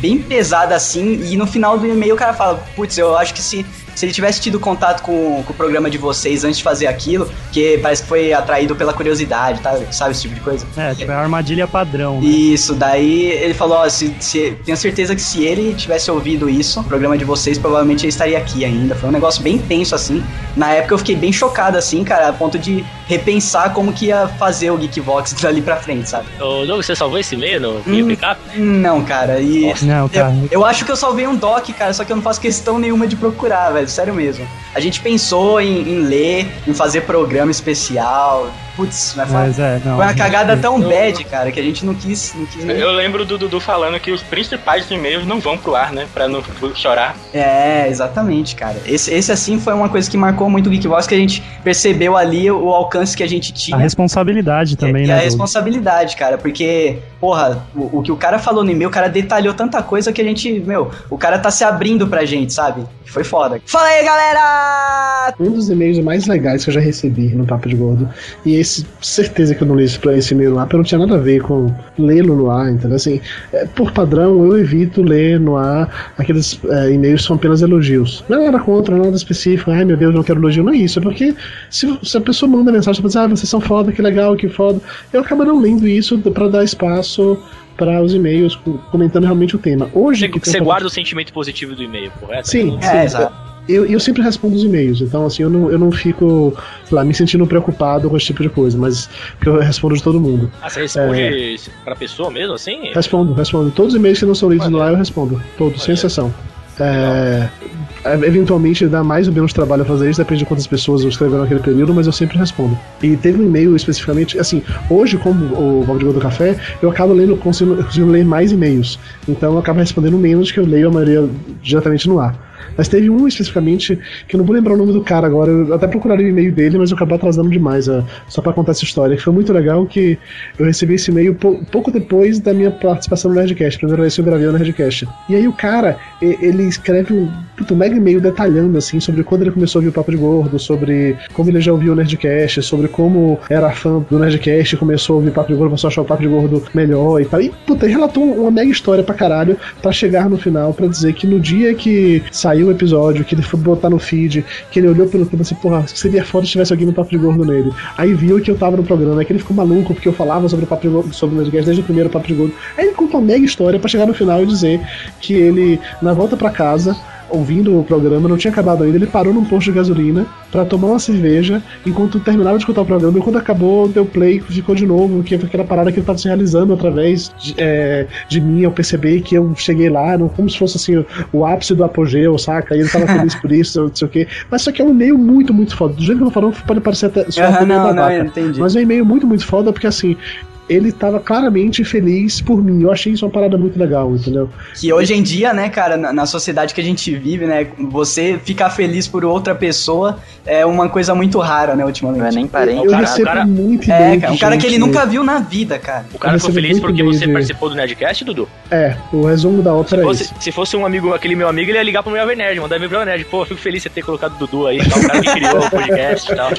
bem pesada assim, e no final do e-mail o cara fala, putz, eu acho que se se ele tivesse tido contato com, com o programa de vocês antes de fazer aquilo, que parece que foi atraído pela curiosidade, tá? Sabe esse tipo de coisa? É, tipo, é a armadilha padrão. né? Isso, daí ele falou, ó, se, se- tenho certeza que se ele tivesse ouvido isso, o programa de vocês, provavelmente ele estaria aqui ainda. Foi um negócio bem tenso, assim. Na época eu fiquei bem chocado, assim, cara, a ponto de repensar como que ia fazer o Geekvox dali pra frente, sabe? Ô, Doug, você salvou esse e-mail no Hum. Pickup? Não, cara, e... Não, cara. Eu, eu acho que eu salvei um doc, cara, só que eu não faço questão nenhuma de procurar, velho, sério mesmo. A gente pensou em, em ler, em fazer programa especial, putz, mas foi, é, não. foi uma cagada tão eu- bad, cara, que a gente não quis, não quis nem... Eu lembro do Dudu falando que os principais e-mails não vão pro ar, né? Pra não chorar. É, exatamente, cara. Esse, esse assim foi uma coisa que marcou muito o Geekbox, que a gente percebeu ali o alcance que a gente tinha. A responsabilidade também, e né? a Doug? responsabilidade, cara, porque, porra, o, o que o cara falou no e-mail, o cara detalhou tanta coisa que a gente, meu, o cara tá se abrindo pra gente, sabe? Foi foda. Fala aí, galera! Um dos e-mails mais legais que eu já recebi no Papo de Gordo. E esse, certeza que eu não li esse, esse e-mail lá, porque não tinha nada a ver com lê-lo no ar, entendeu? Assim, é, por padrão, eu evito ler no ar aqueles é, e-mails que são apenas elogios. Não é nada contra, nada específico, ai meu Deus, não quero elogio, não é isso. É porque se, se a pessoa manda mensagem pra dizer, ah, vocês são foda, que legal, que foda, eu acabo não lendo isso pra dar espaço para os e-mails co- comentando realmente o tema. Hoje Você, que você guarda o sentimento positivo do e-mail, correto? Sim, É, sim. exato. Eu, eu sempre respondo os e-mails, então assim, eu não, eu não fico lá, me sentindo preocupado com esse tipo de coisa, mas eu respondo de todo mundo. Ah, você responde É. pra pessoa mesmo, assim? Respondo, respondo. Todos os e-mails que não são lidos no ar eu respondo. Todos, sem exceção. É, é, eventualmente dá mais ou menos trabalho a fazer isso, depende de quantas pessoas escreveram naquele período, mas eu sempre respondo. E teve um e-mail especificamente, assim, hoje, como o Gol do Café, eu acabo lendo, consigo, consigo ler mais e-mails. Então eu acabo respondendo menos que eu leio a maioria diretamente no ar. Mas teve um especificamente, que eu não vou lembrar o nome do cara agora, eu até procuraria o e-mail dele, mas eu acabei atrasando demais, ó, só pra contar essa história, que foi muito legal que eu recebi esse e-mail pou- pouco depois da minha participação no Nerdcast, primeira vez que eu gravei o Nerdcast. E aí o cara, ele escreve um, puta, um mega e-mail detalhando, assim, sobre quando ele começou a ouvir o Papo de Gordo, sobre como ele já ouviu o Nerdcast, sobre como era fã do Nerdcast, começou a ouvir o Papo de Gordo, começou a achar o Papo de Gordo melhor e tal. E, puta, ele relatou uma mega história pra caralho, pra chegar no final, pra dizer que no dia que saiu o episódio, que ele foi botar no feed, que ele olhou pelo tempo disse, porra, seria foda se tivesse alguém no Papo de Gordo nele. Aí viu que eu tava no programa, aí que ele ficou maluco porque eu falava sobre o Papo de Gordo, sobre o Nerdcast desde o primeiro Papo de Gordo. Aí ele contou uma mega história pra chegar no final e dizer que ele, na volta pra casa, ouvindo o programa, não tinha acabado ainda, ele parou num posto de gasolina pra tomar uma cerveja enquanto terminava de escutar o programa e quando acabou, deu play e ficou de novo, que foi aquela parada que ele tava se realizando através de, é, de mim, eu percebi que eu cheguei lá, não, como se fosse assim, o, o ápice do apogeu, saca? E ele tava feliz por isso, não sei o quê. Mas só que é um e-mail muito, muito foda. Do jeito que eu tô falando, pode parecer até só Aham, um não, não, entendi. Mas é um e-mail muito, muito foda porque assim. Ele tava claramente feliz por mim. Eu achei isso uma parada muito legal, entendeu? Que hoje em dia, né, cara, na, na sociedade que a gente vive, né, você ficar feliz por outra pessoa é uma coisa muito rara, né, ultimamente. Não é nem parente. Eu cara- recebo o cara- muito É, cara, um cara que gente- ele nunca viu na vida, cara. O cara Eu ficou feliz porque você participou do Nerdcast, Dudu? É, o resumo da ópera Se é fosse, esse. se fosse um amigo, aquele meu amigo, ele ia ligar pro meu Nerd, mandar meu Nerd. Pô, fico feliz de ter colocado o Dudu aí, tal, o cara que criou o podcast e tal.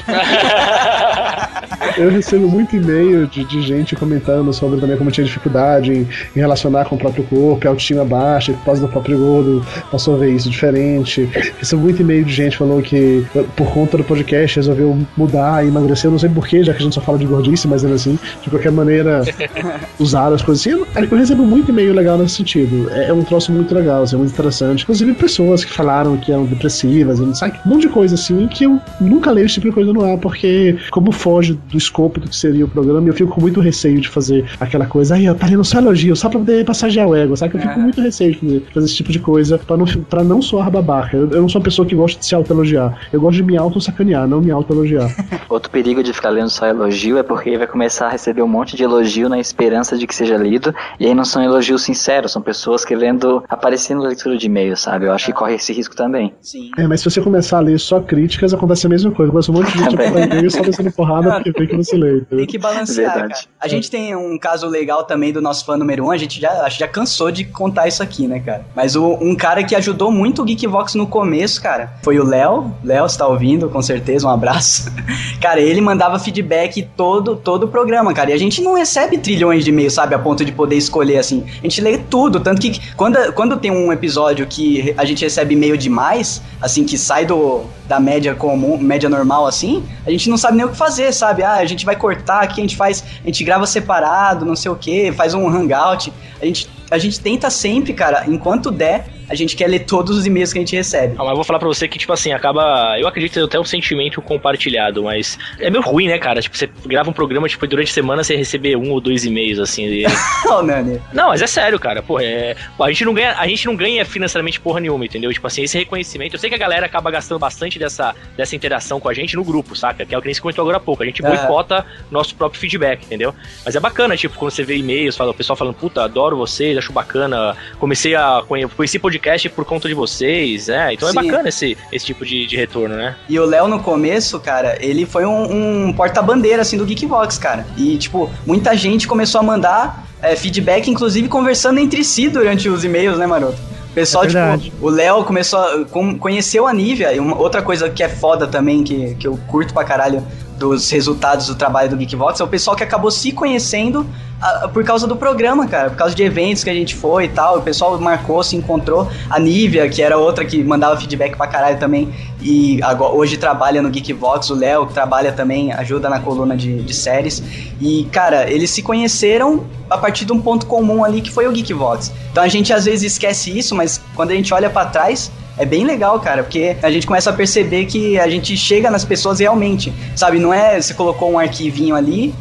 Eu recebo muito e-mail de, de gente comentando sobre também como tinha dificuldade em, em relacionar com o próprio corpo, autoestima baixa, por causa do próprio gordo, passou a ver isso diferente. Recebo muito e-mail de gente falando que por conta do podcast resolveu mudar e emagrecer, não sei porquê, já que a gente só fala de gordice, mas ainda assim, de qualquer maneira, usar as coisas assim. Eu, eu recebo muito e-mail legal nesse sentido. É, é um troço muito legal, assim, é muito interessante. Inclusive pessoas que falaram que eram depressivas, não sabe, um monte de coisa assim que eu nunca leio esse tipo de coisa no ar, porque como foge do escopo do que seria o programa, eu fico com muito receio de fazer aquela coisa, aí eu tá lendo só elogio, só pra poder passagear o ego, sabe? Eu fico com muito receio de fazer, fazer, esse tipo de coisa pra não, pra não soar babaca. Eu, eu não sou uma pessoa que gosta de se auto-elogiar. Eu gosto de me auto-sacanear, não me auto-elogiar. Outro perigo de ficar lendo só elogio é porque vai começar a receber um monte de elogio na esperança de que seja lido, e aí não são elogios sinceros, são pessoas querendo aparecer na leitura de e-mail, sabe? Eu acho que corre esse risco também. Sim. É, mas se você começar a ler só críticas, acontece a mesma coisa. Começa um monte de gente a e-mail só descendo porrada porque vê que você lê. Tem que balancear, Verdade. cara. A gente tem um caso legal também do nosso fã número um, a gente já, acho já cansou de contar isso aqui, né, cara? Mas o- um cara que ajudou muito o Geekvox no começo, cara, foi o Léo. Léo, você tá ouvindo, com certeza, um abraço. cara, ele mandava feedback todo, todo o programa, cara. E a gente não recebe trilhões de e-mails, sabe? A ponto de poder escolher, assim. A gente lê tudo, tanto que quando, quando tem um episódio que a gente recebe e-mail demais, assim, que sai do, da média comum, média normal, assim, a gente não sabe nem o que fazer, sabe? Ah, a gente vai cortar aqui, a gente faz, a gente grava separado, não sei o que, faz um hangout. A gente, a gente tenta sempre, cara, enquanto der, a gente quer ler todos os e-mails que a gente recebe. Ah, mas eu vou falar pra você que, tipo assim, acaba. Eu acredito até um sentimento compartilhado, mas é meio ruim, né, cara? Tipo, você grava um programa, tipo, durante a semana você receber um ou dois e-mails, assim. e- Ô, Nani. Não, mas é sério, cara. Pô, é... Pô, a, gente não ganha, a gente não ganha financeiramente porra nenhuma, entendeu? Tipo assim, esse reconhecimento. Eu sei que a galera acaba gastando bastante dessa, dessa interação com a gente no grupo, saca? Que é o que a gente comentou agora há pouco. A gente Aham. boicota nosso próprio feedback, entendeu? Mas é bacana, tipo, quando você vê e-mails, fala, o pessoal falando, puta, adoro vocês, acho bacana. Comecei a. conhe- Conheci podcast por conta de vocês, é. Então Sim. é bacana esse, esse tipo de, de retorno, né? E o Léo, no começo, cara, ele foi um, um porta-bandeira, assim, do Geekvox, cara. E, tipo, muita gente começou a mandar é, feedback, inclusive conversando entre si durante os e-mails, né, Maroto? O pessoal, É tipo, o Léo começou a. conheceu a Nívia, e uma, outra coisa que é foda também, que, que eu curto pra caralho dos resultados do trabalho do Geekvox, é o pessoal que acabou se conhecendo por causa do programa, cara, por causa de eventos que a gente foi e tal, o pessoal marcou, se encontrou, a Nívia, que era outra que mandava feedback pra caralho também, e agora, hoje trabalha no Geekvox, o Léo, que trabalha também, ajuda na coluna de, de séries, e, cara, eles se conheceram a partir de um ponto comum ali, que foi o Geekvox. Então a gente às vezes esquece isso, mas quando a gente olha pra trás, é bem legal, cara, porque a gente começa a perceber que a gente chega nas pessoas realmente, sabe? Não é você colocou um arquivinho ali,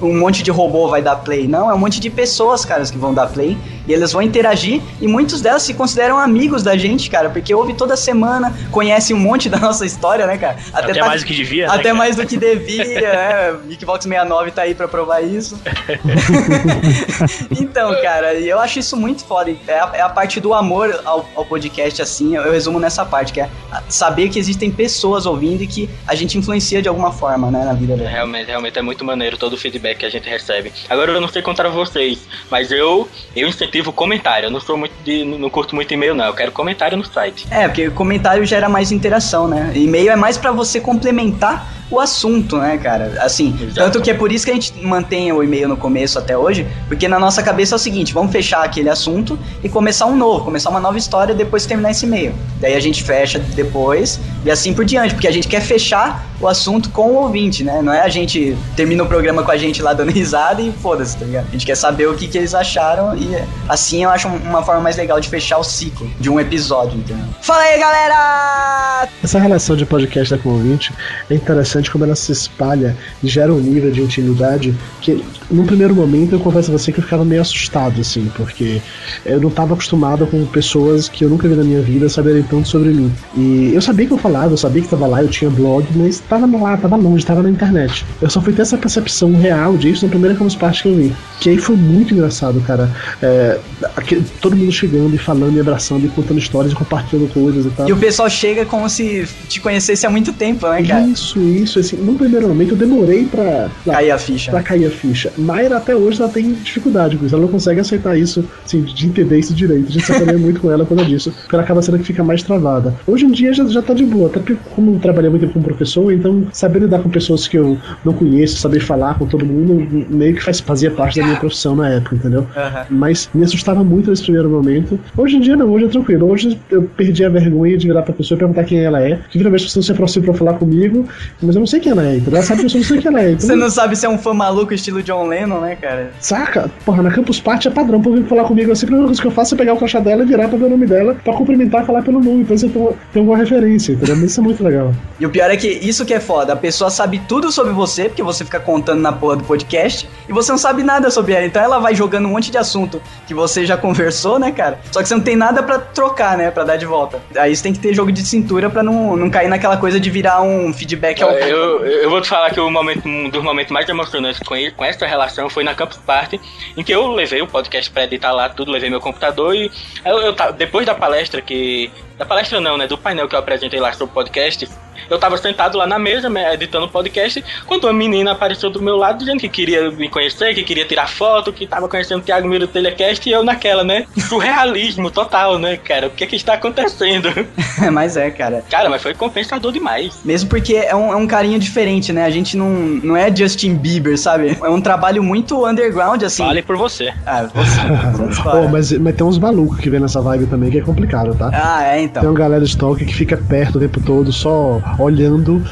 um monte de robô vai dar play. Não, é um monte de pessoas, caras, que vão dar play. E eles vão interagir. E muitos delas se consideram amigos da gente, cara. Porque ouve toda semana, conhece um monte da nossa história, né, cara? Até tá- mais do que devia, né, Até cara? mais do que devia, é. Geekbox 69 tá aí pra provar isso. então, cara, e eu acho isso muito foda. É a, é a parte do amor ao, ao podcast, assim, eu, eu resumo nessa parte, que é saber que existem pessoas ouvindo e que a gente influencia de alguma forma, né, na vida dela. Realmente, realmente é muito maneiro todo o feedback que a gente recebe. Agora eu não sei contar vocês, mas eu eu incentivo comentário. Eu não sou muito de, não curto muito e-mail não. Eu quero comentário no site. É, porque o comentário gera mais interação, né? E-mail é mais pra você complementar o assunto, né, cara? Assim, tanto que é por isso que a gente mantém o e-mail no começo até hoje, porque na nossa cabeça é o seguinte, vamos fechar aquele assunto e começar um novo, começar uma nova história depois que terminar esse e-mail. Daí a gente fecha depois e assim por diante, porque a gente quer fechar o assunto com o ouvinte, né? Não é a gente termina o programa com a gente lá dando risada e foda-se, tá ligado? A gente quer saber o que, que eles acharam e assim eu acho uma forma mais legal de fechar o ciclo de um episódio, entendeu? Fala aí, galera! Essa relação de podcast com o ouvinte é interessante como ela se espalha e gera um nível de intimidade que, num primeiro momento, eu confesso a você que eu ficava meio assustado, assim, porque eu não estava acostumado com pessoas que eu nunca vi na minha vida saberem tanto sobre mim. E eu sabia que eu falava, eu sabia que estava lá, eu tinha blog, mas estava lá, estava longe, estava na internet. Eu só fui ter essa percepção real disso na primeira Campus Party que eu vi. Que aí foi muito engraçado, cara. É, aquele- todo mundo chegando e falando e abraçando e contando histórias e compartilhando coisas e tal. E o pessoal chega como se te conhecesse há muito tempo, né, cara? Isso, isso. Assim, num primeiro momento eu demorei pra. Cair a ficha. Pra cair a ficha. Mayra até hoje ela tem dificuldade com isso. Ela não consegue aceitar isso, assim, de entender isso direito. A gente sacaneia muito com ela por causa disso. Porque ela acaba sendo que fica mais travada. Hoje em dia já, já tá de boa. Até porque, como eu trabalhei muito tempo como professor, então saber lidar com pessoas que eu não conheço, saber falar com todo mundo, meio que faz, fazia parte da minha profissão na época, entendeu? Aham. Mas me assustava muito nesse primeiro momento. Hoje em dia não, hoje é tranquilo. Hoje eu perdi a vergonha de virar pra pessoa e perguntar quem ela é. Que vira vez a pessoa se aproxima pra falar comigo, mas eu não sei quem ela é, entendeu? Ela sabe que eu não sei quem ela é. Então, Você não sabe se é um fã maluco estilo John Lennon, né, cara? Saca? Porra, na Campus Party é padrão pra vir falar comigo assim. A primeira coisa que eu faço é pegar o crachá dela e virar pra ver o nome dela, pra cumprimentar e falar pelo nome. Então você tem, alguma referência, entendeu? Mas isso é muito legal. E o pior é que isso que é foda. A pessoa sabe tudo sobre você, porque você fica contando na porra do podcast, e você não sabe nada sobre ela. Então ela vai jogando um monte de assunto que você já conversou, né, cara? Só que você não tem nada pra trocar, né? Pra dar de volta. Aí você tem que ter jogo de cintura pra não, não cair naquela coisa de virar um feedback ao Eu, eu vou te falar que o momento, um dos momentos mais emocionantes com, ele- com essa relação foi na Campus Party, em que eu levei o podcast pra editar lá, tudo, levei meu computador e eu, eu depois da palestra que. Da palestra não, né? Do painel que eu apresentei lá sobre podcast. Eu tava sentado lá na mesa, né, editando o podcast, quando uma menina apareceu do meu lado dizendo que queria me conhecer, que queria tirar foto, que tava conhecendo o Thiago Miro Telecast e eu naquela, né? Surrealismo total, né, cara? O que que está acontecendo? mas é, cara. Cara, mas foi compensador demais. Mesmo porque é um, é um carinho diferente, né? A gente não, não é Justin Bieber, sabe? É um trabalho muito underground, assim. Fale por você. Ah, você. Pô, mas, mas tem uns malucos que vem nessa vibe também que é complicado, tá? Ah, é, então. Tem uma galera de stalker que fica perto o tempo todo, só olhando,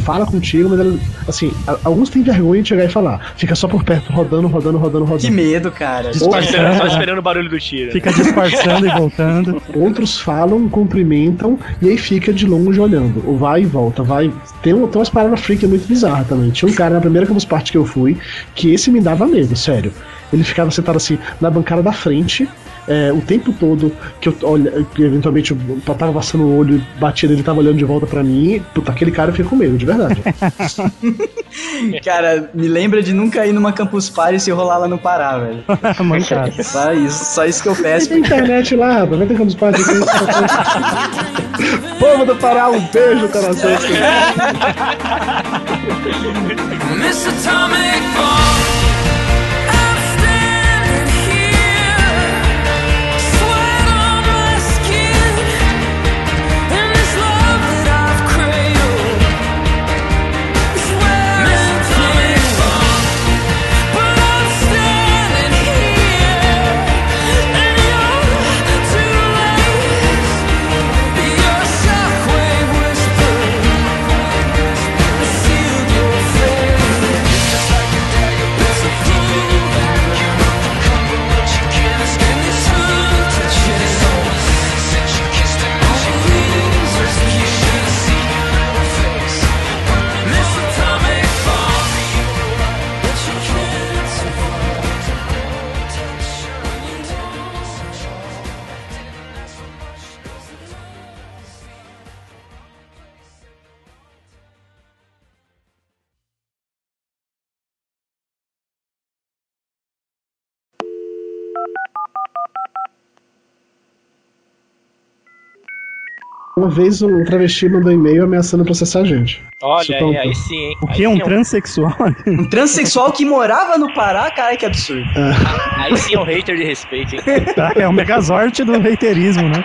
fala contigo, mas ela, assim, a- alguns têm vergonha de chegar e falar. Fica só por perto, rodando, rodando, rodando, rodando. Que medo, cara. Só esperando, só esperando o barulho do tiro. Fica disfarçando e voltando. Outros falam, cumprimentam e aí fica de longe olhando. Ou vai e volta, vai. Tem, um- tem umas paradas freak muito bizarras também. Tinha um cara na primeira campus party que eu fui que esse me dava medo, sério. Ele ficava sentado assim na bancada da frente. É, o tempo todo que eu olha, que eventualmente eu tava passando o olho, batia ele tava olhando de volta pra mim. Puta, aquele cara eu fico com medo, de verdade. Cara, me lembra de nunca ir numa Campus Party se rolar lá no Pará, velho. Mancado. Só isso, só isso que eu peço. Tem internet lá, rapaz, vai ter campus party. Povo do Pará, um beijo, coração. Miss Atomic Bomb. Uma vez um travesti mandou e-mail ameaçando processar a gente. Olha aí, conta. aí sim, hein? O que? Um é transexual? Um transexual que morava no Pará, cara, que absurdo. Aí sim é um hater de respeito, hein? é o megazord do reiterismo, né?